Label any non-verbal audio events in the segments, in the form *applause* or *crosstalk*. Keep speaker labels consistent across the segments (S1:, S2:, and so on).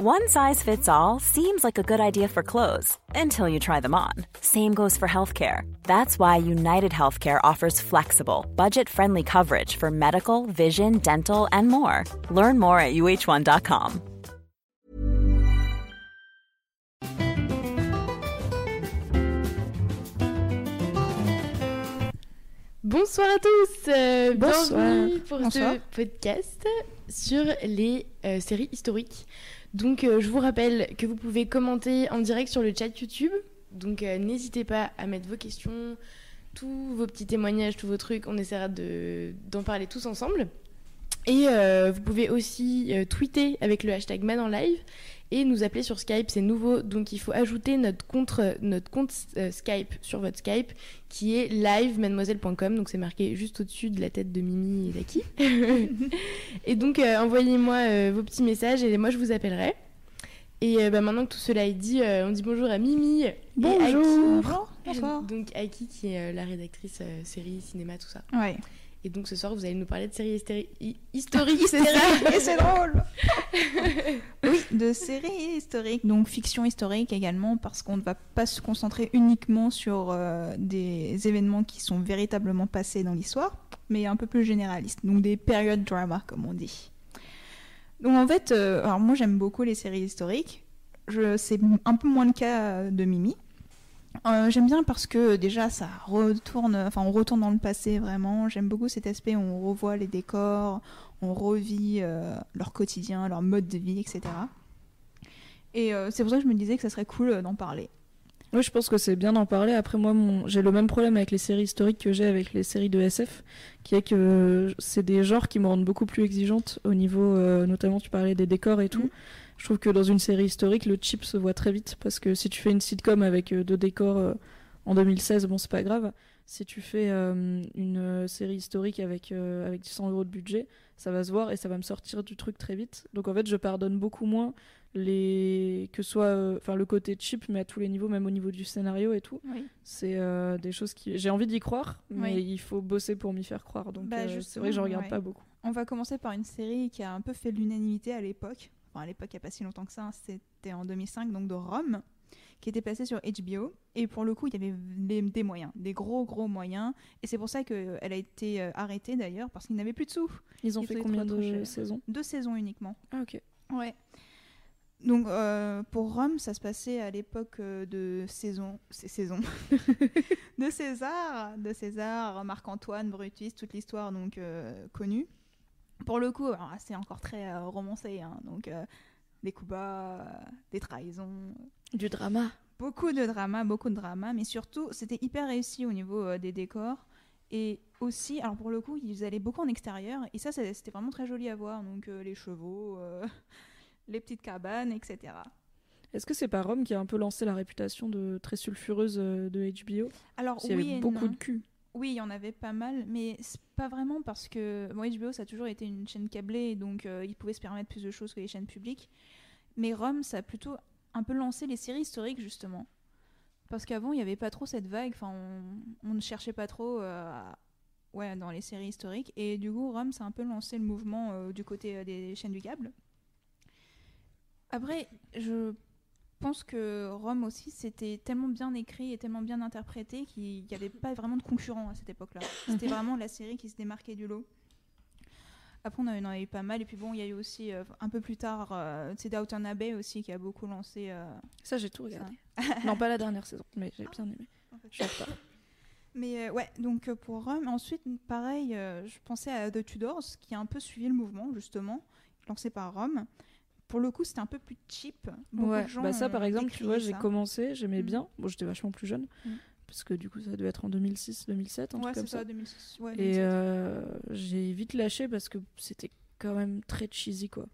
S1: One size fits all seems like a good idea for clothes until you try them on. Same goes for healthcare. That's why United Healthcare offers flexible, budget friendly coverage for medical, vision, dental, and more. Learn more at uh1.com.
S2: Bonsoir à tous, euh,
S3: Bonsoir.
S2: bienvenue pour
S3: Bonsoir.
S2: ce podcast sur les euh, séries historiques. Donc euh, je vous rappelle que vous pouvez commenter en direct sur le chat YouTube, donc euh, n'hésitez pas à mettre vos questions, tous vos petits témoignages, tous vos trucs, on essaiera de- d'en parler tous ensemble. Et euh, vous pouvez aussi tweeter avec le hashtag Man et nous appeler sur Skype, c'est nouveau, donc il faut ajouter notre compte, notre compte euh, Skype sur votre Skype qui est live-mademoiselle.com, donc c'est marqué juste au-dessus de la tête de Mimi et d'Aki. *laughs* et donc euh, envoyez-moi euh, vos petits messages et moi je vous appellerai. Et euh, bah, maintenant que tout cela est dit, euh, on dit bonjour à Mimi et
S3: Bonjour.
S2: Aki.
S3: Bonjour. Bonsoir.
S2: Donc Aki qui est euh, la rédactrice euh, série, cinéma, tout ça.
S3: Ouais.
S2: Et donc ce soir vous allez nous parler de séries *laughs* historiques, c'est ça
S3: Et c'est drôle. *laughs* oui, de séries historiques, donc fiction historique également, parce qu'on ne va pas se concentrer uniquement sur euh, des événements qui sont véritablement passés dans l'histoire, mais un peu plus généralistes, donc des périodes drama comme on dit. Donc en fait, euh, alors moi j'aime beaucoup les séries historiques. C'est un peu moins le cas de Mimi. Euh, j'aime bien parce que déjà ça retourne, enfin on retourne dans le passé vraiment. J'aime beaucoup cet aspect où on revoit les décors, on revit euh, leur quotidien, leur mode de vie, etc. Et euh, c'est pour ça que je me disais que ça serait cool euh, d'en parler.
S4: Oui, je pense que c'est bien d'en parler. Après, moi, mon... j'ai le même problème avec les séries historiques que j'ai avec les séries de SF, qui est que c'est des genres qui me rendent beaucoup plus exigeante au niveau, euh, notamment, tu parlais des décors et tout.
S2: Mhm.
S4: Je trouve que dans une série historique, le chip se voit très vite, parce que si tu fais une sitcom avec euh, deux décors euh, en 2016, bon, c'est pas grave. Si tu fais euh, une série historique avec, euh, avec 100 euros de budget, ça va se voir et ça va me sortir du truc très vite. Donc en fait, je pardonne beaucoup moins les que ce soit euh, le côté cheap mais à tous les niveaux même au niveau du scénario et tout
S3: Oui.
S4: c'est euh, des choses qui j'ai envie d'y croire mais
S3: Oui.
S4: il faut bosser pour m'y faire croire donc
S3: Bah,
S4: euh, c'est vrai que je regarde
S3: ouais.
S4: pas beaucoup
S3: On va commencer par une série qui a un peu fait l'unanimité à l'époque. Enfin, à l'époque, il n'y a pas si longtemps que ça. hein, C'était en 2005, donc de Rome, qui était passée sur HBO. Et pour le coup, il y avait des, des moyens, des gros, gros moyens. Et c'est pour ça qu'elle a été euh, arrêtée d'ailleurs, parce qu'ils n'avaient plus de sous.
S4: ils ont fait combien de saisons?
S3: Deux saisons uniquement.
S4: ah ok
S3: Ouais. Donc euh, pour Rome, ça se passait à l'époque euh, de saison, saison, *laughs* de César, de César, Marc-Antoine, Brutus, toute l'histoire donc euh, connue. Pour le coup, c'est encore très euh, romancé, hein, donc euh, des coups bas, euh, des trahisons,
S4: du drama
S3: beaucoup de drama, beaucoup de drama, mais surtout c'était hyper réussi au niveau euh, des décors. Et aussi, alors pour le coup, ils allaient beaucoup en extérieur, et ça, c'était vraiment très joli à voir. Donc euh, les chevaux, euh, *laughs* les petites cabanes, etc.
S4: est-ce que c'est pas Rome qui a un peu lancé la réputation de très sulfureuse de HBO
S3: Alors
S4: qu'il y
S3: oui
S4: avait
S3: et
S4: beaucoup
S3: non.
S4: de cul
S3: Oui, il y en avait pas mal, mais c'est pas vraiment parce que HBO, ça a toujours été une chaîne câblée, donc euh, ils pouvaient se permettre plus de choses que les chaînes publiques. Mais Rome, ça a plutôt un peu lancé les séries historiques, justement. Parce qu'avant, il n'y avait pas trop cette vague, enfin, on, ne cherchait pas trop euh, ouais, dans les séries historiques. Et du coup, Rome, ça a un peu lancé le mouvement euh, du côté des chaînes du câble. Après, je pense que Rome aussi, c'était tellement bien écrit et tellement bien interprété qu'il n'y avait pas vraiment de concurrent à cette époque-là. C'était vraiment la série qui se démarquait du lot. Après, on en a eu pas mal. Et puis bon, il y a eu aussi, euh, un peu plus tard, euh, c'est Downton Abbey aussi qui a beaucoup lancé euh,
S4: ça j'ai tout regardé *laughs* non pas la dernière saison mais j'ai bien aimé je suis en retard.
S3: Mais euh, ouais, donc pour Rome, ensuite, pareil, je pensais à The Tudors, qui a un peu suivi le mouvement, justement, lancé par Rome. Pour le coup, c'était un peu plus cheap. Beaucoup
S4: ouais
S3: de gens
S4: bah ça par exemple tu vois j'ai commencé j'aimais
S3: Mm.
S4: bien bon j'étais vachement plus jeune
S3: Mm.
S4: parce que du coup ça devait être en 2006 2007 un
S3: Ouais,
S4: truc comme
S3: ça,
S4: ça
S3: 2006. Ouais,
S4: Et
S3: 2007.
S4: euh, j'ai vite lâché parce que c'était quand même très cheesy quoi.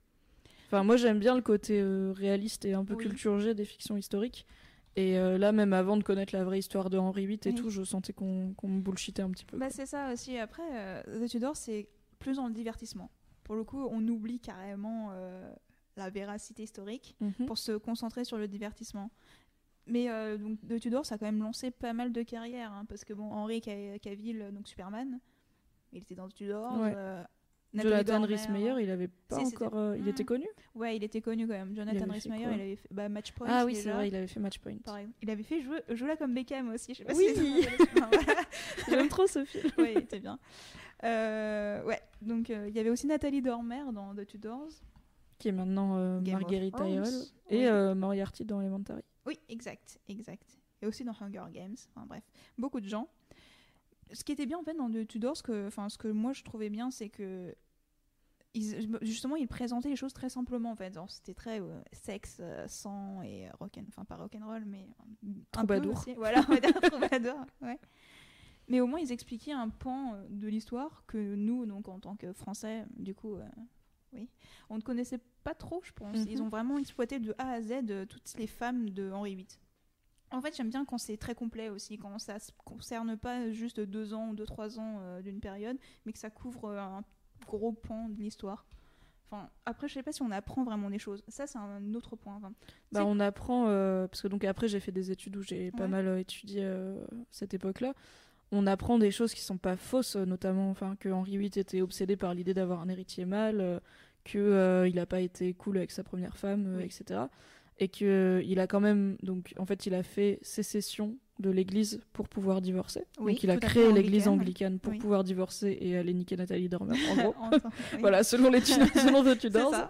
S4: Enfin moi j'aime bien le côté euh, réaliste et un peu
S3: Oui.
S4: culture G des fictions historiques. Et euh, là même avant de connaître la vraie histoire de Henri VIII et
S3: Oui.
S4: tout, je sentais qu'on qu'on me bullshitait un petit peu.
S3: Bah, c'est ça aussi. Après, euh, The Tudors, c'est plus dans le divertissement. Pour le coup, on oublie carrément euh, la véracité historique
S4: Mhm.
S3: pour se concentrer sur le divertissement. Mais euh, donc, The Tudors, ça a quand même lancé pas mal de carrières. hein, parce que, bon, Henry Ca- Cavill, donc Superman, il était dans The Tudors.
S4: Ouais.
S3: euh,
S4: Jonathan Rhys-Meyer, il avait pas encore. euh, il
S3: Hmm.
S4: était connu
S3: Ouais, il était connu quand même. Jonathan Rhys-Meyer, il avait fait bah, Match Point.
S4: Ah oui, c'est vrai, il avait fait Match Point.
S3: Pareil. Il avait fait jouer, jouer là comme Beckham aussi. Je sais pas
S4: Oui.
S3: si. *laughs*
S4: J'aime trop ce film.
S3: ouais, il était bien. Euh, ouais, donc euh, il y avait aussi Nathalie Dormer dans The Tudors.
S4: Qui est maintenant euh, Marguerite.
S3: Oui.
S4: Et euh, Moriarty dans Elementary.
S3: Oui, exact, exact. Et aussi dans Hunger Games. Enfin bref, beaucoup de gens. Ce qui était bien en fait dans The Tudors, que, enfin ce que moi je trouvais bien, c'est que ils- justement ils présentaient les choses très simplement en fait. C'était très euh, sexe, euh, sang et rock, enfin pas rock'n'roll, mais un peu
S4: Troubadour.
S3: aussi. Voilà, *laughs* troubadour. Ouais. Mais au moins ils expliquaient un pan euh, de l'histoire que nous, donc en tant que Français, du coup, euh, oui, on ne connaissait pas trop, je pense.
S4: Mhm.
S3: Ils ont vraiment exploité de A à Z euh, toutes les femmes de Henri VIII. En fait, j'aime bien quand c'est très complet aussi, quand ça ne concerne pas juste deux ans ou deux, trois ans euh, d'une période, mais que ça couvre euh, un gros pan de l'histoire. Enfin, après, je sais pas si on apprend vraiment des choses. Ça, c'est un autre point. Enfin,
S4: Bah, on apprend, euh, parce que donc après j'ai fait des études où j'ai pas mal euh, étudié cette époque-là. On apprend des choses qui sont pas fausses, euh, notamment enfin que Henri VIII était obsédé par l'idée d'avoir un héritier mâle, euh, que euh, il a pas été cool avec sa première femme, euh,
S3: Oui.
S4: etc. Et que euh, il a quand même donc en fait il a fait sécession de l'Église pour pouvoir divorcer.
S3: Oui,
S4: donc il a créé l'Église
S3: anglicane.
S4: pour
S3: Oui.
S4: pouvoir divorcer et aller niquer Nathalie Dormer. En *laughs* gros. Voilà, selon les *laughs* selon Tudors.
S3: ça.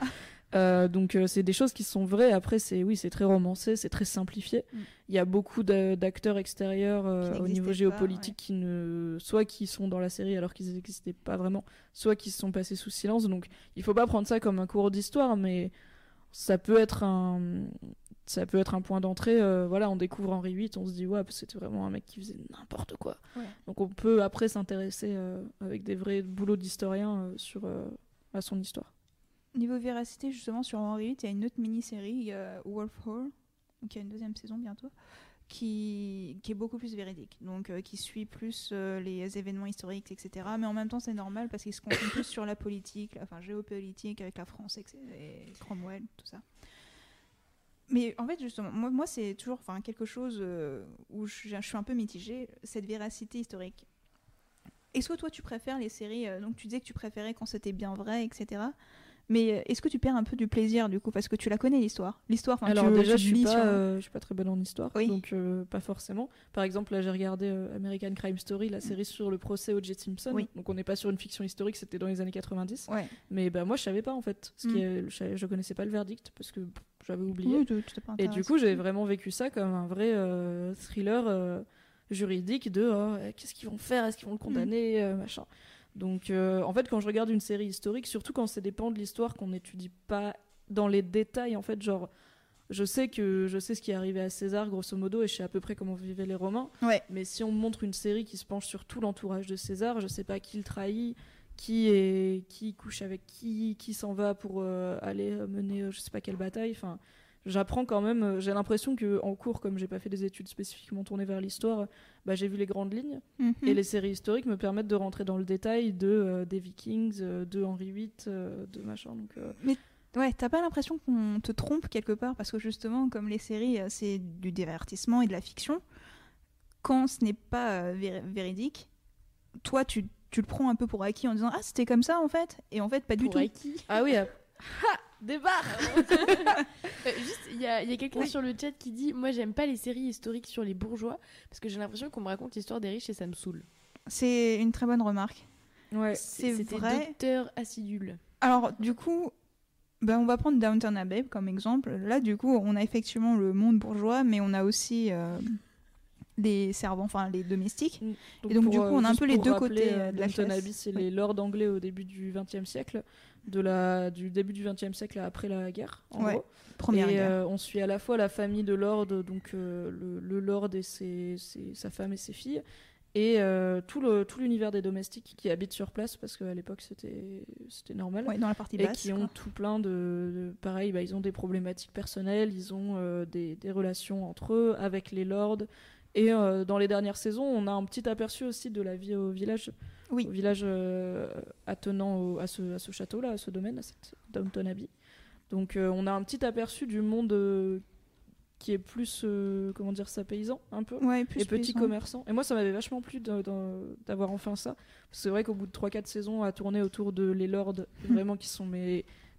S4: Euh, donc euh, c'est des choses qui sont vraies. Après c'est oui c'est très romancé, c'est très simplifié.
S3: Mm.
S4: Il y a beaucoup d'a- d'acteurs extérieurs euh, au niveau géopolitique qui ne soit qui sont dans la série alors qu'ils n'existaient pas vraiment, soit qui se sont passés sous silence. Donc il faut pas prendre ça comme un cours d'histoire, mais ça peut être un ça peut être un point d'entrée. voilà, on découvre Henri VIII, on se dit ouais c'était vraiment un mec qui faisait n'importe quoi.
S3: Ouais.
S4: Donc on peut après s'intéresser avec des vrais boulots d'historien sur à son histoire.
S3: Niveau véracité, justement, sur Henri VIII, il y a une autre mini-série, a Wolf Hall, donc a une deuxième saison bientôt, qui, est beaucoup plus véridique, donc euh, qui suit plus euh, les événements historiques, etc. Mais en même temps, c'est normal parce qu'il se concentre plus sur la politique, enfin géopolitique avec la France etc., et Cromwell, tout ça. Mais en fait, justement, moi, c'est toujours quelque chose euh, où je, je suis un peu mitigée, cette véracité historique. Est-ce que toi, tu préfères les séries euh, Donc, tu disais que tu préférais quand c'était bien vrai, etc. Mais euh, est-ce que tu perds un peu du plaisir du coup? Parce que tu la connais l'histoire L'histoire,
S4: Alors
S3: tu-
S4: déjà,
S3: tu
S4: je suis pas,
S3: sur-
S4: euh, je suis pas très bonne en histoire,
S3: Oui.
S4: donc euh, pas forcément. Par exemple, là, j'ai regardé euh, American Crime Story, la série sur le procès O.J. Simpson.
S3: Oui.
S4: Donc on n'est pas sur une fiction historique, c'était dans les années 90.
S3: Ouais.
S4: Mais bah moi, je savais pas en fait. Ce qui
S3: Mm.
S4: est, je, je connaissais pas le verdict parce que j'avais oublié.
S3: Oui, tu- tu t'es pas
S4: Et du coup, j'ai vraiment vécu ça comme un vrai thriller juridique de oh, qu'est-ce qu'ils vont faire, est-ce qu'ils vont le condamner, euh, machin? Donc, euh, en fait, quand je regarde une série historique, surtout quand c'est des pans de l'histoire qu'on n'étudie pas dans les détails, en fait, genre, je sais que je sais ce qui est arrivé à César, grosso modo, et je sais à peu près comment vivaient les Romains.
S3: Ouais.
S4: Mais si on me montre une série qui se penche sur tout l'entourage de César, je sais pas qui le trahit, qui est qui couche avec qui, qui s'en va pour euh, aller euh, mener je sais pas quelle bataille. Enfin, j'apprends quand même. euh, J'ai l'impression que en cours, comme j'ai pas fait des études spécifiquement tournées vers l'histoire, bah, j'ai vu les grandes lignes.
S3: Mhm.
S4: Et les séries historiques me permettent de rentrer dans le détail de euh, des Vikings, euh, de Henri VIII, euh, de machin. Donc euh,
S3: Ouais, t'as pas l'impression qu'on te trompe quelque part? Parce que justement, comme les séries, euh, c'est du divertissement et de la fiction. Quand ce n'est pas euh, vé- véridique, toi, tu, tu le prends un peu pour acquis en disant ah c'était comme ça en fait, et en fait pas du
S2: Pour
S3: tout.
S2: acquis?
S4: ah oui, ah, *laughs* débarre.
S2: Euh, juste, il y a, il y a quelqu'un
S3: Oui.
S2: sur le chat qui dit Moi, j'aime pas les séries historiques sur les bourgeois parce que j'ai l'impression qu'on me raconte l'histoire des riches et ça me saoule.
S3: C'est une très bonne remarque.
S4: Ouais.
S3: C'est vrai.
S2: Docteur Acidule.
S3: Alors, du coup, ben, on va prendre Downton Abbey comme exemple. Là, du coup, on a effectivement le monde bourgeois, mais on a aussi euh, les servants, enfin les domestiques. Et donc, du coup, on a un peu les deux
S4: rappeler,
S3: côtés,
S4: euh,
S3: euh, de la classe.
S4: Abbey, c'est
S3: Oui.
S4: les lords anglais au début du XXe siècle, de la, du début du XXe siècle à après la guerre, en
S3: Ouais,
S4: gros.
S3: Première
S4: et
S3: guerre.
S4: euh, on suit à la fois la famille de Lord, donc euh, le, le Lord et ses, ses- sa femme et ses filles, et euh, tout le tout l'univers des domestiques qui habitent sur place parce qu'à l'époque c'était c'était normal.
S3: Ouais, dans la partie
S4: Et
S3: basse.
S4: qui ont tout plein de, de- pareil, bah, ils ont des problématiques personnelles, ils ont des, des relations entre eux avec les lords. Et euh, dans les dernières saisons, on a un petit aperçu aussi de la vie au village,
S3: Oui.
S4: au village euh, attenant au- à ce, à ce château-là, à ce domaine, à cette Downton Abbey. Donc euh, on a un petit aperçu du monde qui est plus, comment dire ça, paysan, un peu.
S3: Ouais, plus
S4: et petit
S3: paysan.
S4: commerçant. Et moi, ça m'avait vachement plu d'avoir enfin ça. C'est vrai qu'au bout de 3-4 saisons à tourner autour de les lords, *laughs* vraiment qui sont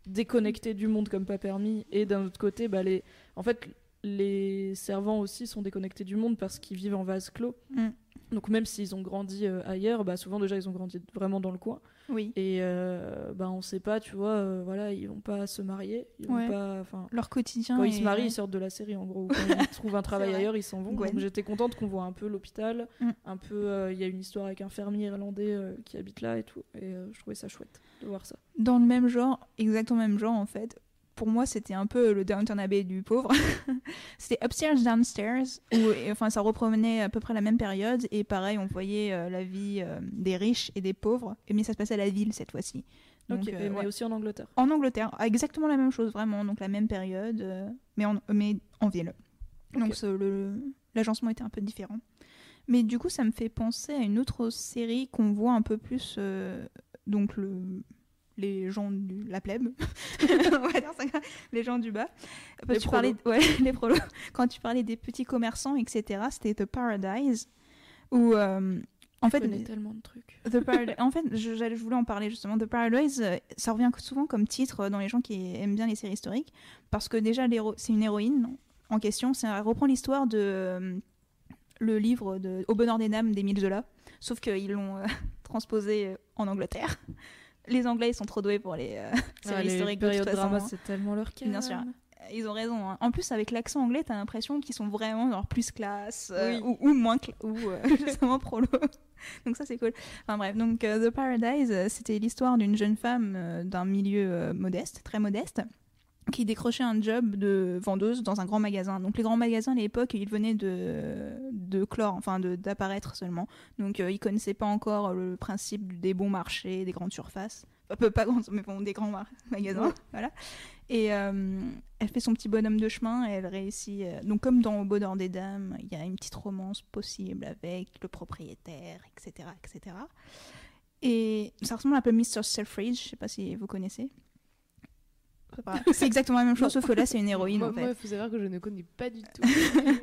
S4: déconnectés du monde comme pas permis, et d'un autre côté, bah, les... en fait, les servants aussi sont déconnectés du monde parce qu'ils vivent en vase clos.
S3: Mm.
S4: Donc même s'ils ont grandi euh, ailleurs, bah, souvent déjà ils ont grandi vraiment dans le coin.
S3: Oui.
S4: Et euh, bah, on sait pas, tu vois, euh, voilà, ils vont pas se marier. Ils vont
S3: Ouais.
S4: pas, enfin,
S3: Leur quotidien.
S4: quand ils se marient, ils sortent de la série en gros. Quand ils *laughs* trouvent un travail ailleurs, ils s'en vont.
S3: Gwen.
S4: Donc j'étais contente qu'on voit un peu l'hôpital,
S3: Mm.
S4: un peu. euh, Il y a une histoire avec un fermier irlandais euh, qui habite là et tout. Et je trouvais ça chouette de voir ça.
S3: dans le même genre, exactement le même genre en fait. Pour moi, c'était un peu le Downton Abbey du pauvre. *laughs* c'était Upstairs, Downstairs, où et, enfin, ça reprenait à peu près la même période. Et pareil, on voyait euh, la vie euh, des riches et des pauvres. Mais ça se passait à la ville cette fois-ci. Donc, euh,
S4: mais
S3: ouais.
S4: aussi en Angleterre.
S3: En Angleterre, exactement la même chose, vraiment. Donc la même période, mais, en, mais en ville. Donc
S4: Ok.
S3: ce- le- l'agencement était un peu différent. Mais du coup, ça me fait penser à une autre série qu'on voit un peu plus. donc le, les gens de la plèbe. *laughs* On va dire ça comme- les gens du bas. Quand
S4: Les
S3: tu parlais, ouais, *laughs* les prolos. Quand tu parlais des petits commerçants, etc., c'était The Paradise. Où. euh, en fait,
S4: tellement de trucs.
S3: The Paradise. *laughs* en fait, je, voulais en parler justement. The Paradise, euh, ça revient souvent comme titre euh, dans les gens qui aiment bien les séries historiques, parce que déjà, c'est une héroïne en question. Ça reprend l'histoire de euh, le livre de Au bonheur des dames d'Émile Zola, sauf qu'ils l'ont euh, transposé en Angleterre. Les Anglais ils sont trop doués pour les euh, *laughs* séries
S4: Ah, les
S3: historiques de
S4: drama, c'est tellement leur cas.
S3: Bien sûr. Ils ont raison. hein. En plus, avec l'accent anglais, t'as l'impression qu'ils sont vraiment genre plus classe euh,
S4: Oui.
S3: ou, ou moins cla- ou euh, *laughs* justement prolo. *laughs* donc ça c'est cool. Enfin bref, donc The Paradise, c'était l'histoire d'une jeune femme d'un milieu modeste, très modeste, qui décrochait un job de vendeuse dans un grand magasin. Donc les grands magasins à l'époque, ils venaient de de clore, enfin d'apparaître seulement. Donc euh, ils connaissaient pas encore le principe des bons marchés, des grandes surfaces. Enfin, peu- pas grandes, mais bon, des grands *laughs* magasins.
S4: Ouais.
S3: Voilà. Et euh, elle fait son petit bonhomme de chemin et elle réussit. euh, donc, comme dans Au Bonheur des Dames, il y a une petite romance possible avec le propriétaire, etc. etc. Et ça ressemble un peu à Mr. Selfridge, je sais pas si vous connaissez. C'est exactement la même chose, sauf que là, c'est une héroïne
S2: Moi,
S3: en fait.
S2: il faut savoir que je ne connais pas du tout. *laughs*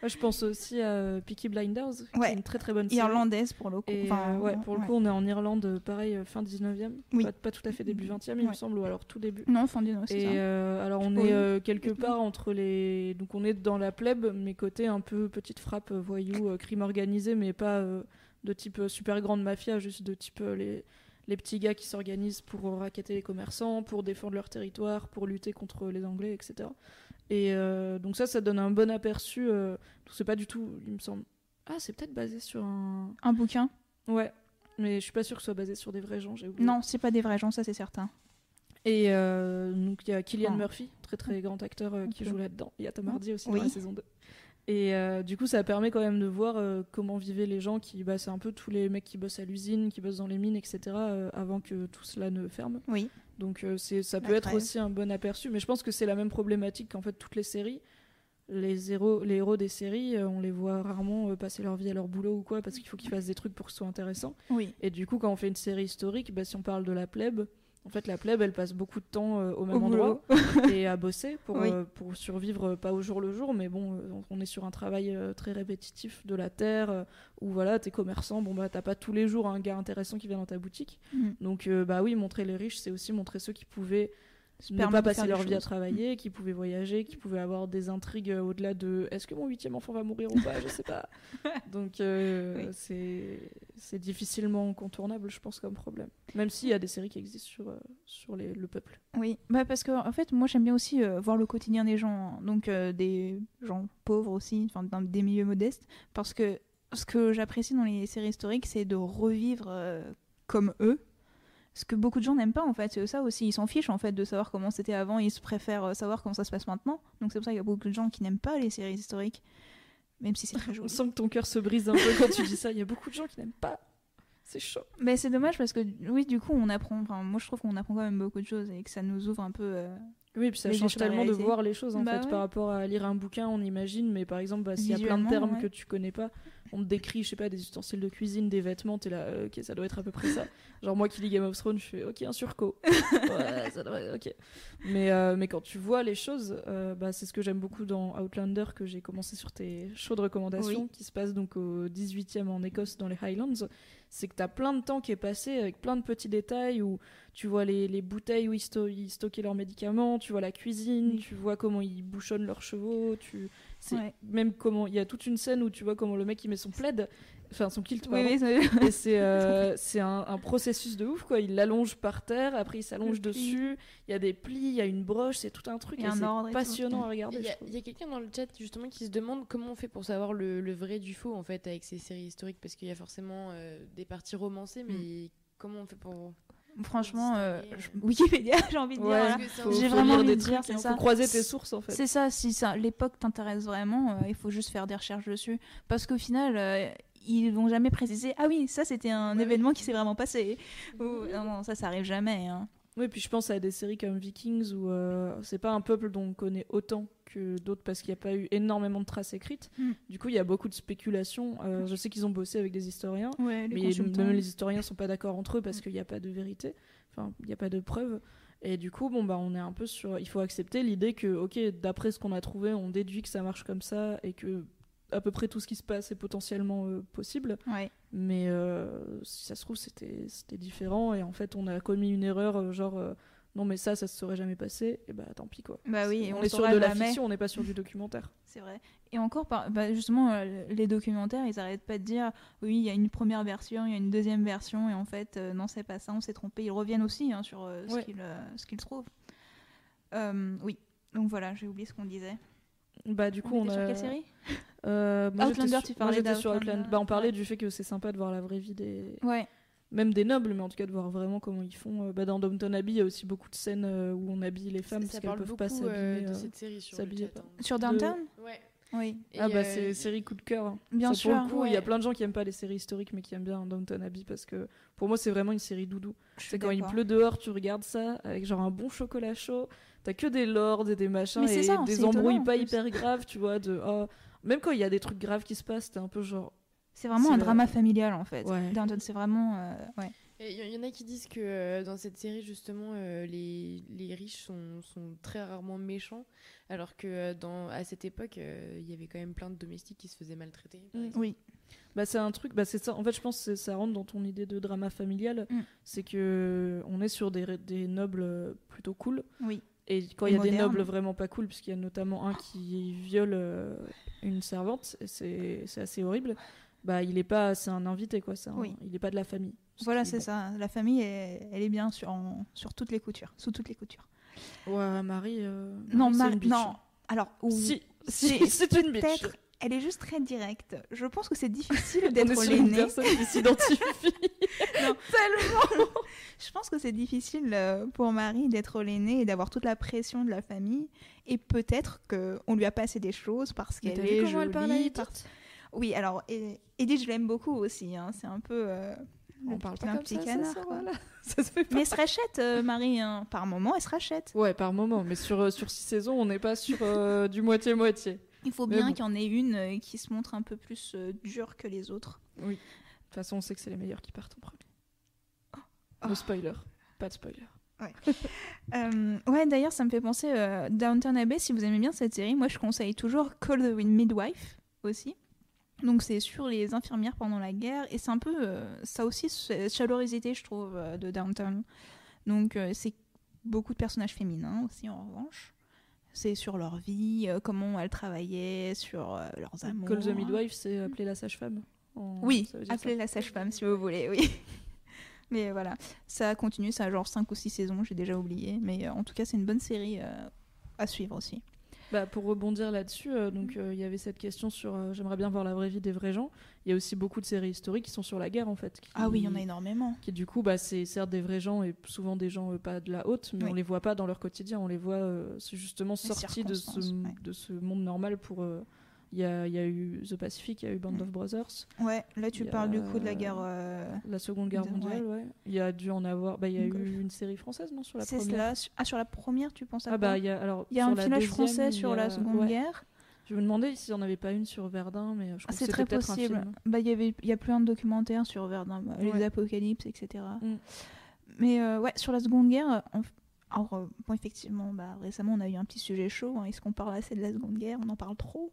S4: Moi, je pense aussi à Peaky Blinders, qui
S3: Ouais.
S4: est une très très bonne série.
S3: Irlandaise pour le coup.
S4: Et
S3: Enfin,
S4: euh, ouais, pour le
S3: ouais.
S4: coup, on est en Irlande, pareil, euh, fin 19e.
S3: Oui.
S4: Pas, pas tout à fait début 20e, il me semble, ou alors tout début.
S3: Non,
S4: Et
S3: ça.
S4: euh, alors on est euh, quelque part entre les donc on est dans la plèbe mais côté un peu petite frappe voyou euh, crime organisé mais pas euh, de type euh, super grande mafia juste de type euh, les les petits gars qui s'organisent pour raqueter les commerçants pour défendre leur territoire pour lutter contre les anglais etc et euh, donc ça ça donne un bon aperçu euh, c'est pas du tout il me semble ah c'est peut-être basé sur un
S3: Un bouquin?
S4: Ouais mais je suis pas sûre que ce soit basé sur des vrais gens j'ai oublié
S3: Non, c'est pas des vrais gens, ça c'est certain.
S4: et euh, donc il y a Killian
S3: Oh.
S4: Murphy, très très grand acteur euh, qui joue là-dedans. Il y a Tom. Hardy aussi
S3: Oui.
S4: dans la saison 2. Et euh, du coup, ça permet quand même de voir euh, comment vivaient les gens qui, bah, c'est un peu tous les mecs qui bossent à l'usine, qui bossent dans les mines, etc. euh, avant que tout cela ne ferme.
S3: Oui.
S4: Donc c'est, ça peut
S3: La
S4: être aussi un bon aperçu. Mais je pense que c'est la même problématique qu'en fait toutes les séries. Les héros, les héros des séries, on les voit rarement passer leur vie à leur boulot ou quoi, parce qu'il faut qu'ils fassent des trucs pour que ce soit intéressant.
S3: Oui.
S4: Et du coup, quand on fait une série historique, bah, si on parle de la plèbe, en fait, la plèbe, elle passe beaucoup de temps euh, au même
S3: Au
S4: endroit *laughs* et à bosser pour,
S3: Oui.
S4: euh, pour survivre, euh, pas au jour le jour, mais bon, on- est sur un travail euh, très répétitif de la terre, où voilà, t'es commerçant, bon bah t'as pas tous les jours un gars intéressant qui vient dans ta boutique.
S3: Mhm.
S4: Donc bah oui, montrer les riches, c'est aussi montrer ceux qui pouvaient ne pas passer leur vie à travailler, qui pouvaient voyager, qui pouvaient avoir des intrigues euh, au-delà de est-ce que mon huitième enfant va mourir ou pas, je sais pas. *laughs* Donc euh,
S3: Oui.
S4: c'est difficilement contournable, je pense, comme problème. Même s'il y a des séries qui existent sur, euh, sur les- le peuple.
S3: Oui, bah parce que en fait, moi j'aime bien aussi euh, voir le quotidien des gens, hein. donc euh, des gens pauvres aussi, enfin des milieux modestes, parce que ce que j'apprécie dans les séries historiques, c'est de revivre comme eux. Ce que beaucoup de gens n'aiment pas en fait, c'est ça aussi, ils s'en fichent en fait de savoir comment c'était avant, ils se préfèrent euh, savoir comment ça se passe maintenant. Donc c'est pour ça qu'il y a beaucoup de gens qui n'aiment pas les séries historiques, même si c'est très *laughs*
S4: On
S3: joli.
S4: sent que ton cœur se brise un peu quand tu dis ça. Il y a beaucoup de gens qui n'aiment pas. C'est chaud.
S3: Mais c'est dommage parce que oui, du coup, on apprend. Enfin, moi je trouve qu'on apprend quand même beaucoup de choses et que ça nous ouvre un peu. euh,
S4: Oui, puis ça change tellement de voir les choses en
S3: Bah
S4: fait
S3: ouais.
S4: par rapport à lire un bouquin, on imagine, mais par exemple, bah, s'il y a plein de termes
S3: ouais.
S4: que tu connais pas, on te décrit, je sais pas, des ustensiles de cuisine, des vêtements, t'es là, euh, ok, ça doit être à peu près ça. *laughs* Genre moi qui lis Game of Thrones, je fais ok, un surco. *laughs* ouais, ça doit ok. Mais, euh, mais quand tu vois les choses, euh, bah, c'est ce que j'aime beaucoup dans Outlander que j'ai commencé sur tes chaudes recommandations,
S3: Oui.
S4: qui se passe donc au 18e en Écosse dans les Highlands. C'est que t'as plein de temps qui est passé avec plein de petits détails où tu vois les, les bouteilles où ils, sto- ils stockaient leurs médicaments, tu vois la cuisine,
S3: Oui.
S4: tu vois comment ils bouchonnent leurs chevaux, tu
S3: Ouais.
S4: même comment il y a toute une scène où tu vois comment le mec il met son plaid, enfin son kilt
S3: Oui,
S4: pardon.
S3: oui, c'est-
S4: Et c'est euh, c'est un, un processus de ouf quoi. Il l'allonge par terre, après il s'allonge dessus. Il y a des plis, il y a une broche, c'est tout un truc. C'est passionnant à regarder.
S2: il y a quelqu'un dans le chat justement qui se demande comment on fait pour savoir le, le vrai du faux en fait avec ces séries historiques parce qu'il y a forcément euh, des parties romancées mais comment on fait pour
S3: Franchement, euh, je- *laughs* Wikipédia, j'ai envie de dire.
S4: Ouais,
S3: voilà. J'ai vraiment envie
S4: des
S3: de dire, c'est
S4: il
S3: ça.
S4: faut croiser tes sources en fait.
S3: C'est ça, si ça, l'époque t'intéresse vraiment, euh, il faut juste faire des recherches dessus. Parce qu'au final, euh, ils vont jamais préciser Ah oui, ça c'était un
S2: Ouais,
S3: événement qui s'est vraiment passé. Ou, non, non, ça, ça arrive jamais. hein.
S4: Oui, puis je pense à des séries comme Vikings où euh, c'est pas un peuple dont on connaît autant que d'autres parce qu'il n'y a pas eu énormément de traces écrites.
S3: Hmm.
S4: Du coup, il y a beaucoup de spéculations. Euh, je sais qu'ils ont bossé avec des historiens.
S3: Ouais,
S4: mais même les historiens sont pas d'accord entre eux parce qu'il n'y a pas de vérité, enfin il n'y a pas de preuves. Et du coup, bon bah on est un peu sur, il faut accepter l'idée que ok, d'après ce qu'on a trouvé, on déduit que ça marche comme ça et que à peu près tout ce qui se passe est potentiellement euh, possible.
S3: Ouais.
S4: Mais euh, si ça se trouve c'était différent et en fait on a commis une erreur euh, genre non mais ça ça se serait jamais passé et bah tant pis quoi.
S3: Bah oui,
S4: on,
S3: on
S4: est sur de la
S3: jamais.
S4: fiction, on n'est pas sur du documentaire. *laughs*
S3: C'est vrai. Et encore, par, bah, justement, les documentaires, ils arrêtent pas de dire oui, il y a une première version, il y a une deuxième version, et en fait, non, c'est pas ça, on s'est trompé. Ils reviennent aussi hein, sur ce
S4: Ouais.
S3: qu'ils trouvent. Oui. Donc voilà, j'ai oublié ce qu'on disait.
S4: Bah du coup on,
S3: était sur
S4: a
S3: quelle série?
S4: Euh, moi, j'étais
S3: Outlander,
S4: sur-
S3: tu
S4: moi,
S3: parlais
S4: j'étais sur. Outlander. Bah, on parlait
S3: Ouais.
S4: du fait que c'est sympa de voir la vraie vie des,
S3: Ouais.
S4: même des nobles, mais en tout cas de voir vraiment comment ils font. Euh, Bah, dans Downton Abbey, il y a aussi beaucoup de scènes euh, où on habille les femmes parce qu'elles peuvent pas s'habiller.
S2: euh, de sur
S4: pas.
S3: Sur Downtown
S2: Ouais.
S3: Oui.
S2: Et,
S4: Ah bah
S2: euh,
S4: c'est série coup de cœur. hein.
S3: Bien
S4: Ça,
S3: sûr.
S4: Pour le coup, il y a plein de gens qui aiment pas les séries historiques, mais qui aiment bien Downton Abbey parce que pour moi c'est vraiment une série doudou. C'est quand il pleut dehors, tu regardes ça avec genre un bon chocolat chaud. T'as que des lords et des machins
S3: Mais c'est
S4: et
S3: ça,
S4: des embrouilles pas hyper graves, tu vois. De oh, même quand il y a des trucs graves qui se passent, t'es un peu genre
S3: C'est vraiment un
S4: le-
S3: drama familial en fait.
S4: Ouais.
S3: Downton, c'est vraiment. euh, ouais.
S2: Il y, y en a qui disent que euh, dans cette série, justement, euh, les, les riches sont, sont très rarement méchants, alors que euh, dans, à cette époque, euh, il y avait quand même plein de domestiques qui se faisaient maltraiter.
S4: Mm.
S3: Oui.
S4: Bah c'est un truc, bah c'est ça. En fait, je pense que ça rentre dans ton idée de drama familial.
S3: Mm.
S4: C'est que on est sur des, des nobles euh, plutôt cool.
S3: Oui.
S4: Et quand il y a des nobles vraiment pas cool, puisqu'il y a notamment un qui viole euh, une servante, c'est assez horrible. Bah il est pas, c'est un invité quoi.
S3: Oui.
S4: Il est pas de la famille.
S3: Voilà, c'est ça. La famille, elle, elle est bien sur, en- sur toutes les coutures. Sous toutes les coutures.
S4: Ouais, Marie. euh,
S3: Non,
S4: Marie, c'est
S3: Mar-
S4: une bitch.
S3: non. Alors, ou-
S4: Si,
S3: c'est-
S4: si, *laughs* c'est une bitch.
S3: Elle est juste très directe. Je pense que c'est difficile *laughs* d'être l'aîné.
S4: personne qui s'identifie. *laughs*
S3: Tellement. Je pense que c'est difficile euh, pour Marie d'être l'aînée et d'avoir toute la pression de la famille. Et peut-être qu'on lui a passé des choses parce qu'elle est
S4: comment elle parle à
S3: jolie.
S4: Edith
S3: Oui, alors Edith, je l'aime beaucoup aussi. hein. C'est un peu. euh,
S4: On
S3: le
S4: parle pas
S3: un
S4: comme
S3: petit
S4: ça,
S3: canard,
S4: ça, voilà. *laughs* Ça se fait pas.
S3: Mais elle se rachète, euh, Marie. hein. Par moment, elle se rachète.
S4: Ouais, par moment. Mais sur, euh, sur six saisons, on n'est pas sur du moitié-moitié.
S3: Il faut bien
S4: bon.
S3: qu'il y en ait une euh, qui se montre un peu plus euh, dure que les autres.
S4: Oui. De toute façon, on sait que c'est les meilleurs qui partent en premier.
S3: Oh.
S4: No spoiler. Pas de spoiler. *laughs*
S3: Euh, ouais, d'ailleurs, ça me fait penser euh, Downton Abbey. Si vous aimez bien cette série, moi je conseille toujours Call the Midwife aussi. Donc c'est sur les infirmières pendant la guerre et c'est un peu euh, ça aussi c'est chaleurosité je trouve de Downton. Donc c'est beaucoup de personnages féminins aussi en revanche. C'est sur leur vie, euh, comment elles travaillaient, sur euh, leurs amours.
S4: Call the Midwife, c'est appeler la sage-femme. en-
S3: Oui,
S4: ça.
S3: la sage-femme si vous voulez, oui. *laughs* mais voilà, ça continue, ça a genre 5 ou 6 saisons, j'ai déjà oublié. Mais euh, en tout cas, c'est une bonne série à suivre aussi.
S4: Bah, pour rebondir là-dessus, euh, donc euh, il y avait cette question sur euh, j'aimerais bien voir la vraie vie des vrais gens. Il y a aussi beaucoup de séries historiques qui sont sur la guerre en fait. qui-
S3: Ah oui, il y en a énormément.
S4: Qui du coup, bah, c'est certes des vrais gens et souvent des gens pas de la haute, mais
S3: Oui.
S4: on les voit pas dans leur quotidien. On les voit justement sortis de ce,
S3: ouais.
S4: de ce monde normal pour, Il y a, il y a eu The Pacific, il y a eu Band of Brothers,
S3: Ouais, là tu
S4: y
S3: parles du coup de la guerre. euh,
S4: la Seconde Guerre mondiale, ouais. Il y a dû en avoir. Bah, il y a
S3: Golf.
S4: eu une série française, non, sur la
S3: C'est
S4: première.
S3: cela. Ah, sur la première, tu penses à
S4: Ah
S3: quoi
S4: bah il y a alors
S3: Il y a un
S4: la
S3: village français sur
S4: y
S3: la Seconde
S4: ouais.
S3: Guerre.
S4: Je me demandais s'il n'y en avait pas une sur Verdun, mais je
S3: Ah,
S4: crois
S3: c'est
S4: que
S3: très possible. Bah, il y avait, il y a plein de documentaires sur Verdun, bah, les apocalypses, etc.
S4: Mm.
S3: Mais euh, ouais, sur la Seconde Guerre, on- alors euh, bon, effectivement, bah, récemment on a eu un petit sujet chaud. hein. Est-ce qu'on parle assez de la Seconde Guerre On en parle trop.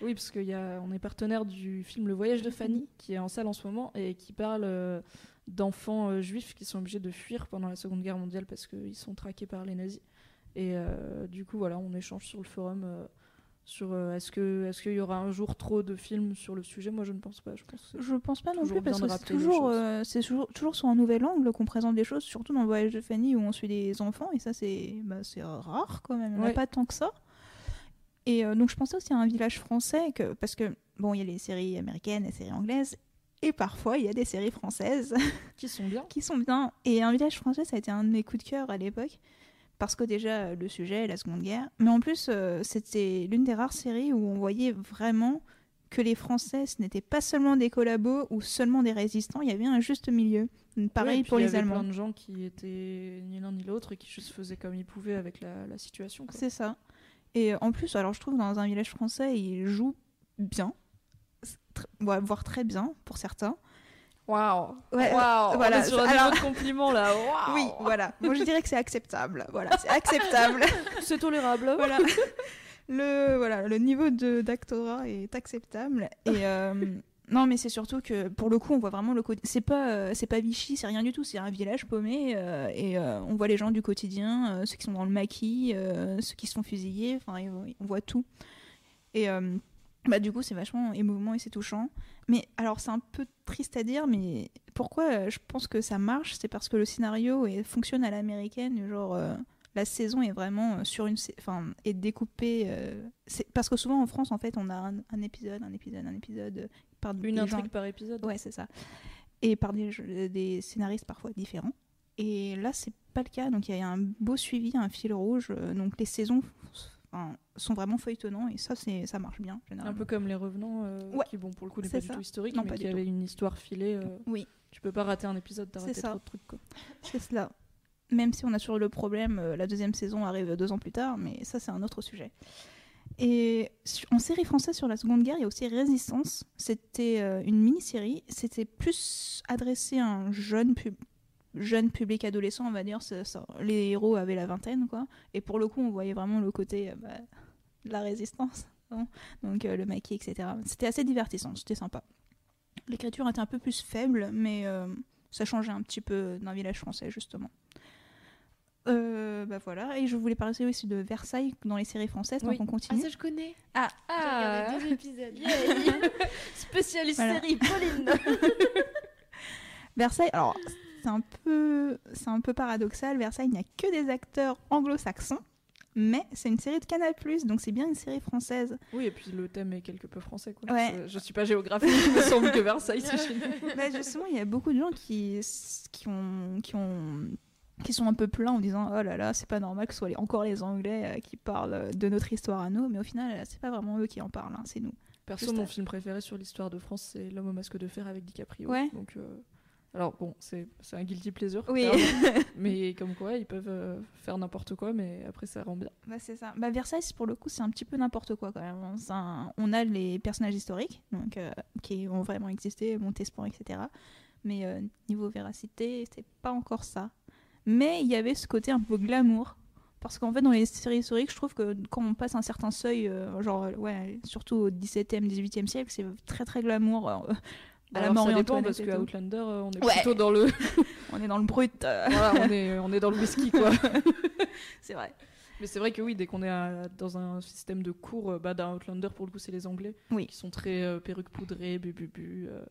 S4: Oui, parce qu'on est partenaire du film Le Voyage de Fanny, qui est en salle en ce moment et qui parle euh, d'enfants euh, juifs qui sont obligés de fuir pendant la Seconde Guerre mondiale parce qu'ils sont traqués par les nazis. Et euh, du coup, voilà, on échange sur le forum sur euh, est-ce que est-ce qu'il y aura un jour trop de films sur le sujet? Moi, je ne pense pas. Je pense
S3: Je pense pas non plus parce que c'est toujours, euh, c'est toujours, toujours sur un nouvel angle qu'on présente des choses, surtout dans le voyage de Fanny où on suit des enfants et ça c'est bah, c'est rare quand même, a
S4: Ouais.
S3: pas tant que ça. Et euh, donc je pensais aussi à un village français que, parce que bon il y a les séries américaines, les séries anglaises et parfois il y a des séries françaises *laughs*
S4: qui sont bien.
S3: qui sont bien. Et un village français ça a été un de mes coups de cœur à l'époque parce que déjà euh, le sujet, la Seconde Guerre, mais en plus euh, c'était l'une des rares séries où on voyait vraiment que les Français, ce n'étaient pas seulement des collabos ou seulement des résistants, il y avait un juste milieu. Pareil
S4: Ouais, et puis
S3: pour
S4: il y
S3: les
S4: avait
S3: Allemands.
S4: plein de gens qui étaient ni l'un ni l'autre et qui juste faisaient comme ils pouvaient avec la, la situation.
S3: C'est ça. Et en plus, alors je trouve dans un village français, ils jouent bien, ouais, voire très bien pour certains.
S4: Waouh
S3: Ouais,
S4: Waouh
S3: voilà,
S4: On est sur un
S3: alors-
S4: compliment là. *laughs*
S3: Oui, voilà. Moi, je dirais que c'est acceptable. Voilà, c'est acceptable. *laughs*
S4: C'est tolérable.
S3: voilà. *laughs* Le, voilà, le niveau d'actorat est acceptable. Et euh, non, mais c'est surtout que pour le coup, on voit vraiment le côté. C'est pas, euh, c'est pas Vichy, c'est rien du tout. C'est un village paumé euh, et euh, on voit les gens du quotidien, ceux qui sont dans le maquis, ceux qui se font fusiller. Enfin, on voit tout. Et bah du coup, c'est vachement émouvant et c'est touchant. Mais alors, c'est un peu triste à dire, mais pourquoi je pense que ça marche, c'est parce que le scénario est, fonctionne à l'américaine, genre. la saison est vraiment sur une enfin est découpée c'est parce que souvent en France en fait on a un, épisode un épisode un épisode par
S4: Une
S3: gens-
S4: intrigue par épisode.
S3: ouais c'est ça et par des, scénaristes parfois différents et là c'est pas le cas donc il y a un beau suivi un fil rouge euh, donc les saisons enfin, sont vraiment feuilletonnants et ça c'est ça marche bien
S4: Un
S3: généralement
S4: peu comme les revenants, euh,
S3: Ouais.
S4: qui bon pour le coup n'est pas du
S3: ça.
S4: tout historique,
S3: Non,
S4: mais
S3: pas
S4: qui
S3: du
S4: avait une histoire filée. euh,
S3: oui
S4: Tu peux pas rater un épisode, t'as
S3: C'est
S4: raté
S3: ça.
S4: trop de trucs quoi.
S3: c'est cela même si on a toujours le problème, euh, la deuxième saison arrive deux ans plus tard, mais ça c'est un autre sujet. Et en série française sur la Seconde Guerre, il y a aussi Résistance. C'était euh, une mini-série. C'était plus adressé à un jeune, pub- jeune public adolescent, on va dire. Les héros avaient la vingtaine, quoi. Et pour le coup, on voyait vraiment le côté euh, bah, de la résistance. hein. Donc euh, le maquis, etc. C'était assez divertissant, c'était sympa. L'écriture était un peu plus faible, mais ça changeait un petit peu d'un village français, justement. Euh, bah voilà, et je voulais parler aussi de Versailles dans les séries françaises, donc
S4: Oui.
S3: on
S2: Ah,
S3: continue.
S2: ça, je connais.
S3: Ah,
S2: J'ai regardé deux épisodes. *laughs*
S4: Spécialiste
S3: Voilà.
S4: série, Pauline *laughs*
S3: Versailles, alors c'est un peu, c'est un peu paradoxal. Versailles, il n'y a que des acteurs anglo-saxons, mais c'est une série de Canal+, donc c'est bien une série française.
S4: Oui, et puis le thème est quelque peu français quoi.
S3: Ouais.
S4: Je suis pas géographique, il me semble que Versailles c'est chez nous. *laughs*
S3: bah justement, il y a beaucoup de gens qui, qui ont, qui ont, qui sont un peu pleins en disant oh là là, c'est pas normal que ce soit les- encore les Anglais euh, qui parlent de notre histoire à nous, mais au final, euh, c'est pas vraiment eux qui en parlent, hein, c'est nous.
S4: Perso,
S3: Juste
S4: mon
S3: à-
S4: film préféré sur l'histoire de France, c'est L'homme au masque de fer avec DiCaprio.
S3: Ouais.
S4: Donc, euh, alors bon, c'est un guilty pleasure.
S3: Oui.
S4: clairement. *laughs* mais comme quoi, ils peuvent euh, faire n'importe quoi, mais après ça rend bien.
S3: Bah, c'est ça. Bah, Versailles, pour le coup, c'est un petit peu n'importe quoi quand même. Un- On a les personnages historiques, donc, euh, qui ont vraiment existé, Montespan, etc. Mais euh, niveau véracité, c'est pas encore ça. Mais il y avait ce côté un peu glamour. Parce qu'en fait, dans les séries historiques, je trouve que quand on passe un certain seuil, euh, genre, euh, ouais, surtout au 17e, 18e siècle, c'est très très glamour. euh, à la
S4: Alors, ça dépend parce
S3: tout.
S4: Outlander, euh, on est
S3: Ouais.
S4: plutôt dans le, *laughs*
S3: On est dans le brut. *laughs*
S4: voilà, on est, on est dans le whisky quoi. *laughs*
S3: c'est vrai.
S4: Mais c'est vrai que oui, dès qu'on est à- dans un système de cours, bah, dans Outlander, pour le coup, c'est les Anglais
S3: Oui.
S4: qui sont très euh, perruques poudrées, bu, bu, bu, euh.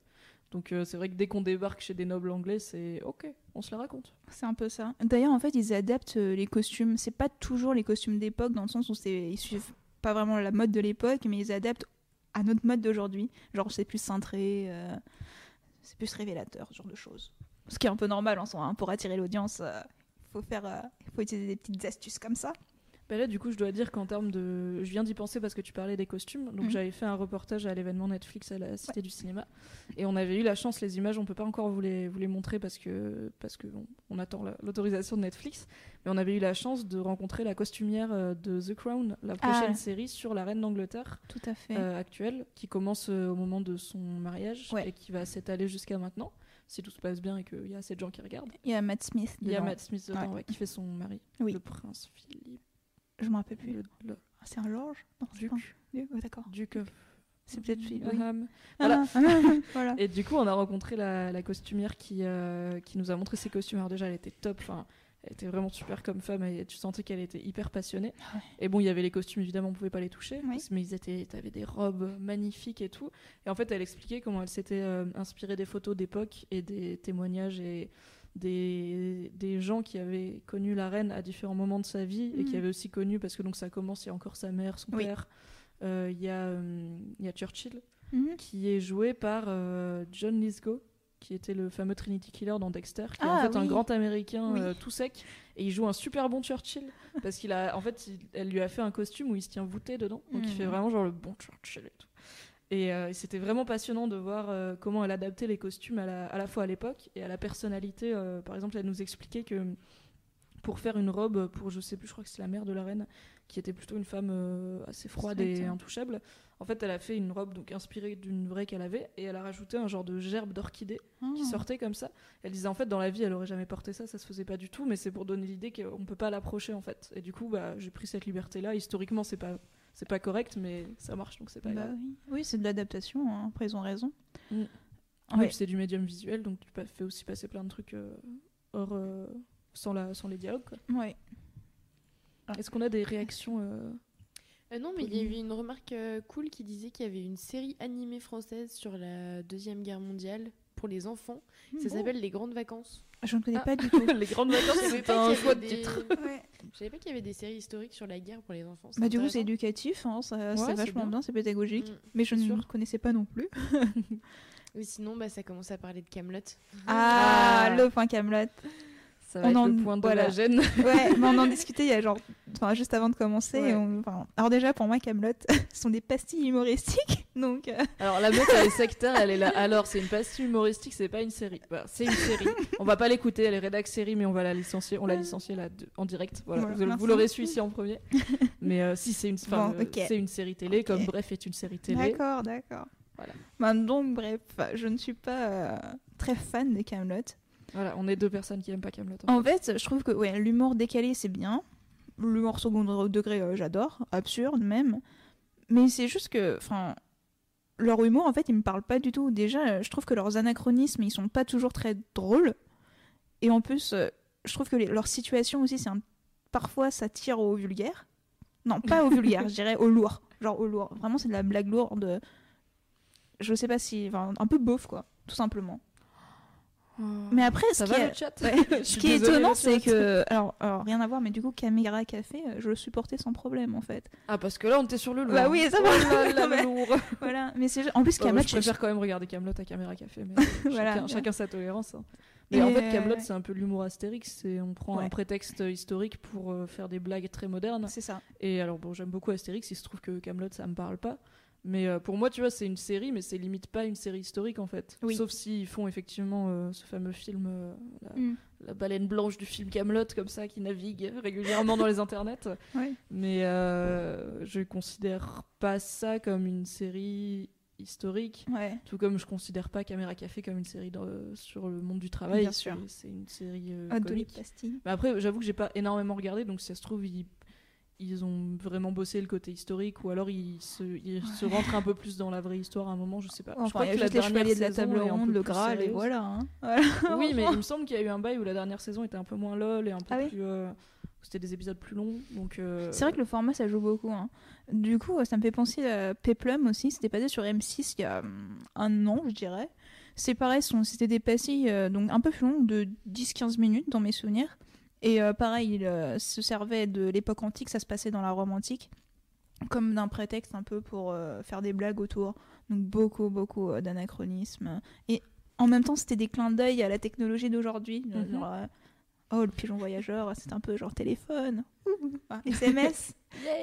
S4: Donc euh, c'est vrai que dès qu'on débarque chez des nobles anglais, c'est ok, on se la raconte.
S3: C'est un peu ça. D'ailleurs, en fait, ils adaptent euh, les costumes. C'est pas toujours les costumes d'époque, dans le sens où ils suivent pas vraiment la mode de l'époque, mais ils adaptent à notre mode d'aujourd'hui. Genre, c'est plus cintré, euh, c'est plus révélateur, ce genre de choses. Ce qui est un peu normal en soi, hein, pour attirer l'audience. Il faut faire, faut utiliser des petites astuces comme ça.
S4: Bah là, du coup, je dois dire qu'en termes de. Je viens d'y penser parce que tu parlais des costumes. Donc,
S3: Mhm.
S4: j'avais fait un reportage à l'événement Netflix à la Cité du Cinéma. Et on avait eu la chance, les images, on peut pas encore vous les, vous les montrer parce que, parce que on, on attend la- l'autorisation de Netflix. Mais on avait eu la chance de rencontrer la costumière euh, de The Crown, la prochaine
S3: Ah.
S4: série sur la reine d'Angleterre
S3: Tout à fait.
S4: euh, actuelle, qui commence euh, au moment de son mariage
S3: Ouais.
S4: et qui va s'étaler jusqu'à maintenant, si tout se passe bien et qu'il y a assez de gens qui regardent.
S3: Il y a Matt Smith.
S4: Il y a. Matt Smith dedans,
S3: ouais,
S4: qui fait son mari,
S3: Oui.
S4: le prince Philippe,
S3: Je me rappelle plus. Ah, C'est un George Non,
S4: duc,
S3: un duc. D'accord.
S4: duc
S3: C'est peut-être lui. oui.
S4: Graham.
S3: Voilà.
S4: Voilà.
S3: voilà. *laughs*
S4: Et du coup, on a rencontré la, la costumière qui, euh, qui nous a montré ses costumes. Alors déjà, elle était top. Enfin, elle était vraiment super comme femme. Et tu sentais qu'elle était hyper passionnée.
S3: Ouais.
S4: Et bon, il y avait les costumes, évidemment, on pouvait pas les toucher.
S3: Oui.
S4: Mais ils étaient, t'avais des robes magnifiques et tout. Et en fait, elle expliquait comment elle s'était euh, inspirée des photos d'époque et des témoignages et des, des gens qui avaient connu la reine à différents moments de sa vie et qui
S3: Mhm.
S4: avaient aussi connu, parce que donc ça commence, il y a encore sa mère, son
S3: Oui.
S4: père. Euh, Il y, a, euh, il y a Churchill
S3: Mhm.
S4: qui est joué par euh, John Lithgow, qui était le fameux Trinity Killer dans Dexter, qui est en
S3: Ah,
S4: fait un grand américain
S3: Oui.
S4: tout sec, et il joue un super bon Churchill, parce qu'il a, en fait, il- elle lui a fait un costume où il se tient voûté dedans, donc il
S3: Mhm.
S4: fait vraiment genre le bon Churchill et tout. Et euh, c'était vraiment passionnant de voir euh, comment elle adaptait les costumes à la, à la fois à l'époque et à la personnalité. euh, par exemple, elle nous expliquait que pour faire une robe pour, je sais plus, je crois que c'est la mère de la reine, qui était plutôt une femme assez froide et intouchable. En fait, elle a fait une robe donc inspirée d'une vraie qu'elle avait et elle a rajouté un genre de gerbe d'orchidée qui
S3: Ah.
S4: sortait comme ça. Elle disait en fait dans la vie elle aurait jamais porté ça, ça se faisait pas du tout, mais c'est pour donner l'idée qu'on peut pas l'approcher en fait. Et du coup, bah, j'ai pris cette liberté là. Historiquement, c'est pas c'est pas correct, mais ça marche donc c'est pas
S3: Bah
S4: grave.
S3: oui, oui c'est de l'adaptation. hein. Après, ils ont raison.
S4: Mm.
S3: Ouais.
S4: Oui, c'est du médium visuel, donc tu peux- fais aussi passer plein de trucs euh, hors euh, sans la sans les dialogues. quoi.
S3: Ouais. Ah.
S4: Est-ce qu'on a des réactions euh,
S2: Euh, non, mais il y
S4: Pauline.
S2: avait une remarque euh, cool qui disait qu'il y avait une série animée française sur la Deuxième Guerre mondiale pour les enfants. Ça
S3: Oh.
S2: s'appelle Les Grandes Vacances.
S3: Je ne connais
S4: Ah.
S3: pas du tout. *laughs*
S4: les grandes vacances
S2: Je savais pas qu'il y des-. *laughs*
S3: Ouais.
S2: Je savais pas qu'il y avait des séries historiques sur la guerre pour les enfants.
S3: Bah, du coup, c'est éducatif, hein, ça,
S4: Ouais,
S3: c'est vachement
S4: bien.
S3: bien, c'est pédagogique.
S2: Mm.
S3: Mais je ne
S4: sûr.
S3: connaissais pas non plus.
S2: Oui, sinon, bah, ça commence à parler de Camelot.
S3: Ah,
S4: Ah.
S3: le point Camelot.
S4: Ça va
S3: On
S4: être
S3: en-
S4: le point de
S3: voilà.
S4: la gêne.
S3: Ouais, *laughs* mais on en discutait il y a genre, enfin juste avant de commencer.
S4: Ouais.
S3: et on- enfin, alors déjà pour moi Camelot, *laughs* ce sont des pastilles humoristiques, *laughs* donc euh,
S4: Alors la meuf elle est sectaire, elle est là. Alors c'est une pastille humoristique, c'est pas une série. Voilà, c'est une série. On va pas l'écouter, elle est rédac série, mais on va la licencier. On l'a licenciée là en direct. Voilà,
S3: Voilà,
S4: vous, l'aurez su ici en premier. Mais euh, si c'est une, enfin,
S3: Bon,
S4: euh, c'est une série télé, comme Bref est une série télé.
S3: d'accord, d'accord.
S4: Voilà.
S3: Ben, donc bref, je ne suis pas très fan de Camelot.
S4: Voilà, on est deux personnes qui aiment pas Camelot.
S3: En fait, je trouve que ouais, l'humour décalé c'est bien, l'humour second degré euh, j'adore, absurde même. Mais c'est juste que, enfin, leur humour en fait il me parle pas du tout. Déjà, euh, je trouve que leurs anachronismes ils sont pas toujours très drôles. Et en plus, euh, je trouve que les- leur situation aussi c'est un... parfois ça tire au vulgaire. Non, pas au vulgaire, je dirais au lourd. Genre au lourd. Vraiment c'est de la blague lourde. Je sais pas si, enfin, un peu beauf quoi, tout simplement. Mais après,
S4: ça
S3: ce
S4: va
S3: qui est-
S4: le chat *laughs*
S3: Ouais.
S4: Je
S3: Ce qui est étonnant, c'est que. *laughs* Alors, alors, rien à voir, mais du coup, Caméra Café, euh, je le supportais sans problème, en fait.
S4: Ah parce que là on était sur le lourd.
S3: Bah oui, ça
S4: Oh
S3: va.
S4: là là,
S3: Mais- *laughs*
S4: le lourd.
S3: Voilà. Mais c'est. En plus,
S4: Bah,
S3: Camelot,
S4: je préfère quand même regarder Camelot à Caméra Café, mais
S3: Voilà.
S4: chacun, chacun sa tolérance. hein. Mais
S3: Et
S4: en fait, Camelot, c'est un peu l'humour astérix. C'est on prend un prétexte historique pour euh, faire des blagues très modernes.
S3: c'est ça.
S4: Et alors bon, j'aime beaucoup Astérix. Il se trouve que Camelot, ça me parle pas. Mais euh, pour moi, tu vois, c'est une série, mais c'est limite pas une série historique en fait.
S3: Oui.
S4: Sauf s'ils font effectivement euh, ce fameux film, euh, la,
S3: Mm.
S4: la baleine blanche du film Camelot, comme ça, qui navigue régulièrement dans les internets. *laughs*
S3: Ouais.
S4: Mais je considère pas ça comme une série historique.
S3: Ouais.
S4: Tout comme je considère pas Caméra Café comme une série sur le monde du travail.
S3: Bien sûr.
S4: C'est une série comique. Mais après, j'avoue que j'ai pas énormément regardé, donc si ça se trouve, ils, ils ont vraiment bossé le côté historique, ou alors ils se, ils se rentrent un peu plus dans la vraie histoire à un moment, je sais pas. je crois
S3: il y a
S4: que la
S3: les
S4: dernière
S3: chevaliers de la table ronde, le Graal, et voilà. hein. Voilà.
S4: Oui, mais il me *laughs* semble qu'il y a eu un bail où la dernière saison était un peu moins lol et un peu
S3: Ah oui
S4: plus. euh, C'était des épisodes plus longs, donc. euh,
S3: C'est vrai que le format, ça joue beaucoup. hein. Du coup, ça me fait penser à Peplum aussi. C'était passé sur M6 il y a hum, un an, je dirais. C'est pareil, c'était des pastilles euh, donc un peu plus longues, de 10-15 minutes dans mes souvenirs. Et euh, pareil, il euh, se servait de l'époque antique, ça se passait dans la Rome antique, comme d'un prétexte un peu pour euh, faire des blagues autour. Donc beaucoup, beaucoup d'anachronismes. Et en même temps, c'était des clins d'œil à la technologie d'aujourd'hui.
S4: Mhm.
S3: Oh le pigeon voyageur, *laughs* c'est un peu genre téléphone, *laughs* enfin, SMS.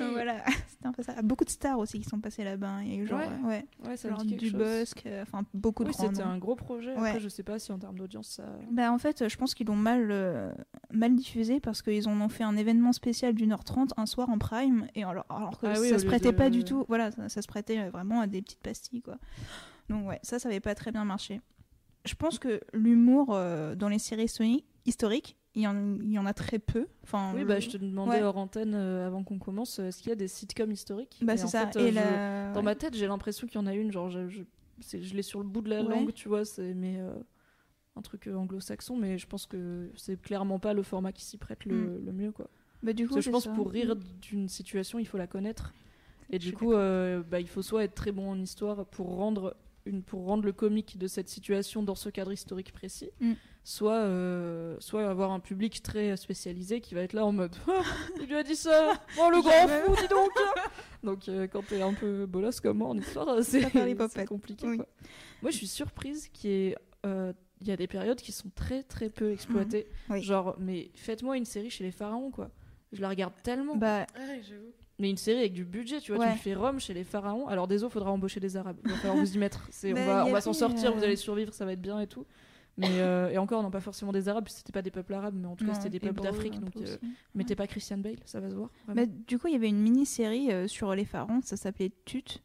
S3: Donc voilà, *laughs* c'était un peu ça. Beaucoup de stars aussi qui sont passées là-bas. Il y a eu genre,
S4: Ouais.
S3: euh, ouais,
S4: ça
S3: genre du. Bosque, euh, enfin beaucoup de
S4: Oui,
S3: grands
S4: c'était un gros projet.
S3: Ouais.
S4: Après, je sais pas si en termes d'audience, ça.
S3: Bah en fait, je pense qu'ils l'ont mal, euh, mal diffusé parce qu'ils en ont fait un événement spécial d'une heure trente un soir en prime et alors, alors que
S4: Ah oui,
S3: ça
S4: au
S3: se prêtait
S4: de-
S3: pas du tout. Voilà, ça, ça se prêtait vraiment à des petites pastilles quoi. Donc ouais, ça, ça avait pas très bien marché. Je pense que l'humour euh, dans les séries histo- historiques, il y, en, il y en a très peu. Enfin,
S4: Oui, bah, je te demandais
S3: Ouais.
S4: hors antenne euh, avant qu'on commence, euh, est-ce qu'il y a des sitcoms historiques?
S3: Bah c'est ça.
S4: fait, euh,
S3: et
S4: je-
S3: la...
S4: Dans ma tête, j'ai l'impression qu'il y en a une, genre, je, je, je l'ai sur le bout de la
S3: Ouais.
S4: langue, tu vois, c'est mais euh, un truc euh, anglo-saxon, mais je pense que c'est clairement pas le format qui s'y prête le, le mieux, quoi.
S3: Bah, du coup,
S4: Parce que je pense
S3: ça.
S4: pour rire d'une situation, il faut la connaître. Et du coup, euh, bah, il faut soit être très bon en histoire pour rendre, une, pour rendre le comique de cette situation dans ce cadre historique précis,
S3: Mm.
S4: soit, euh, soit avoir un public très spécialisé qui va être là en mode *laughs* Ah, Il lui a dit ça *laughs* Oh le grand fou, dis donc *laughs* Donc euh, quand t'es un peu bolos comme moi en histoire, c'est compliqué.
S3: Oui.
S4: quoi. Moi, je suis surprise qu'il y ait. euh, il y a des périodes qui sont très très peu exploitées.
S3: Oui.
S4: Genre, mais faites-moi une série chez les pharaons, quoi. Je la regarde tellement.
S3: Bah,
S2: Ouais, j'avoue.
S4: Mais une série avec du budget, tu vois,
S3: Ouais.
S4: tu fais Rome chez les pharaons. Alors désolé, faudra embaucher des Arabes. Il va falloir vous y mettre. C'est, on va, on s'en sortir,
S3: euh,
S4: vous allez survivre, ça va être bien et tout. Mais euh, et encore, non pas forcément des Arabes, c'était pas des peuples arabes, mais en tout cas c'était des peuples d'Afrique. Donc euh, mettez pas Christian Bale, ça va se voir.
S3: Bah, du coup, il y avait une mini-série euh, sur les pharaons, ça s'appelait Tut.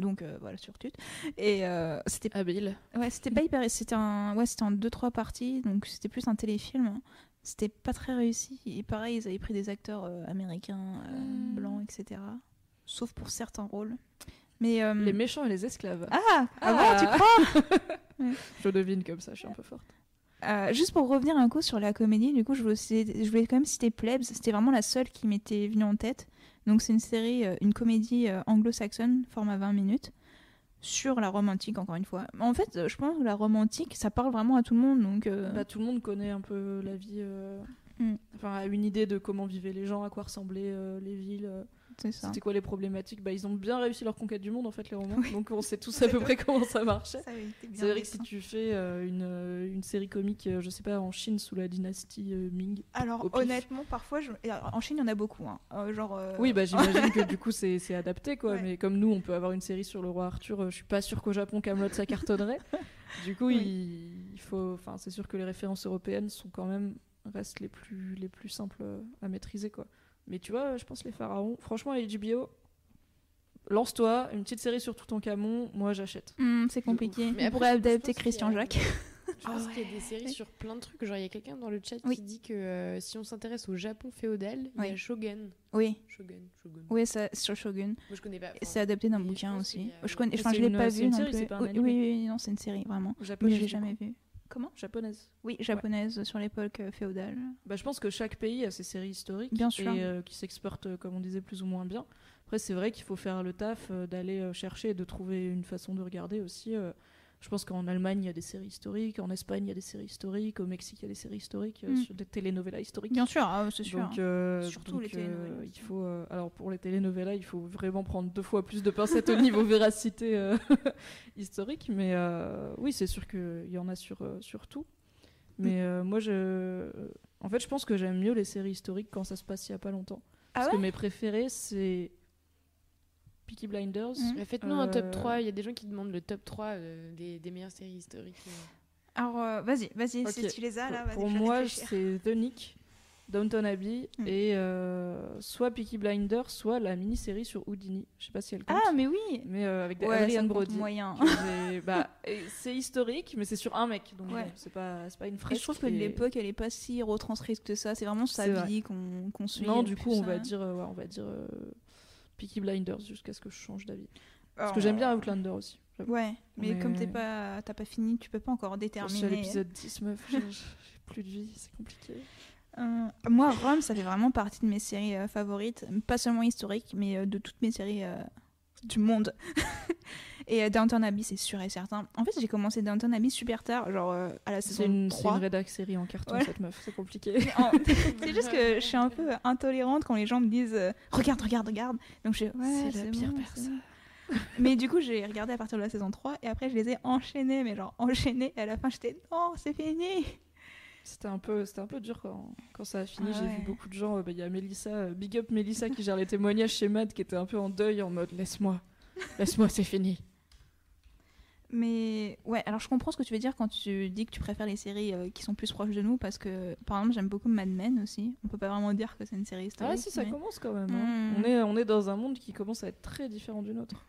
S3: Donc euh, voilà, sur Tut. Et euh, c'était
S4: Habile.
S3: ouais, c'était pas hyper. C'était un, ouais, c'était en 2-3 parties, donc c'était plus un téléfilm. C'était pas très réussi. Et pareil, ils avaient pris des acteurs euh, américains, euh,
S4: Hmm.
S3: blancs, etc. Sauf pour certains rôles. Mais. euh,
S4: Les méchants et les esclaves.
S3: Ah, ah,
S4: Ah.
S3: bon, tu crois *laughs*
S4: Je devine comme ça, je suis un peu forte.
S3: Euh, juste pour revenir un coup sur la comédie, du coup, je voulais, je voulais quand même citer Plebs. C'était vraiment la seule qui m'était venue en tête. Donc, c'est une série, une comédie anglo-saxonne, format 20 minutes, sur la romantique, encore une fois. En fait, je pense que la romantique, ça parle vraiment à tout le monde. Donc, euh,
S4: Bah, tout le monde connaît un peu la vie. euh,
S3: Mm.
S4: Enfin, a une idée de comment vivaient les gens, à quoi ressemblaient euh, les villes. C'était quoi les problématiques? Bah, ils ont bien réussi leur conquête du monde, en fait, les romans. Donc, on sait tous *laughs* à peu près comment ça marchait. C'est vrai que si tu fais euh, une, euh, une série comique, euh, je sais pas, en Chine sous la dynastie euh, Ming.
S3: Alors, honnêtement, parfois, je... en Chine, il y en a beaucoup. hein. Genre,
S4: Oui, bah *laughs* j'imagine que du coup c'est adapté quoi.
S3: Ouais.
S4: Mais comme nous, on peut avoir une série sur le roi Arthur, je suis pas sûre qu'au Japon Camelot ça cartonnerait. *laughs* du coup,
S3: Oui.
S4: il, faut, enfin c'est sûr que les références européennes sont quand même restent les plus les plus simples à maîtriser quoi. Mais tu vois, je pense les pharaons. Franchement, HBO, lance-toi une petite série sur Toutankhamon. Moi, j'achète.
S3: hmm, c'est compliqué.
S2: Mais
S3: on
S2: après,
S3: pourrait
S2: je
S3: adapter
S2: pense
S3: Christian
S2: qu'il y a-
S3: Jacques. *laughs*
S2: Je pense qu'il y a des séries sur plein de trucs. Genre, il y a quelqu'un dans le chat
S3: Oui.
S2: qui dit que euh, si on s'intéresse au Japon féodal, il y a Shogun.
S3: Oui,
S2: Shogun, Shogun.
S3: oui, ça, sur Shogun.
S2: Moi, je connais pas.
S3: C'est adapté d'un
S2: mais
S3: bouquin aussi.
S2: a-
S3: Je connais,
S4: Mais
S3: enfin, je l'ai pas vu
S4: une
S3: non
S4: série,
S3: plus.
S4: c'est pas un
S3: oui, oui, oui, non, c'est une série vraiment. Mais
S4: Japonaise.
S3: je l'ai jamais vu. Comment?
S4: Japonaise.
S3: Oui, japonaise sur l'époque euh, féodale.
S4: Bah, je pense que chaque pays a ses séries historiques
S3: Bien sûr.
S4: et euh, qui s'exportent, euh, comme on disait, plus ou moins bien. Après, c'est vrai qu'il faut faire le taf euh, d'aller chercher et de trouver une façon de regarder aussi. euh. Je pense qu'en Allemagne, il y a des séries historiques, en Espagne, il y a des séries historiques, au Mexique, il y a des séries historiques, euh,
S3: Mm.
S4: sur des telenovelas historiques.
S3: Bien sûr, ah, c'est sûr.
S4: Donc, euh,
S3: Surtout
S4: donc,
S3: les telenovelas
S4: euh, il faut, euh, alors pour les telenovelas, il faut vraiment prendre deux fois plus de pincettes au niveau véracité euh, *laughs* historique. Mais oui, c'est sûr qu'il y en a sur, sur tout.
S3: Mm.
S4: Mais moi, je... en fait, je pense que j'aime mieux les séries historiques quand ça se passe il y a pas longtemps.
S3: Ah
S4: Parce
S3: ouais?
S4: que mes préférés, c'est Peaky Blinders.
S3: Mm.
S2: Faites-nous un top
S4: Euh,
S2: 3. Il y a des gens qui demandent le top 3 euh, des, des meilleures séries historiques. euh.
S3: Alors, euh, vas-y, vas-y, si tu les as là, vas-y.
S4: Pour
S3: vais
S4: moi, c'est The Nick, Downton Abbey
S3: Mm.
S4: et euh, soit Peaky Blinders, soit la mini-série sur Houdini. Je sais pas si elle compte.
S3: Ah, mais oui
S4: mais euh, avec
S3: Ouais,
S4: Adrian Brody.
S3: moyen. *laughs*
S4: bah, c'est historique, mais c'est sur un mec, donc
S3: Ouais.
S4: bon, c'est pas, c'est pas une
S3: Et
S4: fresque.
S3: je trouve que
S4: et-
S3: l'époque, elle est pas si retranscrite que ça. C'est vraiment sa
S4: vrai.
S3: vie qu'on qu'on suit.
S4: Non, du coup, on va dire, euh, ouais, on va dire euh, Peaky Blinders jusqu'à ce que je change d'avis. Parce que j'aime bien Outlander aussi.
S3: Ouais, mais
S4: Mais-
S3: comme t'es pas, t'as pas fini, tu peux pas encore déterminer.
S4: l'épisode 10, meuf, j'ai plus de vie, c'est compliqué.
S3: Euh, moi, Rome, ça fait vraiment partie de mes séries euh, favorites, pas seulement historiques, mais euh, de toutes mes séries du monde. *laughs* et euh, Downton Abbey, c'est sûr et certain. En fait, j'ai commencé Downton Abbey super tard, genre euh, à la saison
S4: une, c'est
S3: 3.
S4: une rédac série en carton,
S3: Ouais.
S4: cette meuf, c'est compliqué. *laughs*
S3: C'est juste que je suis un peu intolérante quand les gens me disent euh, regarde, regarde, regarde. Donc je ouais,
S2: C'est la pire
S3: bon,
S2: personne.
S3: Mais du coup, j'ai regardé à partir de la saison 3 et après je les ai enchaînés, mais genre enchaînés. Et à la fin, j'étais non, c'est fini.
S4: C'était un peu, un peu dur quand, quand ça a fini.
S3: Ah
S4: J'ai
S3: ouais.
S4: vu beaucoup de gens. euh, bah, Il y a Mélissa, euh, big up Mélissa qui gère les témoignages chez Mad, qui était un peu en deuil, en mode laisse-moi, laisse-moi, c'est fini.
S3: Mais ouais, alors je comprends ce que tu veux dire quand tu dis que tu préfères les séries euh, qui sont plus proches de nous parce que par exemple j'aime beaucoup Mad Men aussi. On peut pas vraiment dire que c'est une série historique.
S4: Ah si, ça
S3: mais-
S4: commence quand même. hein.
S3: Mm.
S4: On, est, on est dans un monde qui commence à être très différent du nôtre.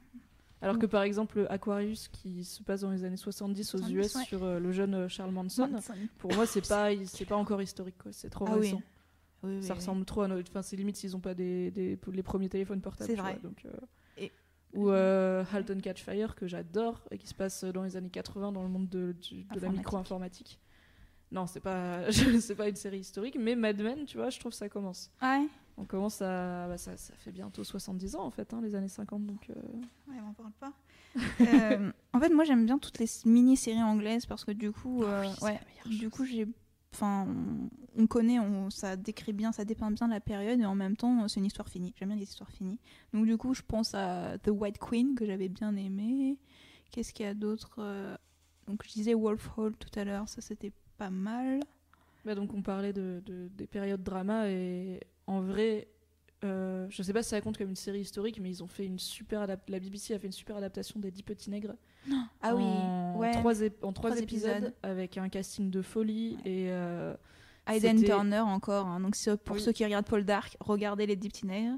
S4: Alors que par exemple Aquarius, qui se passe dans les années 70 aux
S3: 70,
S4: US
S3: ouais.
S4: sur euh, le jeune euh, Charles Manson,
S3: Manson.
S4: pour moi c'est *laughs* pas, c'est pas encore historique, quoi. c'est trop
S3: Ah
S4: récent.
S3: Oui, oui,
S4: ça
S3: oui.
S4: ressemble trop à notre. Enfin, c'est limite s'ils ont pas des, des- les premiers téléphones portables.
S3: C'est vrai.
S4: vois, donc, euh,
S3: Et-
S4: Ou euh, Halt and Catch Fire, que j'adore, et qui se passe dans les années 80 dans le monde de, la
S3: Informatique.
S4: micro-informatique. Non, c'est pas, *laughs* c'est pas une série historique, mais Mad Men, tu vois, je trouve ça commence.
S3: Ouais.
S4: On commence à. bah, ça, ça fait bientôt 70 ans, en fait, hein, les années 50, donc. euh,
S3: Ouais, on en parle pas. *laughs* Euh, en fait, moi j'aime bien toutes les mini-séries anglaises parce que du coup,
S4: Ah
S3: euh,
S4: oui,
S3: ouais, du coup j'ai, enfin, on, on connaît, on, ça décrit bien, ça dépeint bien la période et en même temps c'est une histoire finie. J'aime bien les histoires finies. Donc du coup, je pense à The White Queen que j'avais bien aimé. Qu'est-ce qu'il y a d'autre Donc je disais Wolf Hall tout à l'heure, ça c'était pas mal.
S4: Bah, donc on parlait de, de- des périodes drama et en vrai, euh, je sais pas si ça compte comme une série historique, mais ils ont fait une super la BBC a fait une super adaptation des Dix Petits Nègres
S3: Ah oui,
S4: en
S3: ouais.
S4: trois, ép- en trois
S3: Trois
S4: épisodes,
S3: épisodes.
S4: avec un casting de folie et euh,
S3: Aiden Turner encore. hein. Donc pour
S4: Oui.
S3: ceux qui regardent Paul Dark, regardez les Dix Petits Nègres.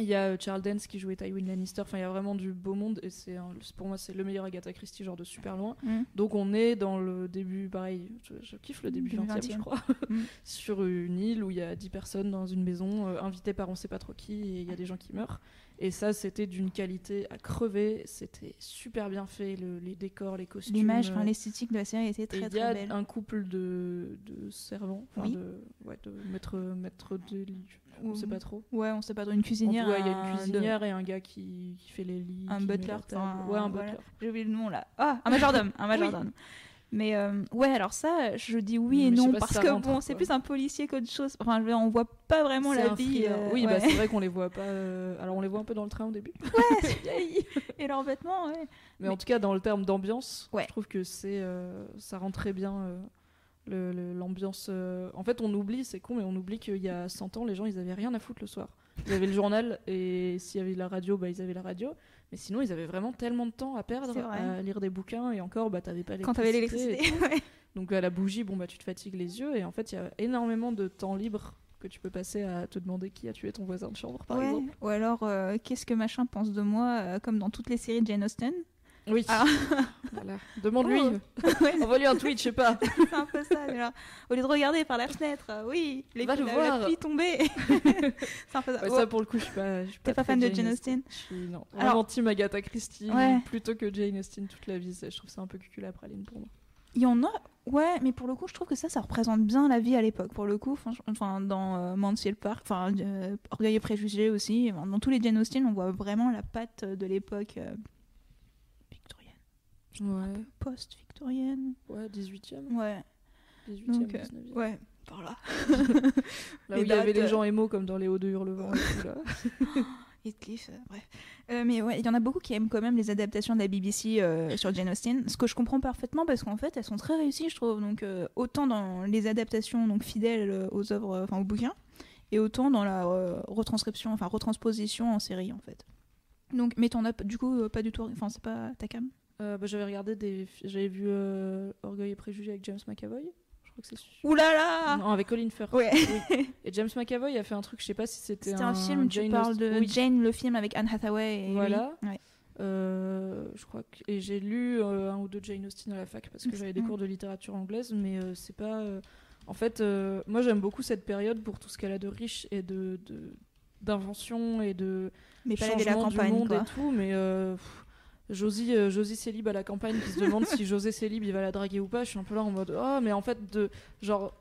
S4: Il y a euh, Charles Dance qui jouait Tywin Lannister. Enfin, il y a vraiment du beau monde et c'est pour moi c'est le meilleur Agatha Christie genre de super loin.
S3: Mm.
S4: Donc on est dans le début, pareil, je, je kiffe le début
S3: Début
S4: 20e, je
S3: 20e.
S4: crois,
S3: Mm. *laughs*
S4: sur une île où il y a 10 personnes dans une maison, euh, invitées par on sait pas trop qui, et il y a des gens qui meurent. Et ça, c'était d'une qualité à crever, c'était super bien fait, le- les décors, les costumes.
S3: L'image,
S4: euh,
S3: enfin, l'esthétique de la série était
S4: et
S3: très
S4: il y
S3: très
S4: a
S3: belle.
S4: un couple de, de servants, enfin
S3: Oui.
S4: de, ouais, de maître, maître de lit, on
S3: Ou-
S4: sait pas trop.
S3: Ouais, on sait pas trop, une cuisinière.
S4: cas, il y a
S3: un-
S4: une cuisinière et un gars qui, qui fait les lits.
S3: Un butler, enfin,
S4: Ouais, un
S3: voilà.
S4: butler.
S3: J'ai oublié le nom là. Ah, un majordome, un *laughs* majordome. Mais euh, ouais, alors ça, je dis oui et non
S4: si
S3: parce que
S4: rentre,
S3: bon, c'est plus un policier qu'autre chose. Enfin, je veux dire, on voit pas vraiment la vie. euh,
S4: oui,
S3: ouais.
S4: bah, c'est vrai qu'on les voit pas. euh, Alors on les voit un peu dans le train au début. *laughs* *laughs*
S3: et leurs vêtements, ouais.
S4: Mais, en tout cas, dans le terme d'ambiance,
S3: Ouais.
S4: je trouve que c'est ça rend très bien l'ambiance. euh, En fait, on oublie, c'est con, mais on oublie qu'il y a 100 ans, les gens, ils avaient rien à foutre le soir. Ils avaient le journal et s'il y avait la radio, bah, ils avaient la radio. Mais sinon, ils avaient vraiment tellement de temps à perdre à lire des bouquins et encore, bah, t'avais pas
S3: Quand t'avais
S4: l'électricité *laughs*
S3: ouais.
S4: Donc à la bougie, bon bah tu te fatigues les yeux et en fait il y a énormément de temps libre que tu peux passer à te demander qui a tué ton voisin de chambre par
S3: Ouais.
S4: exemple.
S3: Ou alors, euh, qu'est-ce que machin pense de moi, euh, comme dans toutes les séries de Jane Austen.
S4: Oui.
S3: Ah. *laughs*
S4: voilà. Demande-lui.
S3: Oh. *laughs* Ouais,
S4: Envoie-lui un tweet, je sais pas. *laughs*
S3: c'est un peu ça. genre, au lieu de regarder par la fenêtre, euh, oui, les
S4: Va le voir.
S3: la pluie tombée. c'est un peu ça.
S4: Ouais,
S3: Ouais.
S4: ça pour le coup, je suis pas. je suis
S3: pas fan de Jane Austen
S4: Je suis non.
S3: Alors-
S4: team Agatha Christie
S3: Ouais.
S4: plutôt que Jane Austen toute la vie. Je trouve ça un peu cucul à praline pour moi.
S3: Il y en a, ouais, mais pour le coup, je trouve que ça, ça représente bien la vie à l'époque. Pour le coup, enfin, dans euh, Mansfield Park, enfin, euh, Orgueil et Préjugés aussi, dans tous les Jane Austen, on voit vraiment la patte de l'époque euh,
S4: Ouais.
S3: post-victorienne.
S4: Ouais, 18e.
S3: Ouais,
S4: 18e,
S3: Donc, euh,
S4: 19e.
S3: ouais, par là. *laughs*
S4: Là où il y avait les
S3: euh.
S4: gens émo comme dans Les Hauts de Hurlevent là. *laughs*
S3: Heathcliff, euh, bref. Euh, mais ouais, il y en a beaucoup qui aiment quand même les adaptations de la BBC euh, sur Jane Austen, ce que je comprends parfaitement parce qu'en fait elles sont très réussies, je trouve. Donc euh, autant dans les adaptations donc fidèles euh, aux œuvres, euh, enfin aux bouquins, et autant dans la euh, retranscription, enfin retransposition en série en fait. Donc, mais t'en as du coup euh, pas du tout, enfin c'est pas ta cam?
S4: Euh, bah, j'avais regardé des. J'avais vu euh, Orgueil et Préjugés avec James McAvoy. Je crois que c'est sûr.
S3: Ouh là là
S4: Non, avec Colin Firth.
S3: Ouais.
S4: Oui. *laughs* Et James McAvoy a fait un truc, je sais pas si c'était
S3: C'était un, film, tu
S4: Jane
S3: parles
S4: Austen-
S3: de
S4: Oui.
S3: Jane, le film avec Anne Hathaway. Et
S4: Voilà.
S3: Ouais.
S4: Euh, je crois que et j'ai lu euh, un ou deux Jane Austen à la fac parce que j'avais des
S3: Mm.
S4: cours de littérature anglaise, mais euh, c'est pas. En fait, moi j'aime beaucoup cette période pour tout ce qu'elle a de riche et de d'invention et de
S3: Mais pas de la campagne
S4: du monde
S3: quoi.
S4: et tout, mais pff, Josie, euh, Josie Célib à la campagne qui se demande si José Célib il va la draguer ou pas. Je suis un peu là en mode oh mais en fait de genre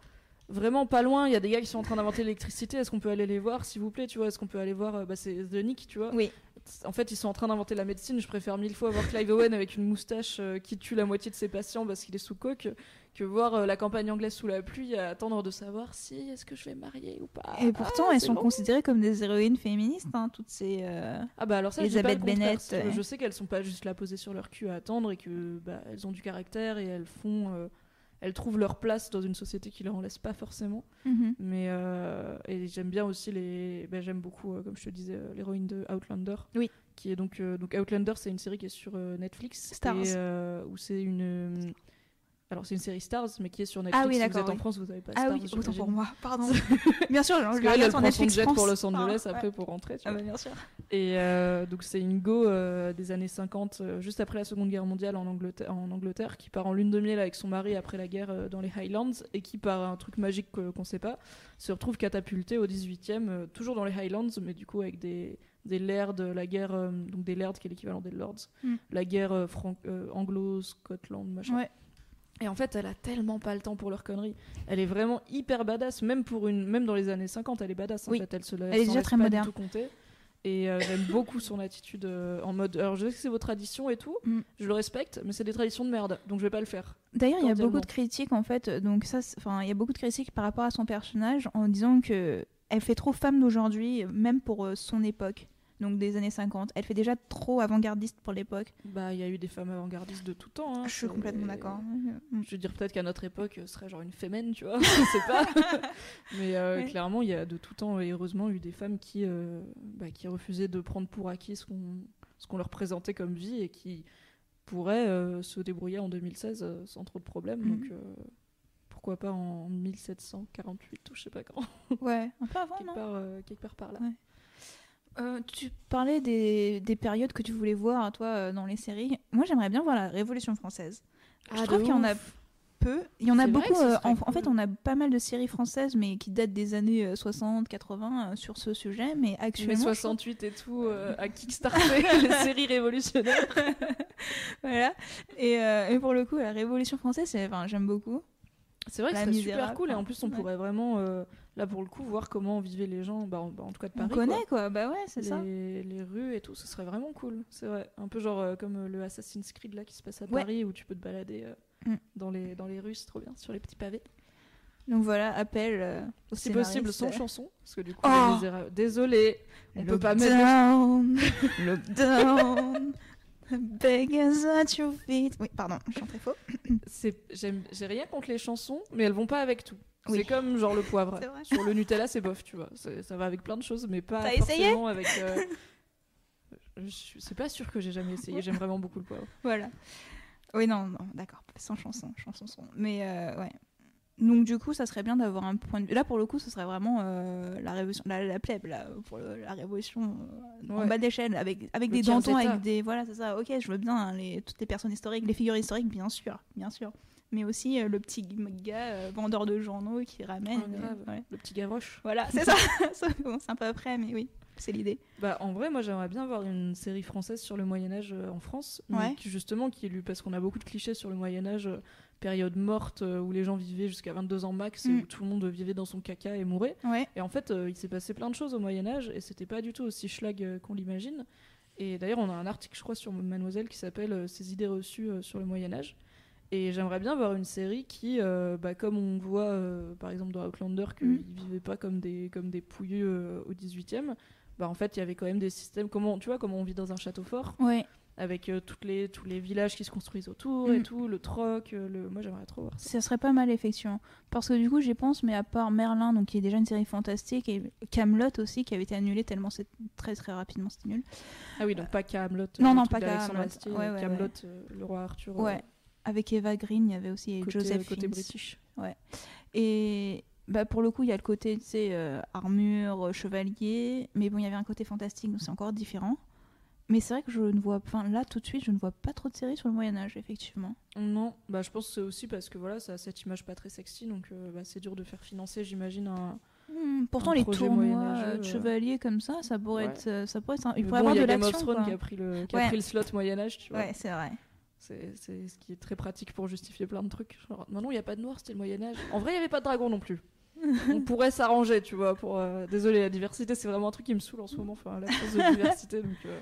S4: vraiment pas loin, il y a des gars qui sont en train d'inventer l'électricité. Est-ce qu'on peut aller les voir s'il vous plaît Tu vois? Est-ce qu'on peut aller voir euh, bah, c'est The Nick, tu vois?
S3: Oui.
S4: En fait, ils sont en train d'inventer la médecine. Je préfère mille fois voir Clive Owen avec une moustache euh, qui tue la moitié de ses patients parce qu'il est sous coke que voir euh, la campagne anglaise sous la pluie à attendre de savoir si est-ce que je vais marier ou pas.
S3: Et pourtant,
S4: Ah,
S3: elles sont considérées comme des héroïnes féministes, hein, toutes ces. euh,
S4: Ah bah alors ça, je
S3: Elisabeth
S4: contraire,
S3: Bennett, ouais.
S4: Je sais qu'elles sont pas juste là posées sur leur cul à attendre et que bah, elles ont du caractère et elles font, euh, elles trouvent leur place dans une société qui leur en laisse pas forcément.
S3: Mhm.
S4: Mais euh, et j'aime bien aussi les. ben, j'aime beaucoup, comme je te disais, l'héroïne de Outlander.
S3: Oui.
S4: Qui est donc euh, donc Outlander, c'est une série qui est sur euh, Netflix.
S3: Stars.
S4: Et, euh, où c'est une. Alors c'est une série Stars, mais qui est sur Netflix.
S3: Ah oui,
S4: si vous
S3: d'accord,
S4: êtes en. France, vous avez pas
S3: Ah
S4: Stars.
S3: oui, autant pour moi, pardon. *laughs* bien sûr, je
S4: Parce
S3: regarde
S4: elle
S3: sur
S4: prend son
S3: Netflix
S4: jet
S3: France.
S4: pour Los Angeles
S3: Ah,
S4: après
S3: ouais.
S4: pour rentrer. tu
S3: Ah
S4: vois.
S3: bah bien sûr.
S4: Et euh, donc c'est une go euh, des années 50, euh, juste après la Seconde Guerre mondiale en Angleterre, en Angleterre, qui part en lune de miel avec son mari après la guerre dans les Highlands et qui par un truc magique que- qu'on sait pas se retrouve catapulté au 18e, euh, toujours dans les Highlands, mais du coup avec des des lairds, la guerre donc des lairds qui est l'équivalent des lords,
S3: Mm.
S4: la guerre anglo-Scotland machin.
S3: Ouais.
S4: Et en fait, elle a tellement pas le temps pour leur connerie. Elle est vraiment hyper badass, même pour une, même dans les années 50, elle est badass. En
S3: Oui.
S4: fait, elle se
S3: Elle est déjà très moderne.
S4: Tout compter. Et euh, j'aime beaucoup son attitude euh, en mode. Alors je sais que c'est vos traditions et tout,
S3: Mm.
S4: je le respecte, mais c'est des traditions de merde, donc je vais pas le faire.
S3: D'ailleurs, il y a beaucoup de critiques en fait. Donc ça, enfin, il y a beaucoup de critiques par rapport à son personnage en disant que elle fait trop femme d'aujourd'hui, même pour euh, son époque. Donc des années 50. Elle fait déjà trop avant-gardiste pour l'époque.
S4: Bah, il y a eu des femmes avant-gardistes de tout temps. hein,
S3: Je suis complètement d'accord.
S4: Je veux dire, peut-être qu'à notre époque, ce serait genre une fémène, tu vois, *laughs* je sais pas. *laughs* Mais euh,
S3: Ouais.
S4: clairement, il y a de tout temps, et heureusement, eu des femmes qui, euh, bah, qui refusaient de prendre pour acquis ce qu'on ce qu'on leur présentait comme vie et qui pourraient euh, se débrouiller en 2016 euh, sans trop de problèmes.
S3: Mhm.
S4: Donc, euh, pourquoi pas en 1748 ou je sais pas quand,
S3: Ouais, un peu avant,
S4: quelque,
S3: non?
S4: part, euh, quelque part par là.
S3: Ouais. Euh, tu parlais des, des périodes que tu voulais voir, toi, euh, dans les séries. Moi, j'aimerais bien voir la Révolution française. je
S4: Ah,
S3: trouve qu'il y en a peu. Il y en a beaucoup. euh, en, fait, on a pas mal de séries françaises, mais qui datent des années euh, 60, 80 euh, sur ce sujet. Mais
S4: Mais
S3: actuellement, je trouve-
S4: 68 et tout, à Kickstarter, *laughs* les séries révolutionnaires. *laughs*
S3: voilà. Et, et pour le coup, la Révolution française, j'aime beaucoup.
S4: C'est vrai que c'est super cool et en plus on
S3: ouais.
S4: pourrait vraiment là pour le coup voir comment vivaient les gens bah, en, bah, en tout cas de
S3: On
S4: Paris
S3: connaît,
S4: quoi.
S3: quoi. Bah ouais, c'est ça.
S4: les, rues et tout ce serait vraiment cool c'est vrai un peu genre euh, comme euh, le Assassin's Creed là qui se passe à
S3: Ouais.
S4: Paris où tu peux te balader euh,
S3: Mm.
S4: dans les dans les rues c'est trop bien sur les petits pavés
S3: Donc voilà, appel euh,
S4: si possible sans chanson parce que du coup
S3: Oh
S4: Les désolé on peut pas mettre
S3: Lockdown, lockdown, *laughs* beggars at your feet. Oui, pardon, je chantais faux.
S4: j'ai rien contre les chansons mais elles vont pas avec tout
S3: Oui.
S4: c'est comme genre le poivre *laughs* sur le Nutella c'est bof tu vois ça va avec plein de choses mais pas
S3: T'as essayé
S4: forcément avec euh, *laughs* je pas sûr que j'ai jamais essayé j'aime vraiment beaucoup le poivre
S3: Voilà. Oui, non, non, d'accord, sans chanson, chanson son. Mais euh, ouais. Donc du coup, ça serait bien d'avoir un point de vue. Là, pour le coup, ce serait vraiment euh, la révolution, la, la plèbe là, pour le- la révolution euh, en bas d'échelle, avec avec
S4: Le
S3: des
S4: état.
S3: avec des voilà, c'est ça. Ok, je veux bien hein, les, toutes les personnes historiques, les figures historiques, bien sûr, bien sûr. Mais aussi euh, le petit gars euh, vendeur de journaux qui ramène.
S4: Ah, grave.
S3: euh, ouais.
S4: le petit Gavroche
S3: Voilà, c'est ça. *laughs* Bon, c'est un peu après, mais oui, c'est l'idée.
S4: Bah, en vrai, moi j'aimerais bien voir une série française sur le Moyen-Âge en France, mais
S3: Ouais.
S4: qui, justement qui est lu parce qu'on a beaucoup de clichés sur le Moyen-Âge, période morte où les gens vivaient jusqu'à 22 ans max et
S3: Mm.
S4: où tout le monde vivait dans son caca et mourait.
S3: Ouais.
S4: Et en fait, il s'est passé plein de choses au Moyen-Âge et c'était pas du tout aussi schlag qu'on l'imagine. Et d'ailleurs, on a un article, je crois, sur Mademoiselle qui s'appelle Ces idées reçues sur le Moyen-Âge. Et j'aimerais bien voir une série qui, euh, bah, comme on voit euh, par exemple dans Outlander, qu'ils
S3: Mm.
S4: vivaient pas comme des, comme des pouilleux euh, au 18e, bah, en fait, il y avait quand même des systèmes. Comment, tu vois, comment on vit dans un château fort,
S3: Ouais.
S4: avec toutes les, tous les villages qui se construisent autour
S3: Mm.
S4: et tout, le troc. le... Moi, j'aimerais trop voir ça.
S3: Ça serait pas mal, effectivement. Parce que du coup, j'y pense, mais à part Merlin, donc qui est déjà une série fantastique, et Camelot aussi, qui avait été annulée tellement c'est très très rapidement, c'était nul.
S4: Ah oui, donc pas Camelot.
S3: Non, non, pas.
S4: Camelot.
S3: Ouais, ouais,
S4: Camelot, le roi Arthur.
S3: Ouais. Avec Eva Green, il y avait aussi
S4: côté,
S3: Joseph
S4: côté
S3: Fiennes.
S4: british.
S3: Et bah, pour le coup, il y a le côté, tu sais, euh, armure, euh, chevalier, mais bon, il y avait un côté fantastique, donc c'est encore différent. Mais c'est vrai que je ne vois, enfin là tout de suite, je ne vois pas trop de séries sur le Moyen Âge, effectivement.
S4: Non, bah je pense que c'est aussi parce que voilà, ça a cette image pas très sexy, donc euh, bah, c'est dur de faire financer, j'imagine. Un...
S3: Hmm, pourtant,
S4: Un
S3: les tournois euh, de
S4: euh,
S3: chevaliers comme ça, ça pourrait
S4: Ouais.
S3: être, euh, ça pourrait être, un- il pourrait
S4: bon,
S3: avoir
S4: il y
S3: de
S4: a Game of
S3: l'action.
S4: Thrones
S3: quoi.
S4: qui a pris le, qui a
S3: Ouais.
S4: pris le slot Moyen Âge, tu vois.
S3: Ouais, c'est vrai.
S4: C'est c'est ce qui est très pratique pour justifier plein de trucs. Genre, non, non, il n'y a pas de noir, c'était le Moyen Âge. En vrai, il n'y avait pas de dragon non plus. *laughs* On pourrait s'arranger, tu vois. Pour euh, désolé, la diversité, c'est vraiment un truc qui me saule en ce moment. Enfin, la cause de *laughs* diversité, donc. euh,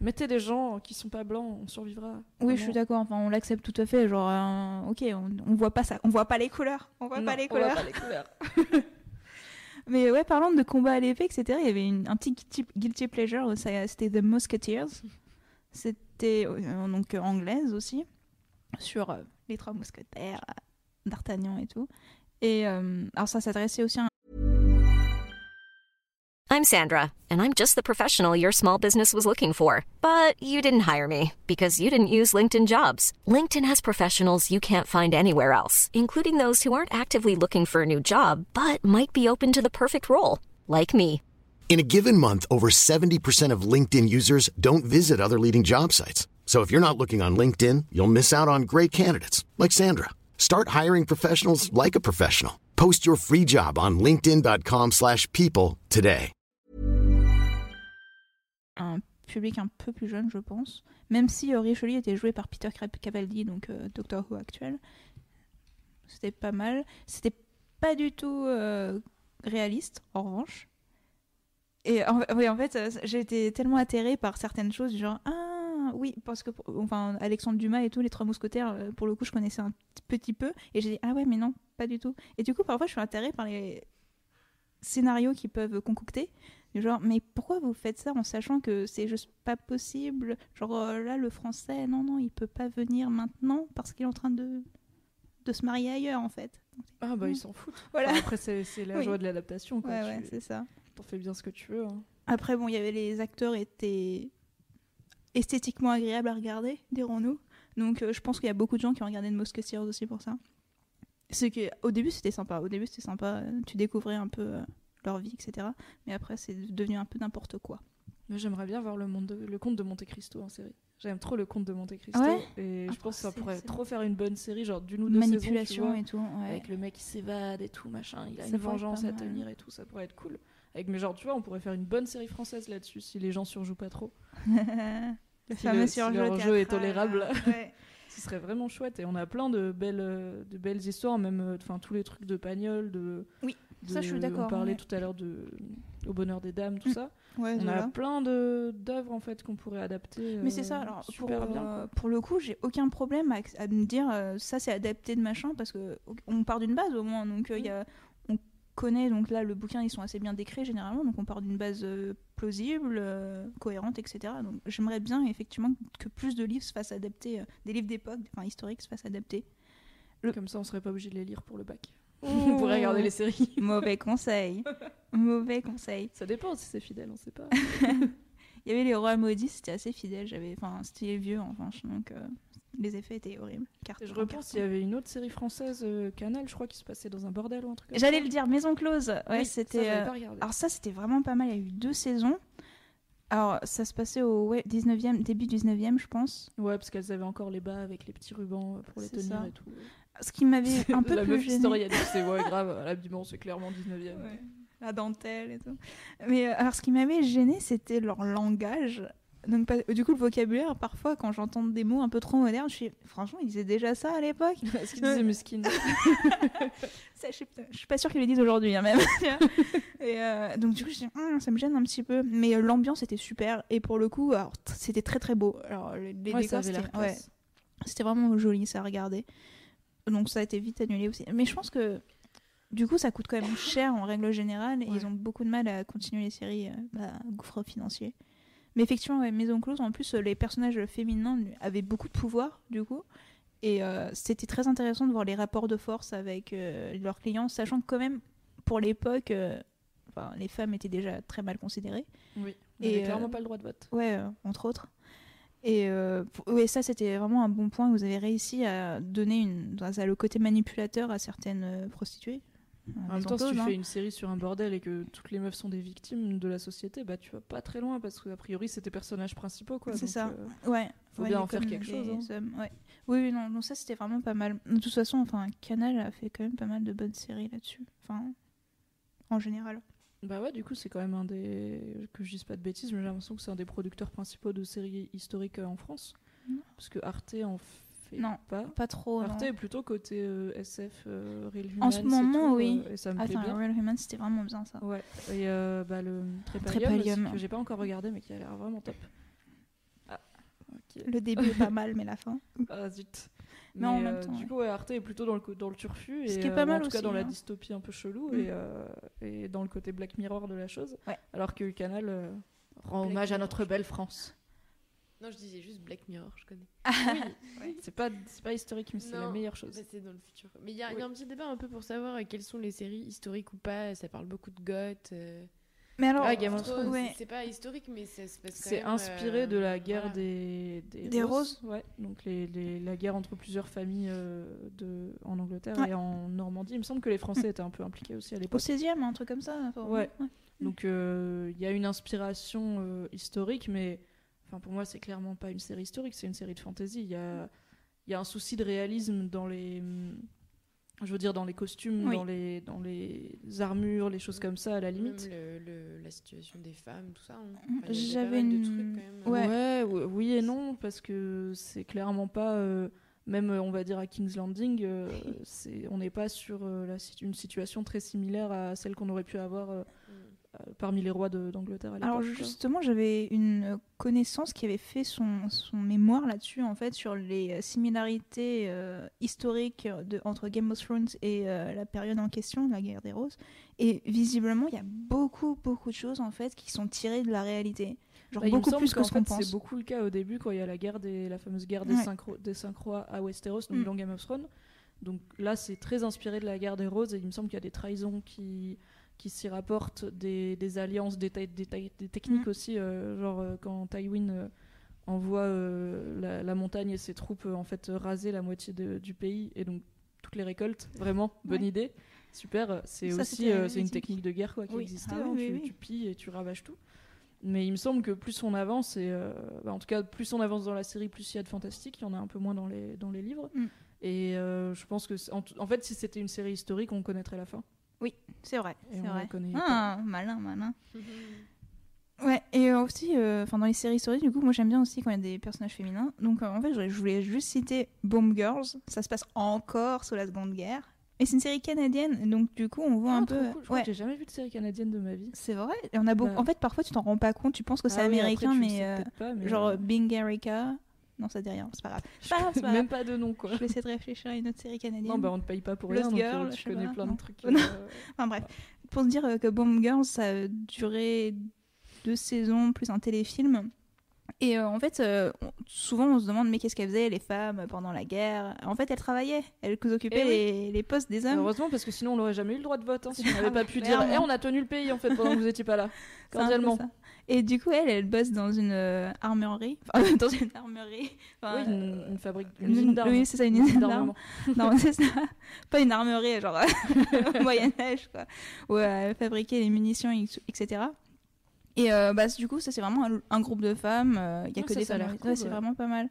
S4: Mettez des gens qui sont pas blancs, on survivra.
S3: Oui, je suis d'accord. Enfin, on l'accepte tout à fait. Genre, euh, ok, on, on voit pas ça, on voit pas les couleurs, on voit
S4: Non,
S3: pas les
S4: on voit
S3: couleurs.
S4: pas les couleurs. *laughs*
S3: Mais ouais, parlant de combat à l'épée, etc., il y avait une- un petit guilty, pleasure. C'était The Musketeers. C'était euh, donc euh, anglaise aussi sur euh, les trois mousquetaires. Euh, d'Artagnan et tout. Et euh, alors ça s'adressait aussi
S5: I'm Sandra, and I'm just the professional your small business was looking for. But you didn't hire me because you didn't use LinkedIn jobs. LinkedIn has professionals you can't find anywhere else, including those who aren't actively looking for a new job but might be open to the perfect role, like me.
S6: In a given month, over 70% of LinkedIn users don't visit other leading job sites. So if you're not looking on LinkedIn, you'll miss out on great candidates like Sandra. Start hiring professionals like a professional. Post your free job on linkedin.com/people slash people today.
S3: un public un peu plus jeune, je pense. Même si euh, Richelieu était joué par Peter Capaldi, donc euh, Doctor Who actuel. C'était pas mal. C'était pas du tout euh, réaliste, en revanche. Et en, oui, en fait, euh, j'ai été tellement atterrée par certaines choses, du genre ah oui, parce que enfin Alexandre Dumas et tous les Trois Mousquetaires, euh, pour le coup, je connaissais un petit peu, et j'ai dit ah ouais, mais non, pas du tout. Et du coup, parfois, je suis atterrée par les scénarios qu'ils peuvent concocter. Du genre, mais pourquoi vous faites ça en sachant que c'est juste pas possible? Genre euh, là, le français, non, non, il peut pas venir maintenant parce qu'il est en train de, de se marier ailleurs en fait.
S4: Ah bah ils s'en foutent.
S3: Voilà.
S4: Enfin, après c'est la
S3: Oui.
S4: joie de l'adaptation quoi.
S3: Ouais, ouais, c'est ça.
S4: T'en fais bien ce que tu veux. hein.
S3: Après, bon, il y avait les acteurs étaient esthétiquement agréables à regarder, dirons-nous. Donc euh, je pense qu'il y a beaucoup de gens qui ont regardé The Musketeers aussi pour ça. C'est que au début c'était sympa, au début c'était sympa, tu découvrais un peu euh, leur vie, etc. Mais après c'est devenu un peu n'importe quoi.
S4: Moi j'aimerais bien voir le, monde de- le conte de Monte Cristo en série. J'aime trop le conte de Monte Cristo
S3: Ouais
S4: et
S3: Ah,
S4: je pense que ça pourrait trop faire une bonne série, genre d'une ou deux
S3: Manipulation
S4: saisons,
S3: et tout. ouais.
S4: avec le mec qui s'évade et tout machin. Il a
S3: Ça
S4: une vengeance à tenir et tout, ça pourrait être cool. Avec mais genre tu vois, on pourrait faire une bonne série française là-dessus si les gens surjouent pas trop. *laughs*
S3: le
S4: Si
S3: fameux
S4: le- si leur jeu est
S3: théâtral,
S4: tolérable.
S3: ouais. *laughs*
S4: Ce serait vraiment chouette et on a plein de belles, euh, de belles histoires, même euh, enfin tous les trucs de Pagnol, de.
S3: Oui,
S4: de-
S3: ça, je suis d'accord,
S4: On parlait
S3: ouais.
S4: tout à l'heure de Au bonheur des dames, tout
S3: Mm.
S4: ça.
S3: Ouais,
S4: On a plein d'œuvres en fait qu'on pourrait adapter.
S3: Mais c'est
S4: euh,
S3: ça, alors pour,
S4: bien.
S3: euh, pour le coup, j'ai aucun problème à, à me dire euh, ça c'est adapté de machin parce que on part d'une base au moins. Donc euh, il y a, connaît, donc là le bouquin ils sont assez bien décrits généralement, donc on part d'une base euh, plausible, euh, cohérente, etc. Donc j'aimerais bien effectivement que plus de livres se fassent adapter, euh, des livres d'époque, enfin historiques se fassent adapter. le-
S4: Comme ça, on serait pas obligé de les lire pour le bac. on *laughs* pourrait regarder les séries.
S3: Mauvais conseil. *laughs* Mauvais conseil.
S4: Ça dépend si c'est fidèle, on sait pas. *laughs*
S3: Il y avait les rois maudits, c'était assez fidèle. J'avais, enfin, c'était vieux en revanche, donc euh, les effets étaient horribles. Carton,
S4: je repense, il y avait une autre série française, euh, Canal, je crois, qui se passait dans un bordel ou un truc
S3: J'allais le dire, Maison Close. Ouais,
S4: Oui,
S3: c'était. euh. Alors ça, c'était vraiment pas mal. Il y a eu deux saisons. Alors ça se passait au ouais, 19e, début 19e, je pense.
S4: Ouais, parce qu'elles avaient encore les bas avec les petits rubans euh, pour les tenir
S3: ça.
S4: et tout.
S3: Ce qui m'avait un *laughs* peu
S4: la
S3: plus
S4: meuf
S3: gênée.
S4: c'est ouais, grave, l'habillement, c'est clairement 19ème.
S3: Ouais, La dentelle et tout. Mais euh, alors ce qui m'avait gêné, c'était leur langage. Donc pas- du coup le vocabulaire, parfois quand j'entends des mots un peu trop modernes, je suis franchement ils disaient déjà ça à l'époque. *laughs*
S4: Est-ce qu'il disait Muskine *laughs*
S3: Ça, je, suis, je suis pas sûre qu'ils le disent aujourd'hui, hein, même. *laughs* et euh, donc, du coup, je dis, Hum, ça me gêne un petit peu. Mais euh, l'ambiance était super. Et pour le coup, c'était très très beau. Alors, les, les
S4: Ouais,
S3: décors, c'était vraiment joli, ça à regarder. Donc, ça a été vite annulé aussi. Mais je pense que du coup, ça coûte quand même cher en règle générale. Et
S4: Ouais.
S3: ils ont beaucoup de mal à continuer les séries, euh, bah, gouffre financier. Mais effectivement, ouais, Maison Close, en plus, euh, les personnages féminins avaient beaucoup de pouvoir, du coup. Et euh, c'était très intéressant de voir les rapports de force avec euh, leurs clients, sachant que quand même, pour l'époque, enfin, les femmes étaient déjà très mal considérées.
S4: Oui,
S3: Et,
S4: clairement pas le droit de vote.
S3: Ouais, entre autres. Et euh, ouais, ça, c'était vraiment un bon point. Vous avez réussi à donner une, à le côté manipulateur à certaines prostituées.
S4: En même temps, si tu fais une série sur un bordel et que toutes les meufs sont des victimes de la société, bah tu vas pas très loin parce qu'a priori c'est tes personnages principaux quoi.
S3: C'est ça.
S4: euh,
S3: Ouais.
S4: Faut
S3: ouais,
S4: bien en faire quelque chose, hein.
S3: ouais. Oui, oui, non, non, ça c'était vraiment pas mal. De toute façon, enfin, Canal a fait quand même pas mal de bonnes séries là-dessus. Enfin, en général.
S4: Bah ouais, du coup c'est quand même un des que je dise pas de bêtises, mais j'ai l'impression que c'est un des producteurs principaux de séries historiques euh, en France. Parce que Arte en fait
S3: Non,
S4: pas.
S3: Pas trop.
S4: Arte
S3: non.
S4: est plutôt côté euh, SF, euh, Real
S3: En ce
S4: Humans
S3: moment,
S4: tout,
S3: oui.
S4: euh, et ça me plaît bien.
S3: Real Human, c'était vraiment bien ça.
S4: Ouais, et euh, bah, le Trépalium,
S3: Trépalium.
S4: aussi, que j'ai pas encore regardé mais qui a l'air vraiment top. Ah.
S3: Le début est pas mal, mais la fin. *laughs*
S4: Ah zut.
S3: Mais en même temps,
S4: du
S3: ouais.
S4: coup, ouais, Arte est plutôt dans le, dans le turfu.
S3: Ce
S4: et,
S3: qui est pas
S4: euh,
S3: mal
S4: En tout cas, dans la
S3: hein.
S4: dystopie un peu chelou
S3: Mm.
S4: et, euh, et dans le côté Black Mirror de la chose.
S3: Ouais.
S4: Alors que Canal euh, rend hommage à notre belle France.
S2: Non, je disais juste Black Mirror, je connais.
S4: Oui, c'est pas, c'est pas historique, mais c'est la meilleure chose.
S2: bah, c'est dans le futur. Mais il y, a y un petit débat un peu pour savoir euh, quelles sont les séries historiques ou pas. Ça parle beaucoup de goth. euh.
S3: Mais alors,
S4: Ah, Game of
S2: Thrones,
S3: ouais.
S2: c'est- c'est pas historique, mais
S4: C'est
S2: même,
S4: inspiré
S2: euh,
S4: de la guerre
S2: voilà.
S4: des, des,
S3: Des roses.
S4: Ouais, donc les, les- la guerre entre plusieurs familles euh, de, en Angleterre
S3: Ouais.
S4: et en Normandie. Il me semble que les Français étaient un peu impliqués aussi à
S3: au
S4: l'époque.
S3: 16e, un truc comme ça.
S4: Ouais. Donc euh, il y a une inspiration euh, historique, mais enfin, pour moi, c'est clairement pas une série historique, c'est une série de fantasy. Il y a, il y a un souci de réalisme dans les. Je veux dire, dans les costumes,
S3: Oui.
S4: dans, les, dans les armures, les choses comme ça, à la limite.
S2: le- le- la situation des femmes, tout ça. hein.
S3: Mm,
S2: Enfin,
S3: j'avais
S2: de
S3: une-
S2: trucs, quand même.
S3: Ouais.
S4: Ouais, ou- oui et non, parce que c'est clairement pas. euh, même, euh, on va dire, à King's Landing, euh, on n'est pas sur euh, la, une situation très similaire à celle qu'on aurait pu avoir parmi les rois d'Angleterre à l'époque.
S3: Alors justement, j'avais une connaissance qui avait fait son, son mémoire là-dessus, en fait, sur les similarités euh, historiques de, entre Game of Thrones et euh, la période en question, la guerre des roses. Et visiblement, il y a beaucoup, beaucoup de choses, en fait, qui sont tirées de la réalité. Genre
S4: Bah,
S3: beaucoup plus que ce qu'on pense.
S4: C'est beaucoup le cas au début quand il y a la guerre des, la fameuse guerre des,
S3: Ouais.
S4: cinq, des cinq rois à Westeros, donc
S3: Mm.
S4: dans Game of Thrones. Donc là, c'est très inspiré de la guerre des roses et il me semble qu'il y a des trahisons qui, qui s'y rapportent, des, des alliances, des, techniques
S3: Mm.
S4: aussi, euh, genre euh, quand Tywin euh, envoie la, la montagne et ses troupes en fait raser la moitié de- du pays et donc toutes les récoltes, vraiment bonne
S3: Ouais.
S4: idée, super. C'est aussi euh, c'est une technique de guerre quoi qui
S3: Oui.
S4: existait.
S3: Ah
S4: hein,
S3: oui,
S4: tu,
S3: oui.
S4: tu pilles et tu ravages tout. Mais il me semble que plus on avance, et euh, bah, en tout cas plus on avance dans la série, plus il y a de fantastique. Il y en a un peu moins dans les, dans les livres.
S3: Mm.
S4: Et euh, je pense que, en fait, si c'était une série historique, on connaîtrait la fin.
S3: C'est vrai,
S4: Et
S3: c'est
S4: on
S3: vrai.
S4: connaît
S3: Ah, malin, malin. *laughs* Ouais, et euh, aussi, euh, enfin dans les séries historiques, du coup, moi j'aime bien aussi quand il y a des personnages féminins. Donc euh, en fait, je voulais- juste citer Bomb Girls. Ça se passe encore sous la Seconde Guerre. Et c'est une série canadienne, donc du coup, on voit
S4: Ah,
S3: un peu.
S4: cool. Je
S3: Ouais,
S4: j'ai jamais vu de série canadienne de ma vie.
S3: c'est vrai. Et on a beaucoup.
S4: Bah.
S3: En fait, parfois, tu t'en rends pas compte. Tu penses que c'est
S4: Ah oui, après,
S3: américain,
S4: tu le
S3: mais, euh,
S4: pas, mais,
S3: genre
S4: euh,
S3: Bing Erica. Non, ça dit rien. C'est pas grave. pas pas
S4: même pas de nom quoi.
S3: Je vais essayer de réfléchir à une autre série canadienne.
S4: Non, bah on ne paye pas pour
S3: Lost
S4: rien, donc
S3: Girl, *laughs*
S4: euh,
S3: je
S4: connais plein
S3: non.
S4: de trucs.
S3: Non.
S4: euh,
S3: Enfin bref, pour se dire euh, que Bomb Girls, ça a duré deux saisons plus un téléfilm. Et euh, en fait, euh, souvent on se demande mais qu'est-ce qu'elles faisaient les femmes pendant la guerre? En fait, elles travaillaient, elles occupaient
S4: Eh oui.
S3: les, les postes des hommes.
S4: Heureusement, parce que sinon on n'aurait jamais eu le droit de vote. hein, si on n'avait
S3: Ah,
S4: pas pu dire. Eh, on a tenu le pays en fait pendant que vous étiez pas là. Cordialement.
S3: Et du coup, elle, elle bosse dans une euh, armurerie, enfin, *laughs* dans une armurerie. Enfin,
S4: Oui, une, une fabrique, une usine d'armes.
S3: oui, c'est ça, une *laughs* usine d'armes. Non, *laughs* c'est ça. Pas une armurerie, genre au Moyen-Âge, quoi. Où elle fabriquait les munitions, etc. Et euh, bah, du coup, ça, c'est vraiment un, un groupe de femmes. euh, Il y a
S4: Ah,
S3: que
S4: ça,
S3: des femmes. Ouais,
S4: cool,
S3: c'est
S4: ouais.
S3: vraiment pas mal.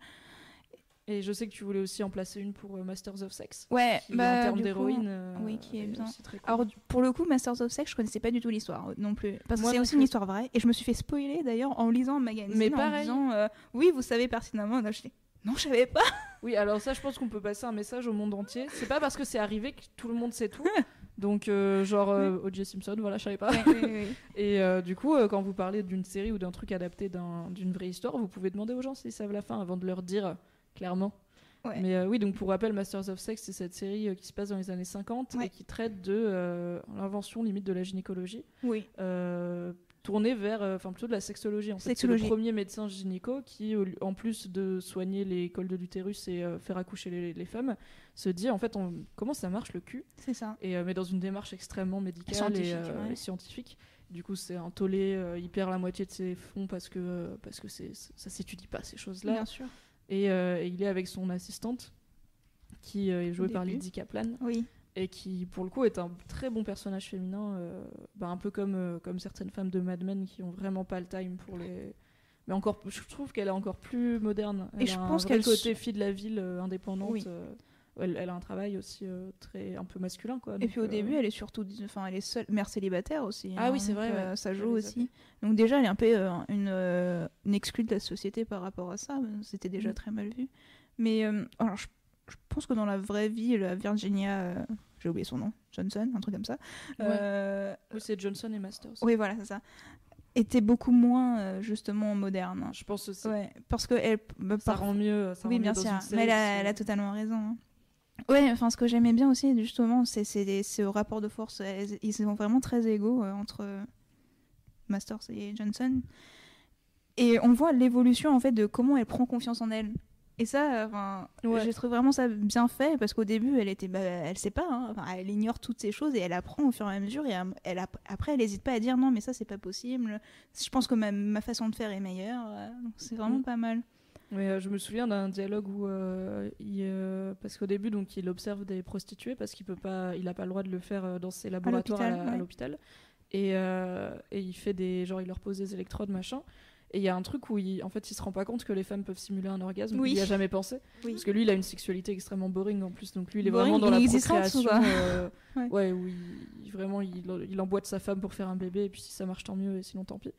S4: Et je sais que tu voulais aussi en placer une pour euh, Masters of Sex.
S3: Ouais,
S4: Qui,
S3: bah,
S4: en termes
S3: du coup,
S4: d'héroïne, euh,
S3: oui, qui est bien.
S4: cool.
S3: Alors, pour le coup, Masters of Sex, je connaissais pas du tout l'histoire euh, non plus. Parce que c'est aussi une histoire vraie. Et je me suis fait spoiler d'ailleurs en lisant un magazine.
S4: Mais
S3: en
S4: pareil.
S3: disant euh, Oui, vous savez pertinemment. Là, je dis, non, je savais pas. *laughs*
S4: Oui, alors ça, je pense qu'on peut passer un message au monde entier. C'est pas parce que c'est arrivé que tout le monde sait tout. *laughs* Donc, euh, genre euh, O.J. Simpson, voilà, je savais pas. *laughs* Et euh, du coup, quand vous parlez d'une série ou d'un truc adapté d'un- d'une vraie histoire, vous pouvez demander aux gens s'ils savent la fin avant de leur dire clairement.
S3: Ouais.
S4: Mais euh, oui, donc pour rappel, Masters of Sex, c'est cette série euh, qui se passe dans les années 50
S3: Ouais.
S4: et qui traite de euh, l'invention limite de la gynécologie,
S3: Oui.
S4: tournée vers, enfin plutôt de la sexologie. En fait, c'est le
S3: Sexologie.
S4: premier médecin gynéco qui, en plus de soigner les cols de l'utérus et faire accoucher les, les femmes, se dit en fait on- comment ça marche le cul?
S3: C'est ça.
S4: et mais dans une démarche extrêmement médicale
S3: Scientifique,
S4: et,
S3: ouais.
S4: et scientifique. Du coup, c'est un tollé, il perd la moitié de ses fonds parce que parce que c'est ça s'étudie pas ces choses-là.
S3: Bien sûr.
S4: Et, euh, et il est avec son assistante qui euh, est jouée par. Lydie Kaplan
S3: Oui.
S4: et qui pour le coup est un très bon personnage féminin, euh, bah, un peu comme comme certaines femmes de Mad Men qui ont vraiment pas le time pour les mais encore, je trouve qu'elle est encore plus moderne. Elle
S3: Et je
S4: a
S3: pense qu'elle
S4: côté fille de la ville euh, indépendante.
S3: Oui.
S4: euh, elle, elle a un travail aussi euh, très un peu masculin quoi.
S3: Et puis au
S4: euh,
S3: début, elle est surtout, enfin, elle est seule, mère célibataire aussi.
S4: Ah
S3: hein,
S4: oui, c'est vrai,
S3: euh,
S4: ouais.
S3: ça joue aussi. Donc déjà, elle est un peu euh, une, une exclue de la société par rapport à ça. C'était déjà
S4: Mm.
S3: très mal vu. Mais alors, je, je pense que dans la vraie vie, la Virginia, j'ai oublié son nom, Johnson, un truc comme ça.
S4: Ouais. Oui, c'est Johnson et Masters.
S3: oui, voilà, c'est ça. Était beaucoup moins euh, justement moderne.
S4: Je pense aussi.
S3: Ouais, parce que elle, bah,
S4: Ça
S3: par-
S4: rend mieux. Ça
S3: oui,
S4: rend
S3: bien
S4: mieux
S3: sûr. Mais a, elle a totalement raison. hein. Ouais, enfin, ce que j'aimais bien aussi, justement, c'est au rapport de force. Ils sont vraiment très égaux euh, entre euh, Masters et Johnson. Et on voit l'évolution en fait de comment elle prend confiance en elle. Et ça, euh, enfin,
S4: Ouais.
S3: j'ai trouvé vraiment ça bien fait parce qu'au début, elle était, bah, elle sait pas, hein. Elle ignore toutes ces choses et elle apprend au fur et à mesure. Et elle, elle après, elle hésite pas à dire non, mais ça c'est pas possible. Je pense que ma, ma façon de faire est meilleure. euh, C'est vraiment
S4: Mm.
S3: pas mal.
S4: Mais euh, je me souviens d'un dialogue où euh, il, euh, parce qu'au début donc il observe des prostituées parce qu'il peut pas, il a pas le droit de le faire dans ses laboratoires à
S3: l'hôpital, ouais.
S4: et, et il fait des genre il leur pose des électrodes machin et il y a un truc où il, en fait il se rend pas compte que les femmes peuvent simuler un orgasme
S3: Oui.
S4: il y a jamais pensé
S3: Oui.
S4: parce que lui il a une sexualité extrêmement boring en plus donc lui il est
S3: Boring,
S4: vraiment dans la procréation *laughs*
S3: Ouais.
S4: ouais où il, il- vraiment il, il emboîte sa femme pour faire un bébé et puis si ça marche tant mieux et sinon tant pis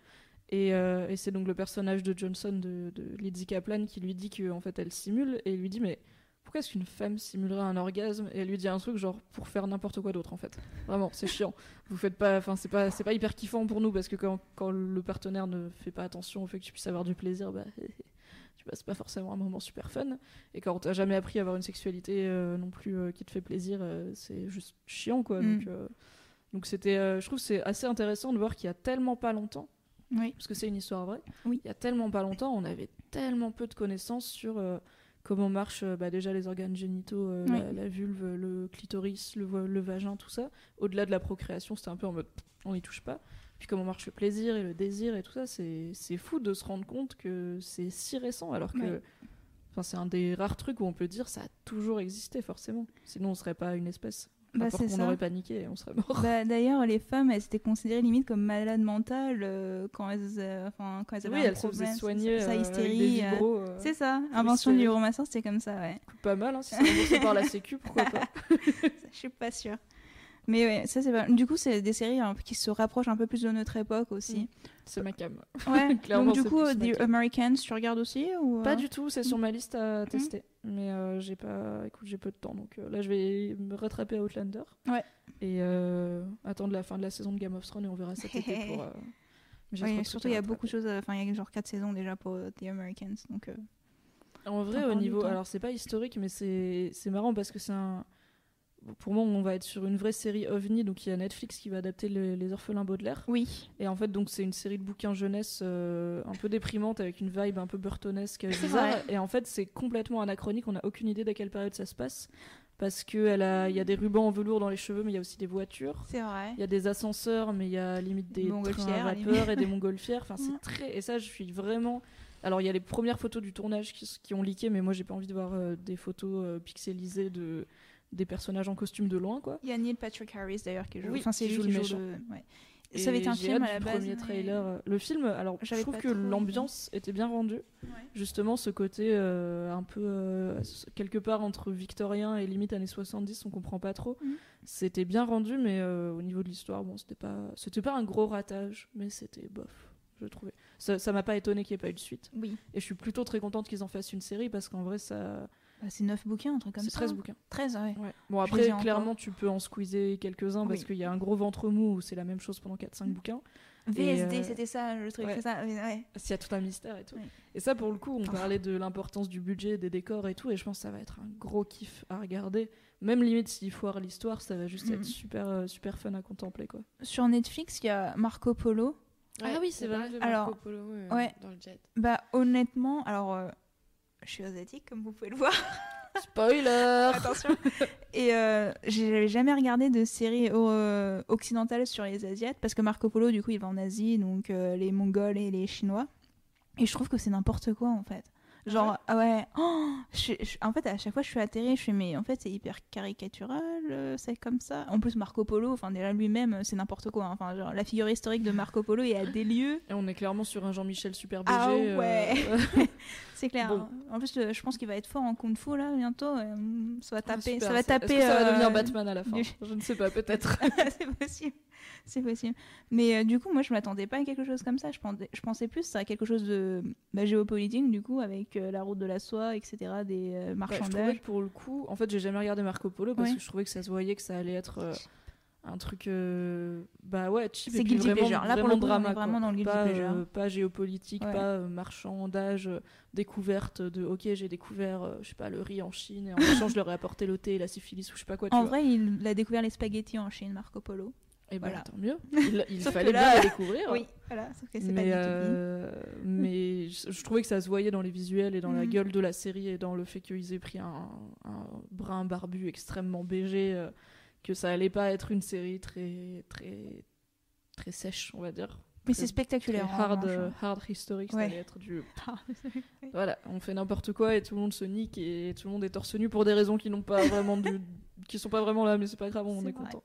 S4: et, euh, et c'est donc le personnage de Johnson de, de Lizzie Kaplan qui lui dit que en fait elle simule et il lui dit mais pourquoi est-ce qu'une femme simulerait un orgasme? Et elle lui dit un truc genre pour faire n'importe quoi d'autre en fait. Vraiment c'est chiant. Vous faites pas enfin c'est pas c'est pas hyper kiffant pour nous parce que quand, quand le partenaire ne fait pas attention au fait que tu puisses avoir du plaisir bah *laughs* tu passes pas forcément un moment super fun. Et quand t'as jamais appris à avoir une sexualité euh, non plus euh, qui te fait plaisir c'est juste chiant quoi.
S3: Mm.
S4: donc donc c'était je trouve c'est assez intéressant de voir qu'il y a tellement pas longtemps
S3: Oui.
S4: parce que c'est une histoire vraie.
S3: Oui.
S4: Il y a tellement pas longtemps, on avait tellement peu de connaissances sur euh, comment marchent euh, bah, déjà les organes génitaux, euh,
S3: Oui.
S4: la, la vulve, le clitoris, le, vagin, tout ça. Au-delà de la procréation, c'était un peu en mode on n'y touche pas. Puis comment marche le plaisir et le désir et tout ça, c'est c'est fou de se rendre compte que c'est si récent alors que. Enfin, c'est un des rares trucs où on peut dire ça a toujours existé forcément. Sinon, on serait pas une espèce.
S3: Bah, c'est
S4: qu'on
S3: ça.
S4: n'aurait paniqué et on serait mort.
S3: Bah, D'ailleurs, les femmes, elles étaient considérées limite comme malades mentales euh, quand elles, euh, quand elles avaient
S4: oui,
S3: un
S4: elle se
S3: problème.
S4: faisait soigner
S3: sa
S4: euh,
S3: hystérie. euh, C'est ça, invention du romanceur, c'était comme ça, ouais.
S4: pas mal, hein, si c'est remboursé par la sécu, pourquoi *laughs* pas.
S3: Je suis pas sûre. Mais ouais, ça c'est pas... Du coup, c'est des séries peu qui se rapprochent un peu plus de notre époque aussi.
S4: C'est ma cam.
S3: Ouais. *laughs*
S4: Clairement,
S3: Donc du coup,
S4: plus
S3: The. Americans, tu regardes aussi ou
S4: Pas
S3: euh,
S4: du tout, c'est sur ma liste à tester. Mais euh, j'ai pas. Écoute, j'ai peu de temps. Donc euh, là, je vais me rattraper à Outlander.
S3: Ouais.
S4: Et euh, attendre la fin de la saison de Game of Thrones et on verra cet été pour. *laughs* euh,
S3: Oui, surtout il y a beaucoup de choses. Enfin, il y a genre 4 saisons déjà pour euh, The Americans. Donc euh,
S4: En vrai, au niveau. Alors, c'est pas historique, mais c'est c'est marrant parce que c'est un. Pour moi, on va être sur une vraie série OVNI. Donc, il y a Netflix qui va adapter le- Les Orphelins Baudelaire.
S3: oui.
S4: Et en fait, donc c'est une série de bouquins jeunesse euh, un peu déprimante avec une vibe un peu burtonesque
S3: C'est
S4: bizarre.
S3: vrai.
S4: Et en fait, c'est complètement anachronique. On n'a aucune idée d'à quelle période ça se passe parce que elle a, il y a des rubans en velours dans les cheveux, mais il y a aussi des voitures.
S3: C'est vrai.
S4: Il y a des ascenseurs, mais il y a limite des
S3: Des
S4: trains à vapeur et des montgolfières. Enfin, c'est très. Et ça, je suis vraiment. Alors, il y a les premières photos du tournage qui ont leaké, mais moi, j'ai pas envie de voir euh, des photos euh, pixelisées de des personnages en costume de loin, quoi.
S3: Il y a Neil Patrick Harris d'ailleurs qui joue.
S4: Oui,
S3: enfin, c'est
S4: qui
S3: lui
S4: joue
S3: qui
S4: le
S3: joue
S4: méchant.
S3: le. ouais.
S4: Et
S3: Ça avait été un film à la base.
S4: premier trailer. Le film, alors je trouve que l'ambiance était bien rendue.
S3: Ouais.
S4: Justement, ce côté euh, un peu euh, quelque part entre victorien et limite années 70, on comprend pas trop.
S3: Mhm.
S4: C'était bien rendu, mais euh, au niveau de l'histoire, bon, c'était pas, c'était pas un gros ratage, mais c'était bof, je trouvais. Ça, m'a pas étonné qu'il n'y ait pas eu de suite.
S3: Oui.
S4: Et je suis plutôt très contente qu'ils en fassent une série parce qu'en vrai, ça,
S3: c'est 9 bouquins, un truc comme
S4: c'est
S3: ça.
S4: 13 bouquins.
S3: 13, ouais.
S4: Ouais. Bon, après,
S3: encore.
S4: clairement, tu peux en squeezer quelques-uns parce
S3: Oui.
S4: qu'il y a un gros ventre mou où c'est la même chose pendant 4-5
S3: Mhm.
S4: bouquins.
S3: VSD,
S4: euh,
S3: c'était ça le truc,
S4: ouais.
S3: c'est ça. ouais,
S4: y a tout un mystère et tout.
S3: Ouais.
S4: Et ça, pour le coup, on
S3: Oh.
S4: parlait de l'importance du budget, des décors et tout, et je pense que ça va être un gros kiff à regarder. Même limite, s'il foire l'histoire, ça va juste
S3: Mhm.
S4: être super, euh, super fun à contempler, quoi.
S3: Sur Netflix, il y a Marco Polo.
S4: Ah oui, c'est vrai.
S2: de
S3: Alors,
S2: Marco Polo, euh,
S3: ouais.
S2: dans le jet.
S3: Bah, honnêtement, alors. euh, je suis asiatique, comme vous pouvez le voir. *laughs*
S4: Spoiler *laughs*
S3: Attention. Et euh, j'avais jamais regardé de série euh, occidentale sur les Asiates parce que Marco Polo, du coup, il va en Asie, donc euh, les Mongols et les Chinois. Et je trouve que c'est n'importe quoi en fait. Genre, ah ouais, oh, *gasps* je- je- en fait, à chaque fois, je suis atterrée, je fais, mais en fait, c'est hyper caricatural, euh, c'est comme ça. En plus, Marco Polo, enfin, déjà lui-même, c'est n'importe quoi. hein. Enfin, genre, la figure historique de Marco Polo est à des lieux.
S4: Et on est clairement sur un Jean-Michel super BG.
S3: Ah
S4: euh,
S3: ouais. *laughs* C'est clair.
S4: Bon.
S3: En plus, euh, je pense qu'il va être fort en kung fu là bientôt. euh, ça va
S4: Ah,
S3: taper.
S4: super.
S3: ça va
S4: Est-ce
S3: taper.
S4: que ça va
S3: euh,
S4: devenir Batman à la fin
S3: du-
S4: Je ne sais pas, peut-être. *laughs*
S3: c'est possible. C'est possible. Mais euh, du coup, moi, je m'attendais pas à quelque chose comme ça. Je pensais, je pensais plus à quelque chose de bah, géopolitique, du coup, avec euh, la route de la soie, etc., des euh,
S4: Ouais, je
S3: marchandages.
S4: trouvais que pour le coup, en fait, j'ai jamais regardé Marco Polo parce
S3: Ouais.
S4: que je trouvais que ça se voyait que ça allait être un truc, euh, bah ouais, cheap
S3: C'est guilty
S4: vraiment,
S3: pleasure. Là, pour le coup, on est
S4: drama,
S3: vraiment dans le guilty
S4: pas,
S3: pleasure.
S4: euh, pas géopolitique,
S3: Ouais.
S4: pas euh, marchandage, découverte de, ok, j'ai découvert, je sais pas, le riz en Chine et en *laughs* échange, je leur ai apporté le thé et la syphilis ou je sais pas quoi. Tu
S3: En
S4: vois.
S3: vrai, il a découvert les spaghettis en Chine, Marco Polo.
S4: Et ben
S3: Voilà.
S4: tant mieux. *laughs* Il, fallait
S3: là-
S4: bien les découvrir. *laughs*
S3: Oui, voilà, sauf que c'est pas
S4: mais,
S3: du tout
S4: euh, mais je je trouvais que ça se voyait dans les visuels et dans la
S3: Mhm.
S4: gueule de la série et dans le fait qu'ils aient pris un, un brin barbu extrêmement euh, que ça allait pas être une série très très très sèche, on va dire.
S3: Mais c'est spectaculaire.
S4: Hard,
S3: revanche,
S4: euh,
S3: hein.
S4: hard historique, ça allait être du. *laughs*
S3: Ah,
S4: Voilà, on fait n'importe quoi et tout le monde se nique et tout le monde est torse nu pour des raisons qui n'ont pas vraiment de, *laughs* qui sont pas vraiment là, mais c'est pas grave, on est content.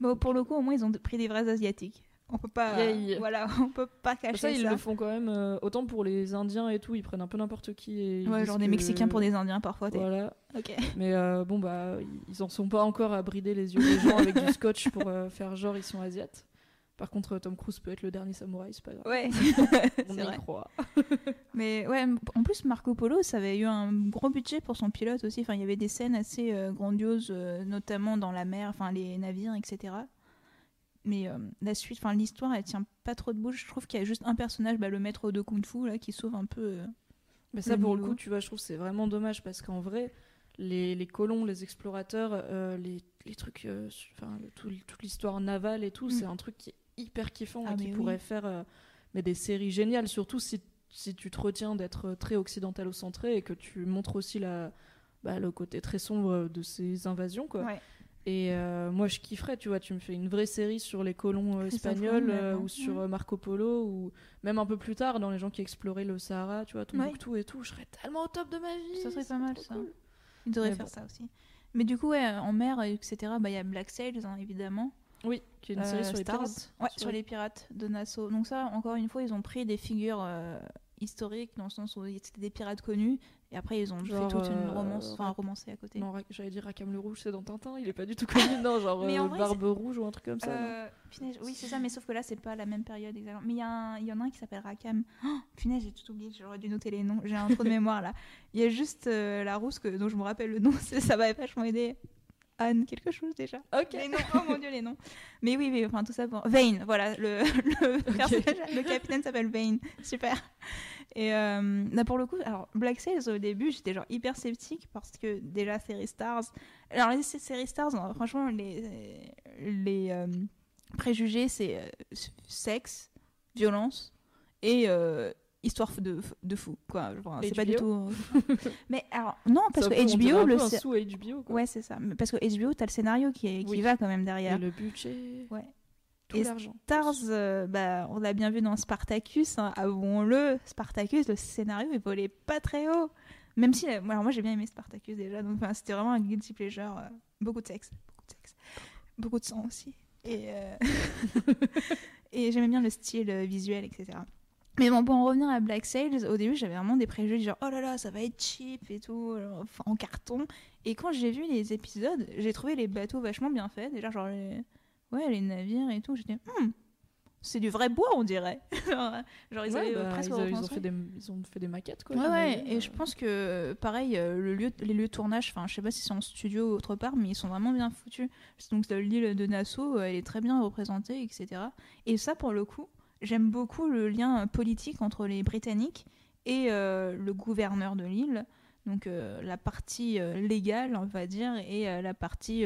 S3: Bon, pour le coup, au moins, ils ont pris des vrais asiatiques. On peut pas. Voilà, *laughs* on peut pas cacher
S4: Ça,
S3: ça.
S4: ils le font quand même. euh, autant pour les Indiens et tout, ils prennent un peu n'importe qui. Et
S3: Ouais, genre des
S4: que-
S3: Mexicains pour des Indiens parfois.
S4: Voilà.
S3: Ok.
S4: Mais euh, bon, bah, ils en sont pas encore à brider les yeux des gens avec du scotch pour euh, faire genre ils sont asiates. Par contre, Tom Cruise peut être le dernier samouraï, c'est pas grave.
S3: Ouais. *laughs* *laughs*
S4: On
S3: c'est
S4: y
S3: vrai.
S4: croit.
S3: Mais ouais, en plus Marco Polo, ça avait eu un gros budget pour son pilote aussi. Enfin, il y avait des scènes assez euh, grandioses, euh, notamment dans la mer, enfin les navires, etc. Mais euh, la suite, enfin l'histoire, elle tient pas trop debout. Je trouve qu'il y a juste un personnage, bah, le maître de kung fu là, qui sauve un peu. euh,
S4: Mais ça, pour le coup, tu vois, je trouve que c'est vraiment dommage parce qu'en vrai, les, les colons, les explorateurs, euh, les, les trucs, enfin, le- tout- toute l'histoire navale et tout,
S3: Mm.
S4: c'est un truc qui est hyper kiffant
S3: Ah,
S4: et qui
S3: oui.
S4: pourrait faire mais des séries géniales, surtout si, si tu te retiens d'être très occidentalo-centré et que tu montres aussi la, bah, le côté très sombre de ces invasions, quoi.
S3: Ouais.
S4: Et euh, moi, je kifferais, tu vois, tu me fais une vraie série sur les colons euh, espagnols euh, ou sur Marco Polo ou même un peu plus tard dans les gens qui exploraient le Sahara, tu vois, Tombouctou et tout. Je serais tellement au top de ma vie.
S3: Ça serait pas mal, ça.
S4: cool.
S3: Il devrait
S4: Mais
S3: faire
S4: bon.
S3: ça aussi. Mais du coup, ouais, en mer, etc. Bah, il y a Black Sails, hein, évidemment.
S4: Oui, qui est une
S3: Euh,
S4: série sur les
S3: Stars.
S4: pirates.
S3: Ouais, sur les pirates de Nassau. Donc ça, encore une fois, ils ont pris des figures historiques dans le sens où c'était des pirates connus et après ils ont
S4: Genre,
S3: fait toute une
S4: euh,
S3: romance, enfin un
S4: Ra-
S3: romancé à côté.
S4: Non, j'allais dire Rakam le Rouge, c'est dans Tintin, il est pas du tout connu, non, *laughs* genre
S3: Mais en
S4: euh,
S3: vrai,
S4: Barbe Rouge ou un truc comme ça.
S3: Euh, punaise, oui, c'est ça, mais sauf que là, c'est pas la même période exactement. Mais il y, y en a un qui s'appelle Rakam. Oh, punaise, j'ai tout oublié, j'aurais dû noter les noms. J'ai un trou de mémoire là. Il y a juste euh, la rousse que, dont je me rappelle le nom, *laughs* ça va vachement aider. Anne, quelque chose déjà.
S4: Ok.
S3: Les noms, oh mon dieu, les noms. Mais oui, oui, enfin tout ça pour. Vane, voilà, le, *laughs* le personnage, le capitaine s'appelle Vane. Super. Et euh, là, pour le coup, alors Black Sails au début, j'étais genre hyper sceptique parce que déjà, série Stars. Alors, les sé- séries Stars, non, franchement, les, les euh, préjugés, c'est euh, sexe, violence et histoire de, de fou, quoi. C'est pas du tout. *laughs* Mais alors, non, parce que HBO, le.
S4: sous HBO, quoi.
S3: Ouais, c'est ça. Mais Parce que HBO, t'as le scénario qui, est- qui
S4: Oui.
S3: va quand même
S4: Et
S3: derrière.
S4: le budget,
S3: Ouais.
S4: Tout
S3: Et
S4: l'argent.
S3: Stars, euh, bah, on l'a bien vu dans Spartacus, hein, avouons-le, Spartacus, le scénario, il volait pas très haut. Même si, euh, alors moi j'ai bien aimé Spartacus déjà, donc enfin, c'était vraiment un guilty pleasure. euh, beaucoup de sexe, beaucoup de sexe, beaucoup de sang aussi. Et, euh, *laughs* et j'aimais bien le style visuel, etc. Mais bon, pour en revenir à Black Sails, au début j'avais vraiment des préjugés genre oh là là, ça va être cheap et tout, en carton. Et quand j'ai vu les épisodes, j'ai trouvé les bateaux vachement bien faits, déjà genre les, ouais, les navires et tout. J'étais, Hmm, c'est du vrai bois, on dirait. *laughs* genre, ils
S4: Ouais,
S3: avaient
S4: bah,
S3: presque
S4: ils, ont fait des, ils ont fait des maquettes, quoi.
S3: Ouais, ouais, et je pense que pareil, euh, le lieu, les lieux de tournage, enfin, je sais pas si c'est en studio ou autre part, mais ils sont vraiment bien foutus. Donc, euh, l'île de Nassau, euh, elle est très bien représentée, etc. Et ça, pour le coup, j'aime beaucoup le lien euh, politique entre les Britanniques et euh, le gouverneur de l'île. Donc, euh, la partie euh, légale, on va dire, et euh, la partie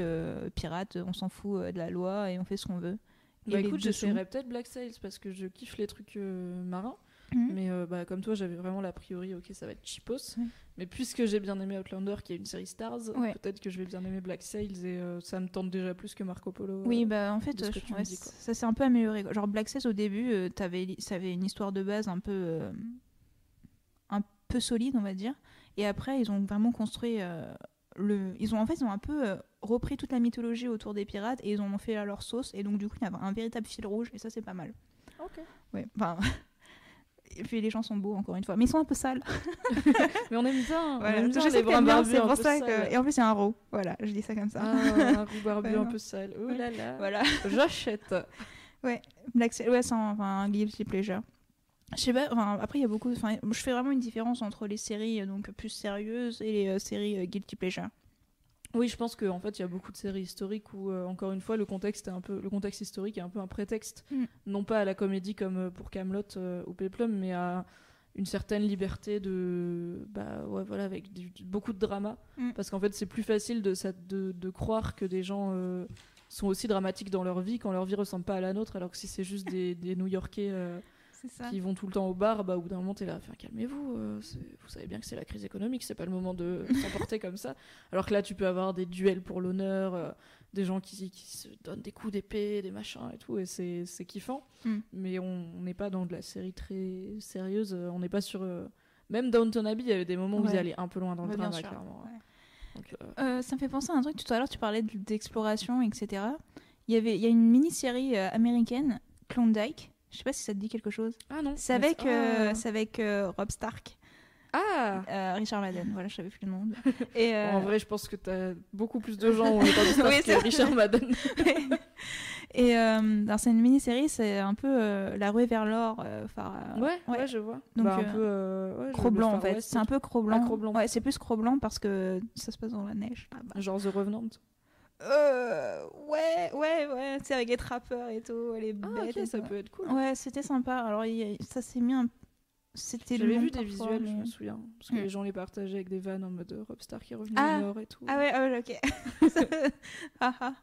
S3: pirate, on s'en fout de la loi et on fait ce qu'on veut.
S4: Bah écoute, j'essaierai peut-être Black Sails parce que je kiffe les trucs marins.
S3: Mhm.
S4: Mais bah, comme toi, j'avais vraiment l'a priori, ok, ça va être cheapos. Mais puisque j'ai bien aimé Outlander, qui est une série Stars,
S3: Ouais.
S4: peut-être que je vais bien aimer Black Sails et ça me tente déjà plus que Marco Polo.
S3: Oui, bah en fait,
S4: ce dis,
S3: ça s'est un peu amélioré. Genre Black Sails au début, t'avais, ça avait une histoire de base un peu, un peu solide, on va dire. Et après, ils ont vraiment construit euh, le. Ils ont en fait, ils ont un peu euh, repris toute la mythologie autour des pirates et ils en ont fait à leur sauce. Et donc du coup, il y avait un véritable fil rouge et ça, c'est pas mal.
S4: Ok.
S3: Ouais. Enfin. *laughs* Et puis les gens sont beaux encore une fois, mais ils sont un peu sales. *laughs*
S4: Mais on aime bien,
S3: Voilà.
S4: on aime bien
S3: Je sais
S4: les barbus
S3: c'est pour ça que. Et en plus, il y a un roux. Voilà, je dis ça comme ça.
S4: Ah, un *laughs* roux barbu
S3: Ouais,
S4: un peu sale. Oh là là.
S3: Voilà.
S4: J'achète.
S3: Black Sails, ouais, c'est un, enfin, un guilty pleasure. Je sais pas, enfin, après il y a beaucoup, enfin, je fais vraiment une différence entre les séries euh, donc plus sérieuses et les euh, séries euh, guilty pleasure.
S4: Oui, je pense qu'en fait, il y a beaucoup de séries historiques où, euh, encore une fois, le contexte est un peu, le contexte historique est un peu un prétexte,
S3: Mm.
S4: non pas à la comédie comme pour Camelot ou Peplum, mais à une certaine liberté de, bah ouais, voilà, avec du- beaucoup de drama,
S3: Mm.
S4: parce qu'en fait, c'est plus facile de, ça- de, de croire que des gens euh, sont aussi dramatiques dans leur vie quand leur vie ressemble pas à la nôtre, alors que si c'est juste des, euh,
S3: C'est ça.
S4: qui vont tout le temps au bar, bah, au bout d'un moment, t'es là, enfin, calmez-vous, euh, vous savez bien que c'est la crise économique, c'est pas le moment de *laughs* s'emporter comme ça. Alors que là, tu peux avoir des duels pour l'honneur, euh, des gens qui, qui se donnent des coups d'épée, des machins et tout, et c'est kiffant.
S3: Mm.
S4: Mais on n'est pas dans de la série très sérieuse, euh, on n'est pas sur. euh, Même Downton Abbey, il y avait des moments où ils allaient un peu loin dans le
S3: Ouais,
S4: drama, clairement. ouais.
S3: Ouais.
S4: Donc, euh,
S3: Euh, ça me fait penser à un truc. Tout à l'heure, tu parlais de- d'exploration, etc. Il y avait, il y a une mini-série américaine, Klondike. Je sais pas si ça te dit quelque chose.
S4: Ah non.
S3: C'est avec,
S4: Mais-
S3: euh,
S4: Ah.
S3: c'est avec euh, Rob Stark,
S4: Ah
S3: euh, Richard Madden. Voilà, je savais plus le nom. *laughs* Et euh,
S4: En vrai, je pense que t'as beaucoup plus de gens en étant *laughs* de
S3: Oui,
S4: que
S3: c'est
S4: Richard Madden. *laughs*
S3: et euh, alors, c'est une mini-série. C'est un peu la ruée vers l'or.
S4: Ouais, ouais, je vois.
S3: Donc,
S4: bah, un peu. Ouais,
S3: Cro-Blanc
S4: le
S3: en fait. C'est un peu Cro-Blanc.
S4: Ah.
S3: Ouais, c'est plus Cro-Blanc parce que ça se passe dans la neige. là-bas.
S4: tout. Genre The Revenant.
S3: Euh, ouais, ouais, ouais. C'est avec les trappeurs et tout, les
S4: Ah,
S3: bêtes.
S4: ça peut être cool.
S3: Ouais, c'était sympa. Alors, il ça s'est mis un. C'était
S4: J'avais vu des
S3: parfois,
S4: visuels, je me souviens. Parce que
S3: Mm.
S4: les gens les partageaient avec des vannes en mode euh, Robstar qui est revenu
S3: Ah.
S4: au nord et tout.
S3: Ah ouais, ouais, ok. *laughs* *laughs* Ah, ah.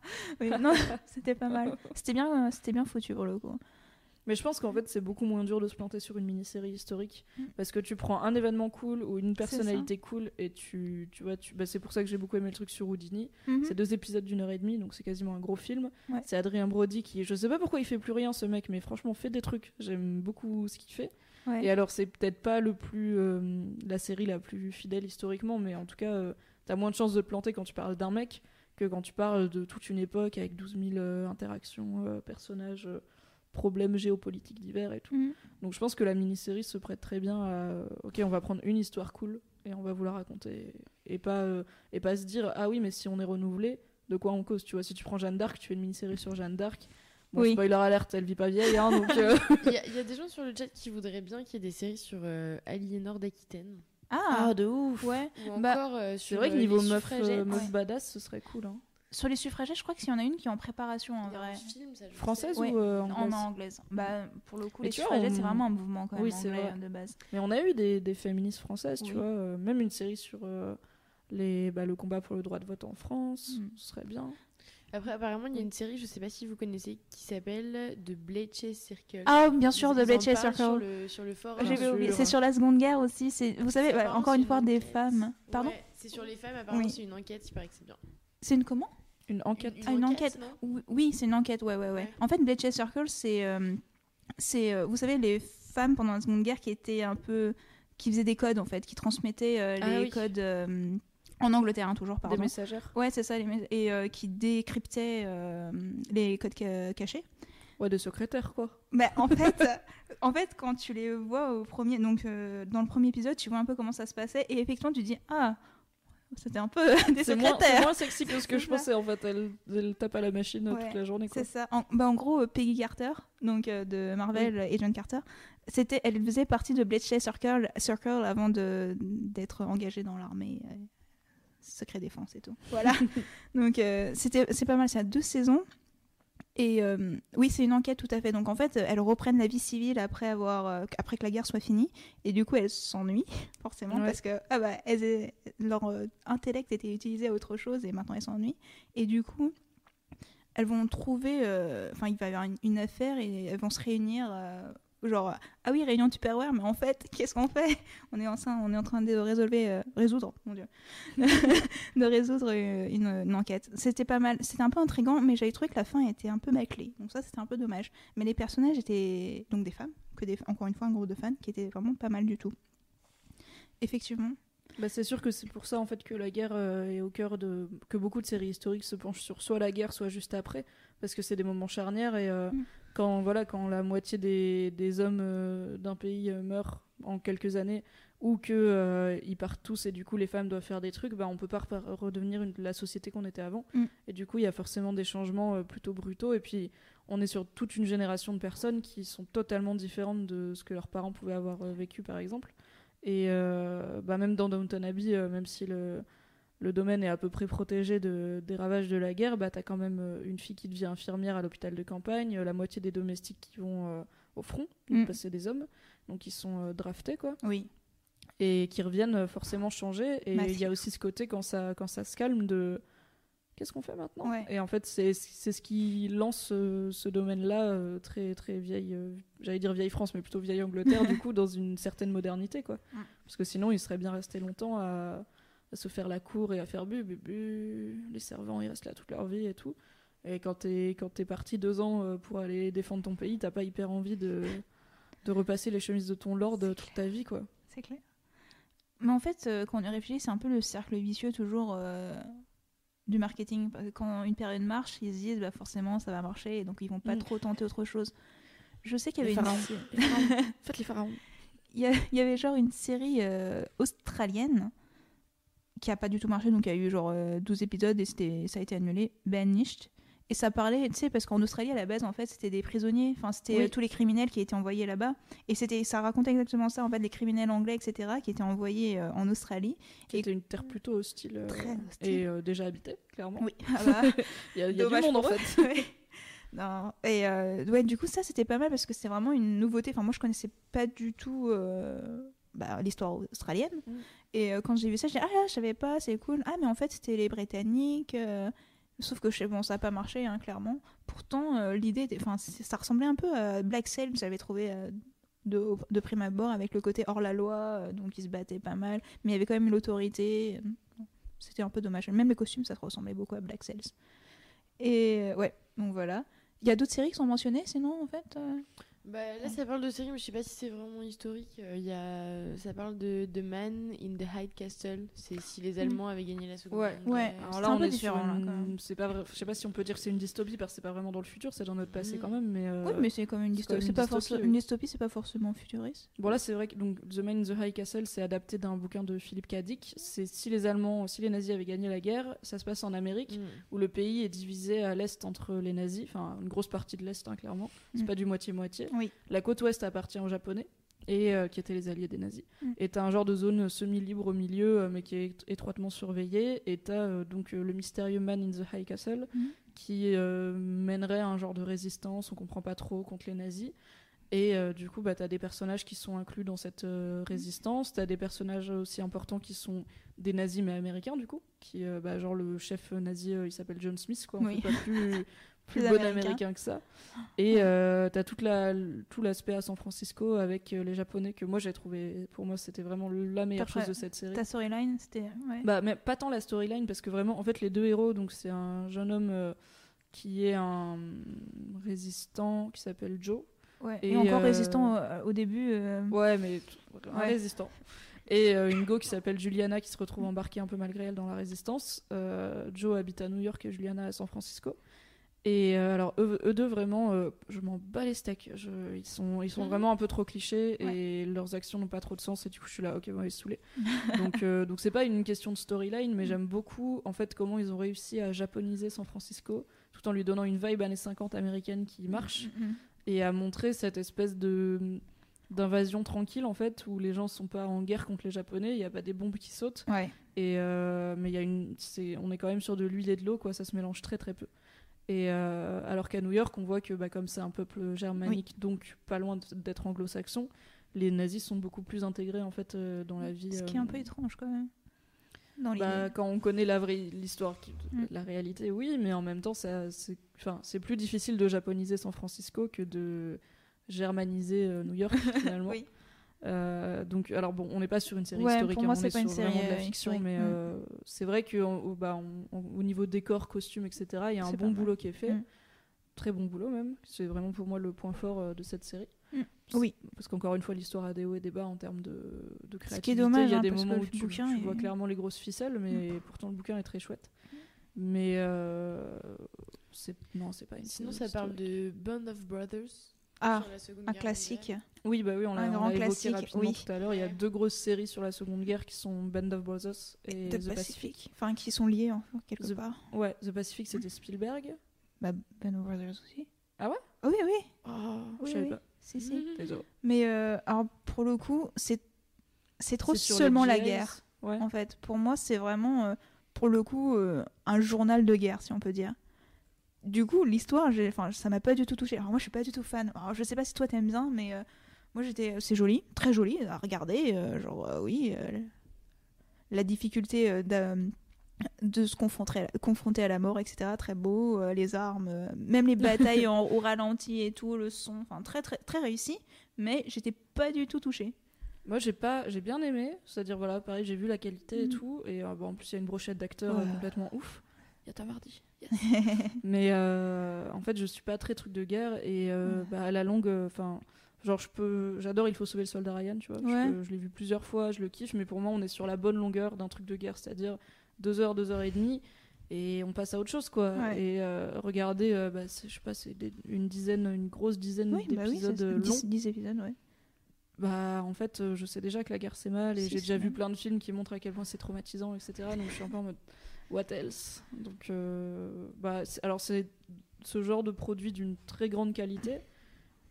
S3: Oui, non, *laughs* c'était pas mal. C'était bien, c'était bien foutu pour le coup.
S4: Mais je pense qu'en fait, c'est beaucoup moins dur de se planter sur une mini-série historique.
S3: Mm.
S4: Parce que tu prends un événement cool ou une personnalité cool et tu, tu vois, tu... Bah, c'est pour ça que j'ai beaucoup aimé le truc sur Houdini.
S3: Mhm.
S4: C'est deux épisodes d'une heure et demie, donc c'est quasiment un gros film.
S3: Ouais.
S4: C'est Adrien Brody qui, je sais pas pourquoi il fait plus rien ce mec, mais franchement fait des trucs. J'aime beaucoup ce qu'il fait.
S3: Ouais.
S4: Et alors c'est peut-être pas le plus euh, la série la plus fidèle historiquement, mais en tout cas euh, t'as moins de chances de te planter quand tu parles d'un mec que quand tu parles de toute une époque avec 12 000 euh, interactions, personnages, problèmes géopolitiques divers et tout.
S3: Mhm.
S4: Donc je pense que la mini-série se prête très bien à ok on va prendre une histoire cool et on va vous la raconter et pas euh, et pas se dire ah oui mais si on est renouvelé de quoi on cause tu vois si tu prends Jeanne d'Arc tu fais une mini-série sur Jeanne d'Arc bon
S3: Oui.
S4: spoiler alerte elle vit pas vieille hein, donc euh, *laughs*
S2: Il y, a- il y a des gens sur le chat qui voudraient bien qu'il y ait des séries sur euh, Aliénor d'Aquitaine.
S3: Ah,
S4: de ouf
S3: ouais.
S2: Ou
S3: Bah,
S2: encore euh,
S4: c'est vrai que niveau meuf, meuf
S3: Ouais.
S4: badass ce serait cool hein.
S3: Sur les suffragettes, je crois qu'il y en a une qui est en préparation en vrai.
S2: film, ça,
S4: française
S2: sais.
S3: Ouais,
S4: ou euh,
S3: En
S4: anglaise
S3: anglaise. Bah, pour le coup,
S4: Mais
S3: les
S4: tu vois,
S3: suffragettes,
S4: on-
S3: c'est vraiment un mouvement quand même
S4: Oui,
S3: anglais
S4: vrai.
S3: de base.
S4: mais on a eu des, des féministes françaises tu vois euh, même une série sur euh, les bah, le combat pour le droit de vote en France
S3: Mm.
S4: ce serait bien
S2: Après, apparemment, il y a une série, je sais pas si vous connaissez, qui s'appelle The Bletchley Circle.
S3: Ah, bien sûr,
S2: en
S3: Bletchley
S2: parlent Sur
S3: Circle.
S2: le, sur le
S4: sûr.
S3: C'est sur la Seconde Guerre aussi. C'est, vous savez, bah, encore une fois, des
S2: enquête.
S3: femmes. Pardon.
S2: Ouais, c'est sur les femmes, apparemment,
S3: Oui.
S2: c'est une enquête, il paraît que c'est bien.
S3: C'est une comment?
S4: Une enquête
S3: Ah, une enquête.
S2: non
S3: Oui, Oui, c'est une enquête, ouais, ouais, ouais.
S2: Ouais.
S3: En fait, Bletchley Circle, c'est, euh, c'est, euh, vous savez, les femmes pendant la Seconde Guerre qui étaient un peu, qui faisaient des codes en fait, qui transmettaient euh,
S2: Ah
S3: les
S2: oui.
S3: codes euh, en Angleterre, hein, toujours,
S4: des
S3: pardon.
S4: messagères
S3: Ouais, c'est ça, les et euh, qui décryptaient euh, les codes ca- cachés.
S4: ouais des secrétaires quoi
S3: Mais en *laughs* fait, en fait, quand tu les vois au premier, donc euh, dans le premier épisode, tu vois un peu comment ça se passait, et effectivement, tu dis ah, c'était un peu *laughs* des
S4: moins, c'est
S3: secrétaires.
S4: moins sexy que ce que je *laughs*
S3: ça.
S4: pensais en fait. Elle, elle tape à la machine euh,
S3: Ouais,
S4: toute la journée.
S3: C'est ça. En, bah, en gros, euh, Peggy Carter, donc euh, de Marvel et John Carter, c'était, elle faisait partie de Bletchley Circle, Circle avant de d'être engagée dans l'armée. euh, secret défense et tout. Voilà. *laughs* donc euh, c'était, c'est pas mal. C'est à deux saisons. Et euh, oui, c'est une enquête tout à fait. Donc en fait, elles reprennent la vie civile après avoir, euh, après que la guerre soit finie. Et du coup, elles s'ennuient *laughs* forcément
S4: Ouais.
S3: parce que ah bah, elles- leur euh, intellect était utilisé à autre chose et maintenant elles s'ennuient. Et du coup, elles vont trouver, euh, enfin il va y avoir une, une affaire et elles vont se réunir, genre ah oui réunion Tupperware, mais en fait *laughs* qu'est-ce qu'on fait? On est en train, on est en train de euh, résoudre, mon dieu, *laughs* de résoudre euh, une, enquête. C'était pas mal, c'était un peu intrigant, mais j'avais trouvé que la fin était un peu bâclée, donc ça c'était un peu dommage. Mais les personnages étaient donc des femmes, que des, encore une fois un groupe de fans qui étaient vraiment pas mal du tout. Effectivement.
S4: Bah, c'est sûr que c'est pour ça en fait que la guerre euh, est au cœur de que beaucoup de séries historiques se penchent sur soit la guerre soit juste après parce que c'est des moments charnières et euh,
S3: Mm.
S4: quand voilà quand la moitié des, des hommes euh, d'un pays meurent en quelques années ou que ils partent tous et du coup les femmes doivent faire des trucs bah on peut pas redevenir une- la société qu'on était avant
S3: Mm.
S4: et du coup il y a forcément des changements plutôt brutaux et puis on est sur toute une génération de personnes qui sont totalement différentes de ce que leurs parents pouvaient avoir vécu par exemple et euh, bah même dans Downton Abbey, euh, même si le, le domaine est à peu près protégé de, des ravages de la guerre, bah t'as quand même euh, une fille qui devient infirmière à l'hôpital de campagne, la moitié des domestiques qui vont euh, au front, donc
S3: Mm.
S4: parce que des hommes, donc ils sont euh, draftés quoi,
S3: Oui.
S4: et qui reviennent forcément changer. Et
S3: Bah,
S4: il y a aussi ce côté quand ça, quand ça se calme de qu'est-ce qu'on fait maintenant
S3: Ouais.
S4: Et en fait, c'est c'est ce qui lance ce, ce domaine-là, euh, très, très vieille, euh, j'allais dire vieille France, mais plutôt vieille Angleterre, du *laughs* coup, dans une certaine modernité, quoi. Parce que sinon, ils seraient bien restés longtemps à, à se faire la cour et à faire bu, bu, bu. Les servants, ils restent là toute leur vie et tout. Et quand t'es quand t'es parti deux ans euh, pour aller défendre ton pays, t'as pas hyper envie de, de repasser les chemises de ton lord euh, toute ta vie, quoi.
S3: C'est clair. Mais en fait, euh, quand on y réfléchit, c'est un peu le cercle vicieux toujours euh, du marketing. Quand une période marche, ils se disent bah, forcément ça va marcher et donc ils vont pas
S4: Mm.
S3: trop tenter autre chose. Je sais qu'il y
S4: Les
S3: avait une...
S4: pharaons. Les pharaons. *laughs* Faites les pharaons.
S3: il y, avait genre une série euh, australienne qui a pas du tout marché, donc il y a eu genre euh, 12 épisodes et ça a été annulé, Banished. Et ça parlait, tu sais, parce qu'en Australie à la base, en fait, c'était des prisonniers, enfin, c'était
S4: Oui.
S3: euh, tous les criminels qui étaient envoyés là-bas. Et c'était, ça racontait exactement ça, en fait, les criminels anglais, etc., qui étaient envoyés euh, en Australie.
S4: Qui
S3: Et-
S4: était une terre plutôt hostile. euh,
S3: Très hostile.
S4: Et euh, déjà habitée, clairement.
S3: Oui, ah bah, *laughs*
S4: Il y a, y a du monde en fait. *laughs*
S3: Ouais. Non. Et ouais, du coup, ça c'était pas mal parce que c'était vraiment une nouveauté. Enfin, moi je connaissais pas du tout bah, l'histoire australienne.
S4: Mm.
S3: Et quand j'ai vu ça, j'ai dit Ah, je savais pas, c'est cool. Ah, mais en fait, c'était les Britanniques. Sauf que bon, ça a pas marché, hein, clairement. Pourtant, euh, l'idée, enfin, ça ressemblait un peu à Black Sail, j'avais trouvé euh, de, prime abord, avec le côté hors la loi, euh, donc ils se battaient pas mal. Mais il y avait quand même l'autorité. C'était un peu dommage. Même les costumes, ça ressemblait beaucoup à Black Sails. Et ouais, donc voilà. Il y a d'autres séries qui sont mentionnées, sinon, en fait
S2: Bah, là, ça parle de série, mais je sais pas si c'est vraiment historique. Euh, Il y a... Ça parle de The Man in the High Castle. C'est si les Allemands avaient gagné la Seconde
S4: Ouais.
S2: Guerre
S3: Ouais.
S4: Alors
S3: C'est
S4: là,
S3: un
S4: on
S3: peu
S4: est
S3: différent,
S4: sur une-
S3: quand même.
S4: C'est pas vrai. Je sais pas si on peut dire que c'est une dystopie parce que c'est pas vraiment dans le futur, c'est dans notre passé
S2: Mm.
S4: quand même. Mais euh,
S3: Oui, mais c'est comme une
S4: c'est quand
S3: dystopie.
S4: même
S3: C'est
S4: une
S3: pas
S4: dystopie,
S3: forcément une dystopie, c'est pas forcément futuriste.
S4: Bon là c'est vrai que donc The Man in the High Castle c'est adapté d'un bouquin de Philippe K. Dick. C'est si les Allemands, si les nazis avaient gagné la guerre, ça se passe en Amérique
S2: Mm.
S4: où le pays est divisé à l'est entre les nazis, enfin une grosse partie de l'est hein, clairement. C'est
S3: Mm.
S4: pas du moitié moitié.
S3: Oui.
S4: La côte ouest appartient aux Japonais et euh, qui étaient les alliés des nazis.
S3: Mm.
S4: Et t'as un genre de zone semi-libre au milieu, euh, mais qui est étroitement surveillée. Et t'as euh, donc euh, le mystérieux Man in the High Castle
S3: Mm.
S4: qui mènerait à un genre de résistance, on comprend pas trop, contre les nazis. Et du coup, bah, t'as des personnages qui sont inclus dans cette résistance. T'as des personnages aussi importants qui sont des nazis mais américains du coup, qui bah, genre le chef nazi, il s'appelle John Smith quoi. On
S3: Oui.
S4: pas plus *laughs* plus bon
S3: américain.
S4: américain que ça. Et euh, t'as toute la tout l'aspect à San Francisco avec euh, les Japonais que moi j'ai trouvé. Pour moi, c'était vraiment la meilleure chose de cette série.
S3: Ta storyline, c'était. Ouais.
S4: Bah, mais pas tant la storyline, parce que vraiment, en fait, les deux héros, donc c'est un jeune homme euh, qui est un résistant qui s'appelle Joe.
S3: Ouais.
S4: et,
S3: Et, encore
S4: euh,
S3: résistant au, au début.
S4: Ouais, mais t- un
S3: Ouais.
S4: résistant. Et euh, une go qui s'appelle Juliana qui se retrouve embarquée un peu malgré elle dans la résistance. Euh, Joe habite à New York et Juliana à San Francisco. Et euh, alors, eux, eux deux, vraiment, euh, je m'en bats les steaks. Je- ils sont, ils sont
S2: Mhm.
S4: vraiment un peu trop clichés et leurs actions n'ont pas trop de sens. Et du coup, je suis là, ok, bon, ils se saouler. *laughs* donc, euh, donc c'est pas une question de storyline, mais j'aime beaucoup, en fait, comment ils ont réussi à japoniser San Francisco tout en lui donnant une vibe années 50 américaine qui marche
S3: mm, mm.
S4: et à montrer cette espèce de d'invasion tranquille en fait où les gens sont pas en guerre contre les japonais il y a pas des bombes qui sautent
S3: Ouais.
S4: et euh, mais il y a une c'est on est quand même sur de l'huile et de l'eau quoi ça se mélange très très peu et euh, alors qu'à New York on voit que bah, comme c'est un peuple germanique donc pas loin d'être anglo-saxon les nazis sont beaucoup plus intégrés en fait euh, dans la vie
S3: Ce qui est un peu
S4: euh,
S3: étrange quand même. Dans
S4: bah, quand on connaît la vraie l'histoire,
S3: Mm.
S4: la réalité, oui, mais en même temps, c'est, enfin, c'est plus difficile de japoniser San Francisco que de germaniser New York *laughs* finalement.
S3: Oui.
S4: Euh, donc, alors bon, on n'est pas sur une série
S3: Ouais,
S4: historique,
S3: pour
S4: hein,
S3: moi,
S4: on
S3: c'est
S4: est
S3: pas une
S4: sur
S3: série,
S4: vraiment de la
S3: euh,
S4: fiction, mais
S3: Mm.
S4: euh, c'est vrai que bah, on- on- au niveau décor, costume, etc., il y a un bon boulot qui est fait,
S3: Mm.
S4: très bon boulot même. C'est vraiment pour moi le point fort de cette série.
S3: Mm. Oui.
S4: Parce qu'encore une fois, l'histoire a des hauts et des bas en termes de, de créativité.
S3: qui est dommage,
S4: Il y a
S3: hein,
S4: des
S3: parce que
S4: moments où tu,
S3: bouquin
S4: tu
S3: est-
S4: vois clairement les grosses ficelles, mais pourtant le bouquin est très chouette. Mais euh, c'est non, c'est pas une.
S2: Sinon, ça parle de Band of Brothers.
S3: Ah,
S2: sur la Seconde
S3: un
S2: Guerre
S3: classique.
S2: mondiale.
S4: Oui, bah oui, on l'a évoqué
S3: classique,
S4: rapidement
S3: oui.
S4: tout à l'heure. Il y a deux grosses séries sur la Seconde Guerre qui sont Band of Brothers et The Pacific.
S3: Pacific. Enfin, qui sont liés, en fait, quelque
S4: The-
S3: part.
S4: Ouais, The Pacific c'était Spielberg.
S3: Bah, Ben Brothers aussi.
S4: Ah ouais?
S3: Oui, oui.
S4: Oh,
S3: Oui,
S4: je savais
S3: oui.
S4: pas.
S3: Si, si.
S4: Désolé.
S3: Mais euh, alors, pour le coup, c'est c'est trop seulement la guerre,
S4: Ouais.
S3: en fait. Pour moi, c'est vraiment, euh, pour le coup, euh, un journal de guerre, si on peut dire. Du coup, l'histoire, enfin, ça m'a pas du tout touché. Alors moi, je suis pas du tout fan. Alors, je sais pas si toi t'aimes bien, mais euh, moi, j'étais, c'est joli, très joli à regarder. euh, genre, euh, oui, euh, la difficulté euh, de se confronter, confronter à la mort, etc. Très beau, euh, les armes, euh, même les batailles en, au ralenti et tout, le son, enfin très très très réussi. Mais j'étais pas du tout touchée.
S4: Moi, j'ai pas, j'ai bien aimé. C'est-à-dire, voilà, pareil, j'ai vu la qualité et
S3: Mm.
S4: tout. Et euh, bon, en plus, il y a une brochette d'acteurs
S3: Ouais.
S4: euh, complètement ouf. Il y a Tom Hardy. Yes. *laughs* Mais euh, en fait, je suis pas très truc de guerre. Et euh,
S3: Ouais.
S4: bah, à la longue, enfin. genre, je peux. J'adore Il faut sauver le soldat Ryan, tu vois. Je
S3: Ouais.
S4: peux- Je, l'ai vu plusieurs fois, je le kiffe. Mais pour moi, on est sur la bonne longueur d'un truc de guerre. C'est-à-dire deux heures, deux heures et demie. Et on passe à autre chose, quoi.
S3: Ouais.
S4: Et euh, regardez, euh, bah, je sais pas, c'est une dizaine, une grosse dizaine
S3: Oui, bah oui,
S4: d'épisodes
S3: c'est-
S4: euh, longs.
S3: 10, 10 épisodes, ouais.
S4: Bah, en fait, euh, je sais déjà que la guerre c'est mal et j'ai déjà vu plein de films qui montrent à quel point c'est traumatisant, etc. Donc je suis un peu en mode what else Donc, euh, bah, alors c'est ce genre de produit d'une très grande qualité,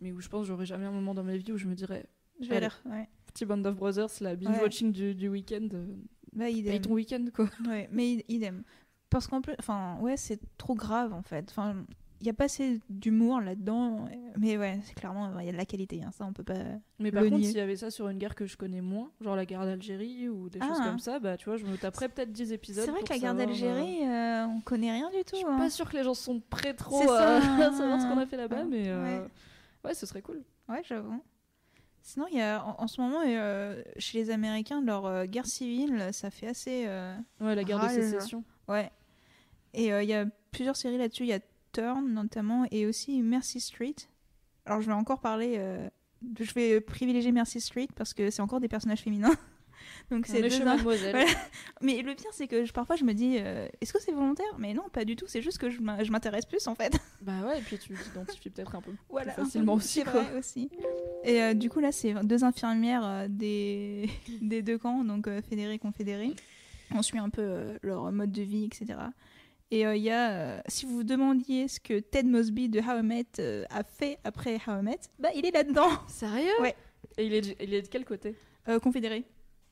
S4: mais où je pense que j'aurai jamais un moment dans ma vie où je me dirais
S3: Je vais
S4: Allez.
S3: l'air, ouais.
S4: petit Band of Brothers, la binge watching du, du week-end, euh,
S3: Bah, idem.
S4: ton week-end quoi.
S3: Ouais, mais id- idem. Parce qu'en plus, enfin, ouais, c'est trop grave en fait. Enfin, il y a pas assez d'humour là-dedans, mais ouais, c'est clairement, il y a de la qualité, hein, ça on peut pas.
S4: Mais par contre, s'il y avait ça sur une guerre que je connais moins, genre la guerre d'Algérie ou des choses
S3: Ah.
S4: comme ça, bah tu vois, je me taperais peut-être 10 épisodes.
S3: C'est vrai que la guerre
S4: savoir, euh,
S3: d'Algérie, euh, on connaît rien du tout.
S4: Je suis
S3: hein.
S4: pas sûre que les gens sont prêts trop
S3: ça. *laughs*
S4: à savoir ce qu'on a fait là-bas, mais euh,
S3: Ouais.
S4: ouais, ce serait cool.
S3: Ouais, j'avoue. Sinon, il y a en, en ce moment, euh, chez les Américains, leur euh, guerre civile, ça fait assez. euh,
S4: Ouais, la guerre de sécession.
S3: Ouais. Et euh, il y a plusieurs séries là-dessus. Il y a Turn notamment et aussi Mercy Street. Alors je vais encore parler. euh, de- je vais privilégier Mercy Street parce que c'est encore des personnages féminins. *laughs* Donc
S4: On
S3: c'est
S4: est
S3: deux
S4: Mademoiselle.
S3: Voilà. Mais le pire c'est que je- parfois je me dis euh, est-ce que c'est volontaire? Mais non, pas du tout. C'est juste que je m'in- je m'intéresse plus en fait. *laughs*
S4: Bah ouais, et puis tu t'identifies peut-être un peu
S3: Voilà.
S4: plus facilement *laughs* aussi, quoi.
S3: vrai aussi. Et euh, du coup là c'est deux infirmières des des deux camps, donc fédérés confédérés. On suit un peu leur mode de vie, etc. Et euh, il y a, euh, si vous vous demandiez ce que Ted Mosby de How I Met euh, a fait après How I Met, bah il est là-dedans. *laughs*
S4: Sérieux?
S3: Ouais.
S4: Et il est, de- il est de quel côté?
S3: Euh, confédéré.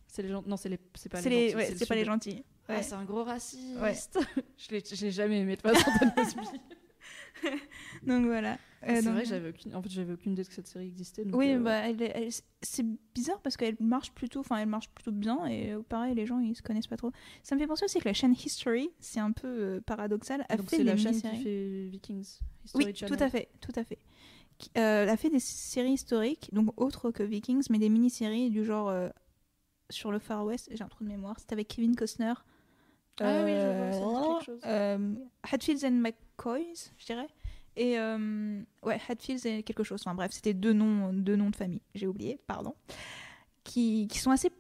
S4: C'est les gens. Non, c'est les. C'est pas
S3: C'est
S4: les.
S3: les,
S4: gentils,
S3: ouais,
S4: le
S3: c'est pas
S4: sud.
S3: les gentils.
S4: Ah,
S3: Ouais.
S4: c'est un gros raciste. *laughs* je l'ai je l'ai jamais aimé de façon, Ted Mosby. *laughs* *laughs*
S3: Donc voilà. Euh,
S4: c'est
S3: donc-
S4: vrai j'avais aucune. En fait, j'avais aucune idée que cette série existait. donc,
S3: Oui,
S4: euh,
S3: bah, elle, est- elle- c'est bizarre parce qu'elle marche plutôt, enfin, elle marche plutôt bien et euh, pareil, les gens ils se connaissent pas trop. Ça me fait penser aussi que la chaîne History, c'est un peu paradoxal, a
S4: Donc
S3: fait
S4: c'est
S3: des
S4: la chaîne qui fait Vikings. History
S3: Oui,
S4: Channel.
S3: tout à fait, tout à fait. Qui- elle a fait des séries historiques, donc autres que Vikings, mais des mini-séries du genre sur le Far West. J'ai un trou de mémoire. C'était avec Kevin Costner.
S4: Ah oui, je vois, ça chose.
S3: euh, Hatfields and McCoys, je dirais. Et euh, ouais, Hatfields et quelque chose. Enfin bref, c'était deux noms, deux noms de famille. J'ai oublié, pardon. Qui, qui sont assez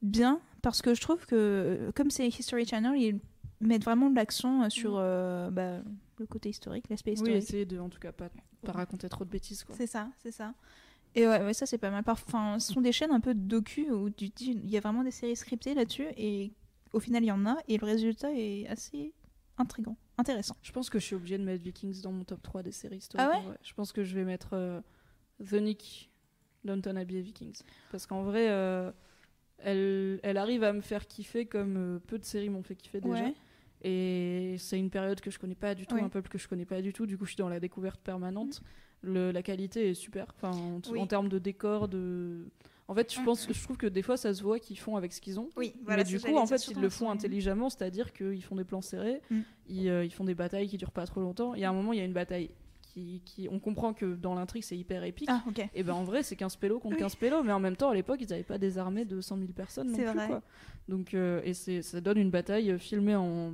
S3: bien parce que je trouve que comme c'est History Channel, ils mettent vraiment de l'accent sur euh, bah, le côté historique, l'aspect
S4: Oui,
S3: historique.
S4: essayer de, en tout cas, pas, pas raconter trop de bêtises, quoi.
S3: C'est ça, c'est ça. Et ouais, ouais, ça c'est pas mal. Enfin, ce sont des chaînes un peu docu où tu te dis, il y a vraiment des séries scriptées là-dessus et au final il y en a et le résultat est assez intrigant, intéressant.
S4: Je pense que je suis obligée de mettre Vikings dans mon top 3 des séries historiques.
S3: Ah ouais.
S4: Je pense que je vais mettre euh, The Nick, Downton Abbey et Vikings. Parce qu'en vrai, euh, elle, elle arrive à me faire kiffer comme euh, peu de séries m'ont fait kiffer déjà.
S3: Ouais.
S4: Et c'est une période que je connais pas du tout, un peuple que je connais pas du tout. Du coup, je suis dans la découverte permanente. Le- la qualité est super. Enfin, en,
S3: Oui.
S4: en termes de décor, de. En fait, je pense, je trouve que des fois, ça se voit qu'ils font avec ce qu'ils ont.
S3: Oui,
S4: mais du coup, en fait, ils le font intelligemment, c'est-à-dire qu'ils font des plans serrés,
S3: Mm.
S4: ils, euh, ils font des batailles qui durent pas trop longtemps. Il y a un moment, il y a une bataille qui, qui on comprend que dans l'intrigue, c'est hyper épique.
S3: Ah.
S4: Et ben en vrai, c'est 15 pélos contre
S3: Oui.
S4: 15 pélos, mais en même temps, à l'époque, ils n'avaient pas des armées de 100 000 personnes non plus.
S3: vrai.
S4: Quoi. Donc, euh, et ça donne une bataille euh, filmée en,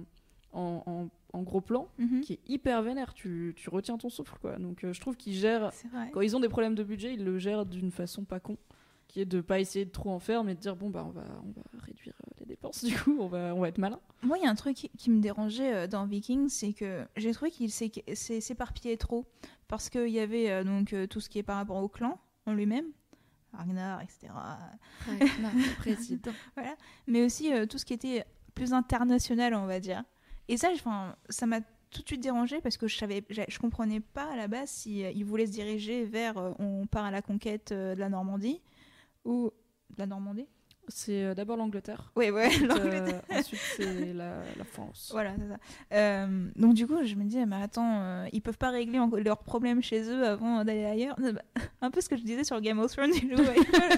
S4: en, en- en gros plan
S3: Mhm.
S4: qui est hyper vénère. Tu, tu retiens ton souffle, quoi. Donc, euh, je trouve qu'ils gèrent. Quand ils ont des problèmes de budget, ils le gèrent d'une façon pas con, qui est de pas essayer de trop en faire, mais de dire bon bah on va on va réduire euh, les dépenses. *laughs* Du coup, on va on va être malin.
S3: Moi, il y a un truc qui, qui me dérangeait euh, dans Vikings, c'est que j'ai trouvé qu'il s'é- s'é- s'éparpillait trop. Parce qu'il y avait euh, donc tout ce qui est par rapport au clan en lui-même, Ragnar, etc. *laughs*
S4: président.
S3: Mais aussi euh, tout ce qui était plus international, on va dire. Et ça, enfin, ça m'a tout de suite dérangé parce que je savais, je, comprenais pas à la base si euh, ils voulaient se diriger vers euh, on part à la conquête euh, de la Normandie ou la Normandie?
S4: C'est euh, d'abord l'Angleterre.
S3: Ouais, ouais,
S4: Ensuite,
S3: l'Angleterre.
S4: euh, *laughs* ensuite, c'est la, la France.
S3: Voilà, c'est ça. Euh, donc du coup, je me disais, mais attends, euh, ils peuvent pas régler leurs problèmes chez eux avant d'aller ailleurs? *laughs* Un peu ce que je disais sur Game of Thrones. *laughs* ils veulent,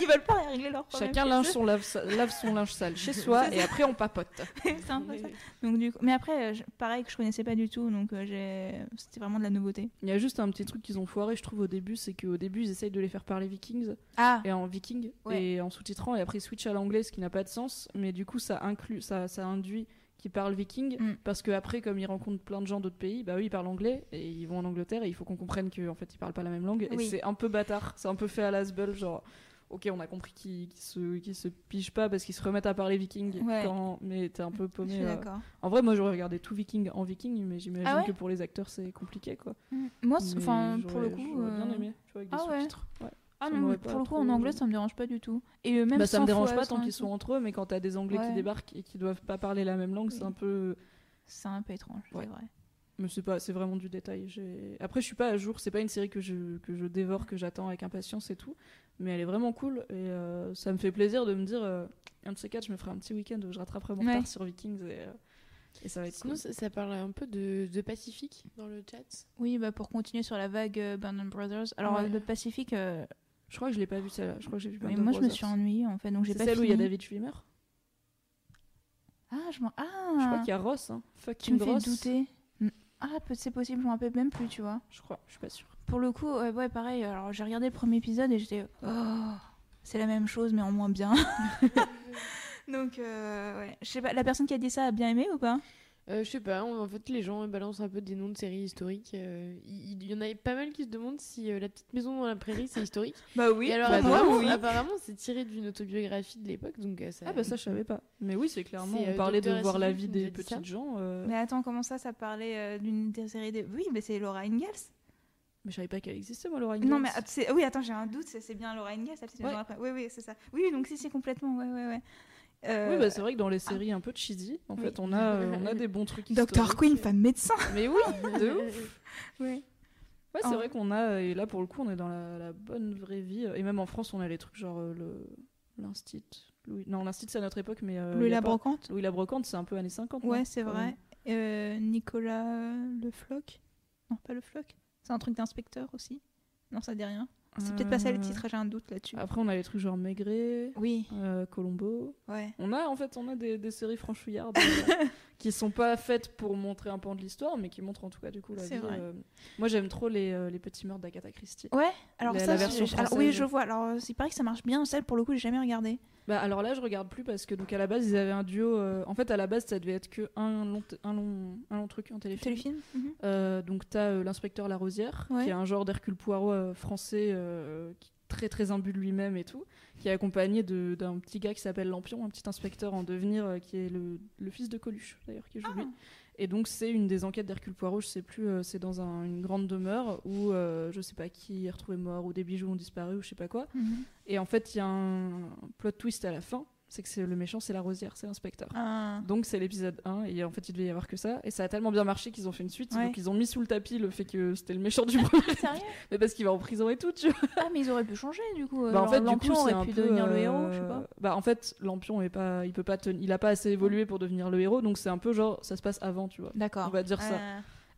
S3: ils veulent pas régler leurs problèmes.
S4: Chacun lave son, lave, lave son linge sale chez soi et après on papote.
S3: C'est un peu ça. Donc du coup, mais après, euh, je- pareil que je connaissais pas du tout, donc euh, c'était vraiment de la nouveauté.
S4: Il y a juste un petit truc qu'ils ont foiré, je trouve, au début, c'est qu'au début, ils essayent de les faire parler vikings
S3: Ah,
S4: et en viking
S3: Ouais.
S4: et en sous-titrant et après ils switchent à l'anglais, ce qui n'a pas de sens. Mais du coup, ça inclut, ça, ça induit qu'ils parlent viking
S3: Mm.
S4: parce que après, comme ils rencontrent plein de gens d'autres pays, bah oui, ils parlent anglais et ils vont en Angleterre et il faut qu'on comprenne qu'en fait ils parlent pas la même langue.
S3: Oui.
S4: Et c'est un peu bâtard, c'est un peu fait à l'asbel, genre. Ok, on a compris qu'ils se, qu'ils se pigent pas parce qu'ils se remettent à parler viking,
S3: Ouais.
S4: quand... mais t'es un peu paumé. euh. En vrai, moi j'aurais regardé tout viking en viking, mais j'imagine
S3: Ah ouais
S4: que pour les acteurs c'est compliqué quoi.
S3: Moi, c'est-
S4: Mais
S3: enfin, pour le coup.
S4: j'aurais bien
S3: euh,
S4: aimé, tu vois, avec des
S3: ah
S4: sous-titres. Ouais.
S3: Ah
S4: Ça
S3: non, pour le coup, en anglais, ça me dérange pas du tout. Et euh, même
S4: Bah, ça me dérange pas tant qu'ils sont entre eux, mais quand t'as des Anglais
S3: Ouais.
S4: qui débarquent et qui doivent pas parler la même langue, c'est un peu.
S3: C'est un peu étrange,
S4: Ouais.
S3: c'est vrai.
S4: Mais c'est pas, c'est vraiment du détail. J'ai- Après, je suis pas à jour. C'est pas une série que je que je dévore, que j'attends avec impatience et tout. Mais elle est vraiment cool et euh, ça me fait plaisir de me dire euh, un de ces quatre, je me ferai un petit week-end où je rattraperai mon
S3: Ouais.
S4: retard sur Vikings et, euh, et ça va être
S2: Sinon,
S4: cool.
S2: ça, ça parle un peu de, de Pacifique dans le chat.
S3: Oui, bah pour continuer sur la vague euh, Band Brothers. Alors,
S4: Ouais.
S3: le Pacifique, euh,
S4: Je crois que je l'ai pas vu celle-là. Je crois que j'ai vu.
S3: mais moi, je me suis ennuyée en fait, donc j'ai pas
S4: celle où il y a David Schwimmer?
S3: Ah, je m'en. Ah
S4: Je crois qu'il y a Ross. Hein.
S3: Tu
S4: Fucking
S3: me fais
S4: Ross.
S3: douter. Mm. Ah, c'est possible, je m'en rappelle même plus, tu vois.
S4: Je crois. Je suis pas sûre.
S3: Pour le coup, ouais, ouais, pareil. Alors, j'ai regardé le premier épisode et j'étais. Oh, c'est la même chose, mais en moins bien. *laughs* *laughs* Donc, euh, ouais. Je sais pas, la personne qui a dit ça a bien aimé ou pas?
S2: Euh, je sais pas, en fait les gens balancent un peu des noms de séries historiques. euh, Il il y, en a pas mal qui se demandent si euh, La Petite Maison dans la Prairie c'est historique. *laughs*
S3: Bah oui.
S2: Et alors
S4: bah,
S2: apparemment,
S4: oui.
S2: apparemment, c'est tiré d'une autobiographie de l'époque, donc euh, ça...
S4: Ah bah ça je savais pas. Mais oui c'est clairement
S2: C'est,
S4: on parlait de voir la vie des petites gens. euh,
S3: Mais attends, comment ça, ça parlait euh, d'une des séries de. Oui, mais c'est Laura Ingalls.
S4: Mais je savais pas qu'elle existait moi Laura
S3: Non,
S4: Ingalls.
S3: mais att- c'est- oui, attends, j'ai un doute, c'est c'est bien Laura Ingalls, la petite
S4: Ouais.
S3: maison après. Oui, oui, c'est ça. Oui, donc si, si, complètement, ouais, ouais, ouais. Euh,
S4: Oui bah c'est vrai que dans les séries un peu cheesy en
S3: Oui.
S4: fait on a euh, on a des bons trucs.
S3: Dr.
S4: historiques.
S3: Queen, femme médecin.
S4: Mais oui de *laughs* ouf.
S3: Oui.
S4: Ouais, c'est
S3: Oh.
S4: vrai qu'on a, et là pour le coup, on est dans la, la bonne vraie vie. Et même en France, on a les trucs genre euh, le l'Instit. Louis... Non, l'Instit, c'est à notre époque, mais. euh,
S3: Louis la
S4: pas-
S3: Brocante.
S4: Louis la Brocante, c'est un peu années 50.
S3: Ouais, c'est vrai. Euh, Nicolas euh, Le Floch. Non, pas Le Floch. C'est un truc d'inspecteur aussi. Non, ça dit rien. C'est peut-être pas ça le titre, j'ai un doute là-dessus.
S4: Après, on a les trucs genre Maigret,
S3: Oui,
S4: euh, Colombo.
S3: ouais.
S4: On a, en fait, on a des, des séries franchouillardes *laughs* qui sont pas faites pour montrer un pan de l'histoire, mais qui montrent en tout cas, du coup, la
S3: C'est
S4: vie. euh. Moi, j'aime trop les, euh, les petits meurtres d'Agatha Christie.
S3: Ouais, alors
S4: La-
S3: ça,
S4: la
S3: c'est-
S4: version
S3: alors, oui, je vois. Alors, il paraît que ça marche bien. Celle, pour le coup, j'ai jamais regardé.
S4: Bah alors là je regarde plus parce que donc à la base ils avaient un duo euh, en fait à la base ça devait être que un long un long un long truc un téléfilm.
S3: Téléfilm.
S4: Euh, donc t'as euh, l'inspecteur Larosière
S3: Ouais.
S4: qui est un genre d'Hercule Poirot euh, français euh, qui est très très imbu de lui-même et tout qui est accompagné d'un petit gars qui s'appelle Lampion un petit inspecteur en devenir euh, qui est le, le fils de Coluche d'ailleurs qui joue lui. Et donc c'est une des enquêtes d'Hercule Poirot, je sais plus, euh, c'est dans un- une grande demeure où euh, je sais pas qui est retrouvé mort ou des bijoux ont disparu ou je sais pas quoi.
S3: Mhm.
S4: Et en fait il y a un plot twist à la fin, c'est que c'est le méchant c'est la rosière, c'est l'inspecteur.
S3: Ah.
S4: Donc c'est l'épisode 1 et en fait il devait y avoir que ça et ça a tellement bien marché qu'ils ont fait une suite
S3: Ouais.
S4: donc ils ont mis sous le tapis le fait que c'était le méchant du premier
S3: Sérieux?
S4: Mais parce qu'il va en prison et tout tu vois.
S3: Ah, mais ils auraient pu changer du coup.
S4: Bah, en
S3: Genre,
S4: fait du coup
S3: aurait pu
S4: peu
S3: devenir le
S4: euh,
S3: héros, je sais pas.
S4: Bah en fait Lampion est pas il peut pas ten- il a pas assez évolué pour devenir le héros donc c'est un peu genre ça se passe avant tu vois.
S3: D'accord.
S4: On va dire ça.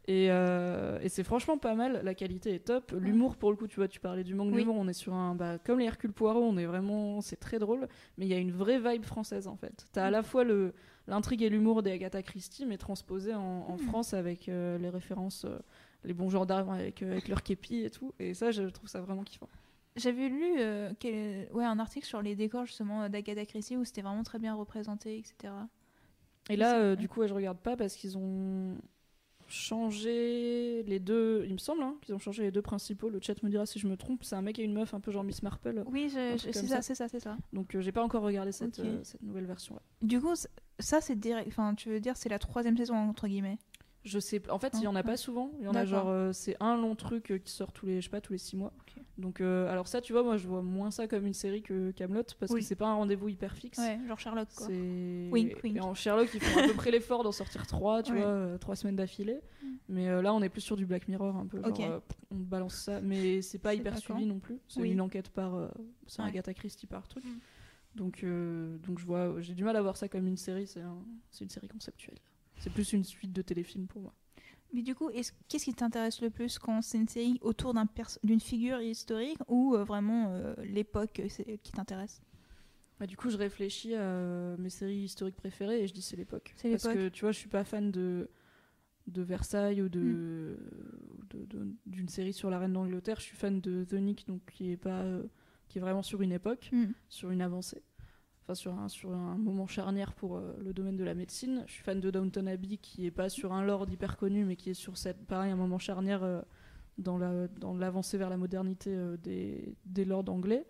S3: Euh,
S4: Et, euh, et c'est franchement pas mal, la qualité est top. L'humour, pour le coup, tu vois, tu parlais du manque
S3: Oui.
S4: d'humour, on est sur un. Bah, comme les Hercule Poirot, on est vraiment. C'est très drôle, mais il y a une vraie vibe française en fait. T'as à la fois le l'intrigue et l'humour des Agatha Christie, mais transposé en, en France avec euh, les références, euh, les bons gendarmes avec, avec leur képi et tout. Et ça, je trouve ça vraiment kiffant.
S3: J'avais lu quel- ouais, un article sur les décors justement d'Agatha Christie où c'était vraiment très bien représenté, etc.
S4: Et là, euh, du coup, ouais, je regarde pas parce qu'ils ont changé les deux. Il me semble hein, qu'ils ont changé les deux principaux. Le chat me dira si je me trompe. C'est un mec et une meuf, un peu genre Miss Marple.
S3: Oui, je- c'est ça,
S4: ça.
S3: c'est ça, c'est ça.
S4: Donc euh, j'ai pas encore regardé cette, euh, cette nouvelle version.
S3: Du coup, ça c'est direct. Enfin, tu veux dire, c'est la troisième saison entre guillemets?
S4: Je sais, en fait, il y en a pas souvent. Il y en a genre, euh, c'est un long truc euh, qui sort tous les, je sais pas, tous les six mois. Donc, euh, alors ça, tu vois, moi, je vois moins ça comme une série que Camelot parce
S3: Oui.
S4: que c'est pas un rendez-vous hyper fixe.
S3: Ouais, genre Sherlock quoi.
S4: C'est
S3: Wink, wink.
S4: Et en Sherlock, ils font à peu près l'effort d'en sortir trois, tu
S3: Ouais.
S4: vois, trois semaines d'affilée.
S3: Mm.
S4: Mais euh, là, on est plus sur du Black Mirror un peu. Genre, on balance ça, mais c'est pas hyper
S3: pas
S4: suivi non plus. C'est
S3: Oui.
S4: une enquête par, c'est
S3: Ouais.
S4: Agatha Christie par truc.
S3: Mm.
S4: Donc, donc je vois, j'ai du mal à voir ça comme une série. C'est un- c'est une série conceptuelle. C'est plus une suite de téléfilms pour moi.
S3: Mais du coup, est-ce- qu'est-ce qui t'intéresse le plus quand c'est une série autour d'une figure historique ou euh, vraiment euh, l'époque euh, qui t'intéresse?
S4: Bah, du coup, je réfléchis à mes séries historiques préférées et je dis c'est l'époque.
S3: C'est
S4: Parce
S3: l'époque.
S4: que tu vois, je suis pas fan de, de Versailles ou de,
S3: Mm.
S4: ou de- de- d'une série sur la reine d'Angleterre. Je suis fan de The Nick, donc qui est pas, euh, qui est vraiment sur une époque,
S3: Hmm.
S4: sur une avancée. Sur un, moment charnière pour euh, le domaine de la médecine. Je suis fan de Downton Abbey, qui est pas sur un lord hyper connu, mais qui est sur cette, pareil, un moment charnière euh, dans, la, dans l'avancée vers la modernité euh, des lords anglais.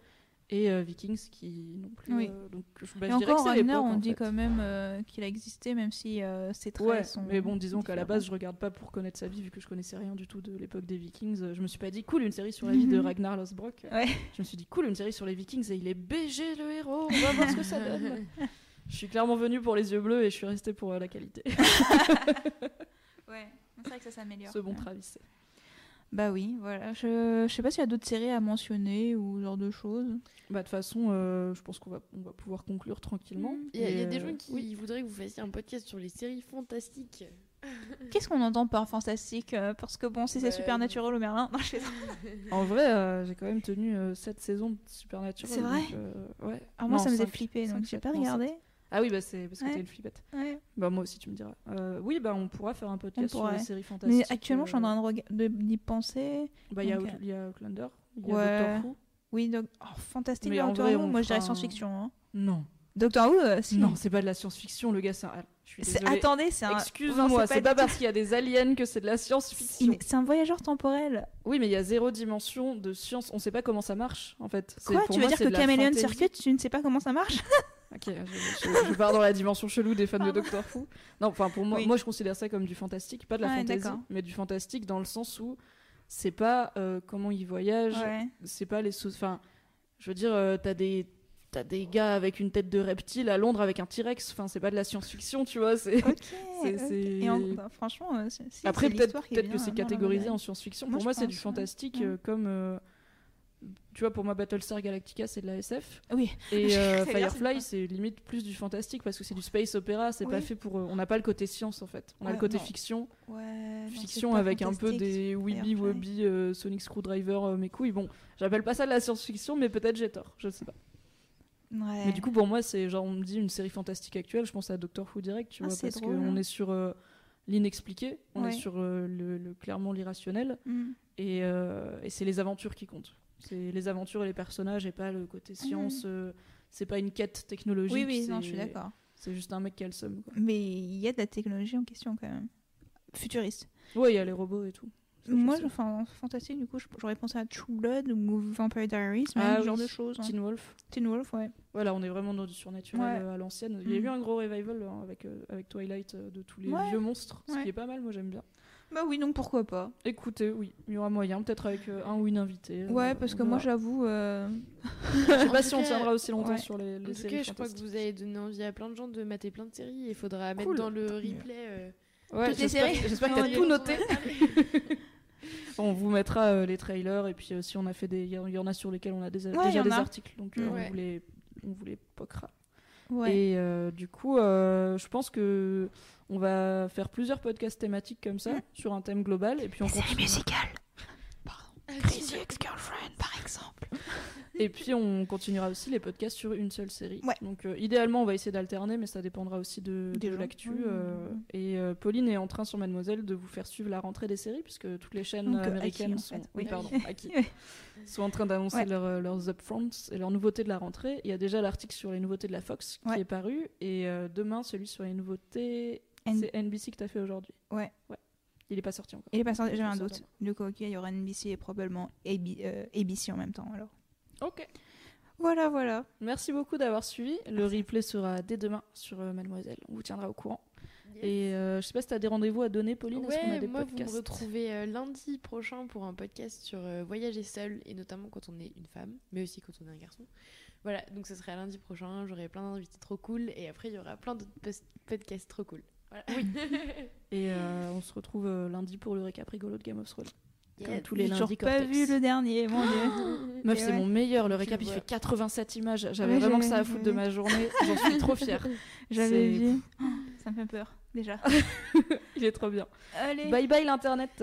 S4: Et euh, Vikings, qui non plus.
S3: Oui.
S4: euh, donc, je, bah,
S3: Et
S4: je dirais
S3: encore,
S4: que
S3: Ragnar, on
S4: en
S3: dit quand même euh, qu'il a existé, même si euh, ses traits
S4: Ouais,
S3: sont.
S4: mais bon, disons qu'à la base, je regarde pas pour connaître sa vie, vu que je connaissais rien du tout de l'époque des Vikings. Euh, Je me suis pas dit, cool, une série sur la vie de Ragnar Lothbrok.
S3: Ouais.
S4: Je me suis dit, cool, une série sur les Vikings et il est BG le héros, on va voir ce que ça donne. *laughs* je suis clairement venue pour les yeux bleus et je suis restée pour euh, la qualité. *laughs* *laughs*
S3: Ouais, c'est vrai que ça s'améliore.
S4: ce bon Travis.
S3: Bah oui, voilà. Je, je sais pas s'il y a d'autres séries à mentionner ou ce genre de choses.
S4: Bah, de toute façon, euh, je pense qu'on va, on va pouvoir conclure tranquillement.
S2: Il y a, y des
S4: euh,
S2: gens qui
S4: oui.
S2: voudraient que vous fassiez un podcast sur les séries fantastiques. *laughs*
S3: Qu'est-ce qu'on entend par fantastique euh, Parce que bon, si c'est Supernatural ou Merlin. *laughs* Non, je sais pas.
S4: En vrai, euh, j'ai quand même tenu 7 saisons de Supernatural.
S3: C'est vrai
S4: donc, euh, Ouais.
S3: Alors moi,
S4: Non,
S3: ça me faisait flipper, donc j'ai pas regardé.
S4: Ah oui, bah c'est parce que
S3: Ouais.
S4: t'es une flippette.
S3: Ouais.
S4: Bah moi aussi tu me diras. Euh, oui, bah on pourra faire un podcast sur les séries fantastiques.
S3: Mais actuellement, je suis en
S4: euh,
S3: train d'y penser.
S4: Bah il y, a
S3: Donc,
S4: Out- il y a Outlander, il y a
S3: Ouais.
S4: Doctor Who.
S3: Oui, donc. Oh, fantastique, Doctor Who. Moi, je dirais science-fiction. Hein.
S4: Non.
S3: Doctor Who, euh, si.
S4: Non, c'est pas de la science-fiction, le gars c'est un...
S3: Attendez, c'est un.
S4: Excuse-moi,
S3: Non,
S4: c'est pas, parce qu'il y a des aliens que c'est de la science-fiction.
S3: C'est un voyageur temporel.
S4: Oui, mais il y a zéro dimension de science. On sait pas comment ça marche en fait. C'est-
S3: Quoi
S4: pour
S3: Tu veux
S4: moi,
S3: dire que Chameleon. Circuit, tu ne sais pas comment ça marche? *laughs*
S4: Ok, je, je- je pars dans la dimension chelou des fans de. Doctor Who. Non, enfin pour moi,
S3: Oui.
S4: moi je considère ça comme du fantastique, pas de la
S3: Ouais, d'accord.
S4: mais du fantastique dans le sens où c'est pas euh, comment ils voyagent,
S3: Ouais.
S4: c'est pas les sauces. Enfin, je veux dire, euh, t'as des t'as des gars avec une tête de reptile à Londres avec un T-Rex. Enfin, c'est pas de la science-fiction, tu vois. C'est
S3: Ok.
S4: C'est-
S3: ok.
S4: c'est-
S3: Et en- bah, franchement, euh, c'est- si,
S4: après peut-être que c'est
S3: la
S4: catégorisé en science-fiction. Pour moi, c'est du fantastique
S3: Ouais.
S4: euh, comme euh, tu vois pour moi Battlestar Galactica c'est de la SF
S3: Oui.
S4: et *laughs* euh, Firefly
S3: c'est
S4: limite plus du fantastique parce que c'est du space opéra c'est pas fait pour euh, on n'a pas le côté science en fait on a le côté
S3: non.
S4: fiction
S3: Ouais.
S4: fiction avec un peu des Weeby. Wobby euh, Sonic Screwdriver euh, mes couilles bon j'appelle pas ça de la science-fiction mais peut-être j'ai tort je sais pas
S3: Ouais.
S4: mais du coup pour moi c'est genre on me dit une série fantastique actuelle je pense à Doctor Who direct tu
S3: Ah,
S4: vois parce qu'on est sur euh, l'inexpliqué on est sur euh, le, le- clairement l'irrationnel
S3: Mm.
S4: et, euh, et c'est les aventures qui comptent. C'est les aventures et les personnages et pas le côté science. euh, c'est pas une quête technologique.
S3: Oui, oui, non, je suis d'accord.
S4: C'est juste un mec qui a le seum. quoi.
S3: Mais il y a de la technologie en question quand même. Futuriste.
S4: Ouais, il y a les robots et tout.
S3: Moi, enfin, fantastique, du coup, j'aurais pensé à True Blood ou Vampire Diaries, même
S4: Ah
S3: ce
S4: oui,
S3: genre de choses. hein.
S4: Teen Wolf.
S3: Teen Wolf, ouais.
S4: Voilà, on est vraiment dans du surnaturel
S3: Ouais.
S4: euh, à l'ancienne. Il y a
S3: Mm.
S4: eu un gros revival hein, avec, euh, avec Twilight euh, de tous les
S3: Ouais.
S4: vieux monstres, ce
S3: Ouais.
S4: qui est pas mal, moi j'aime bien.
S3: Bah oui, donc pourquoi pas.
S4: Écoutez, oui, il y aura moyen, peut-être avec euh, un ou une invitée. euh,
S3: Ouais, parce que moi, j'avoue. euh, *laughs*
S4: Je sais pas
S2: tout
S4: si on tiendra aussi longtemps
S3: ouais.
S4: sur les, les
S2: En tout
S4: séries
S2: cas, je crois que vous avez donné envie à plein de gens de mater plein de séries. Il faudra mettre dans le replay. euh,
S4: Ouais,
S3: toutes les
S4: j'espère-
S3: séries.
S4: J'espère que t'as *laughs* tout noté. *laughs*
S2: on
S4: vous mettra euh, les trailers et puis euh, si on a fait des, il y, en a sur lesquels on a des-
S3: Ouais,
S4: déjà
S3: en
S4: des
S3: a.
S4: articles, donc euh,
S2: Ouais.
S4: on vous les, on vous les poquera.
S3: Ouais.
S4: Et euh, du coup, euh, je pense que on va faire plusieurs podcasts thématiques comme ça
S3: Mm.
S4: sur un thème global et puis on continue.
S3: par exemple.
S4: Et puis on continuera aussi les podcasts sur une seule série.
S3: Ouais.
S4: Donc euh, idéalement, on va essayer d'alterner, mais ça dépendra aussi de, l'actu.
S3: Oui, oui,
S4: euh,
S3: oui.
S4: Et euh, Pauline est en train sur Mademoiselle de vous faire suivre la rentrée des séries puisque toutes les chaînes
S3: Donc, euh,
S4: américaines
S3: en
S4: sont,
S3: fait.
S4: oui,
S3: Oui.
S4: pardon, *laughs* Aki.
S3: Oui.
S4: sont en train d'annoncer
S3: Ouais.
S4: leurs, euh, leurs upfronts et leurs nouveautés de la rentrée. Il y a déjà l'article sur les nouveautés de la Fox qui
S3: Ouais.
S4: est paru et euh, demain celui sur les nouveautés.
S3: N-
S4: C'est NBC que tu as fait aujourd'hui.
S3: Ouais.
S4: Ouais. Il est pas sorti encore.
S3: Il est pas sorti, j'avais un doute. Du coup, ok, il y aura NBC et probablement AB, euh, ABC en même temps, alors.
S4: Ok.
S3: Voilà, voilà.
S4: Merci beaucoup d'avoir suivi. Le replay sera dès demain sur euh, Mademoiselle. On vous tiendra au courant. Et euh, je sais pas si tu as des rendez-vous à donner, Pauline. Est-ce qu'on a
S2: Ouais,
S4: des
S2: moi vous me retrouvez euh, lundi prochain pour un podcast sur euh, voyager seul et notamment quand on est une femme, mais aussi quand on est un garçon. Voilà, donc ce sera lundi prochain, j'aurai plein d'invités trop cool et après il y aura plein d'autres podcasts trop cool. Voilà. *laughs*
S4: Et on se retrouve lundi pour le récap rigolo de Game of Thrones. Comme tous les
S3: J'ai
S4: lundis
S3: pas vu le dernier, mon *gasps* dieu.
S4: Meuf, c'est
S3: ouais.
S4: mon meilleur. Le récap, il fait 87 images. J'avais
S3: Ouais,
S4: vraiment que ça à foutre de ma journée. J'en suis trop fière. *laughs*
S3: J'avais vu. *gasps* Ça me fait peur, déjà. *laughs*
S4: Il est trop bien.
S3: Allez.
S4: Bye bye l'internet.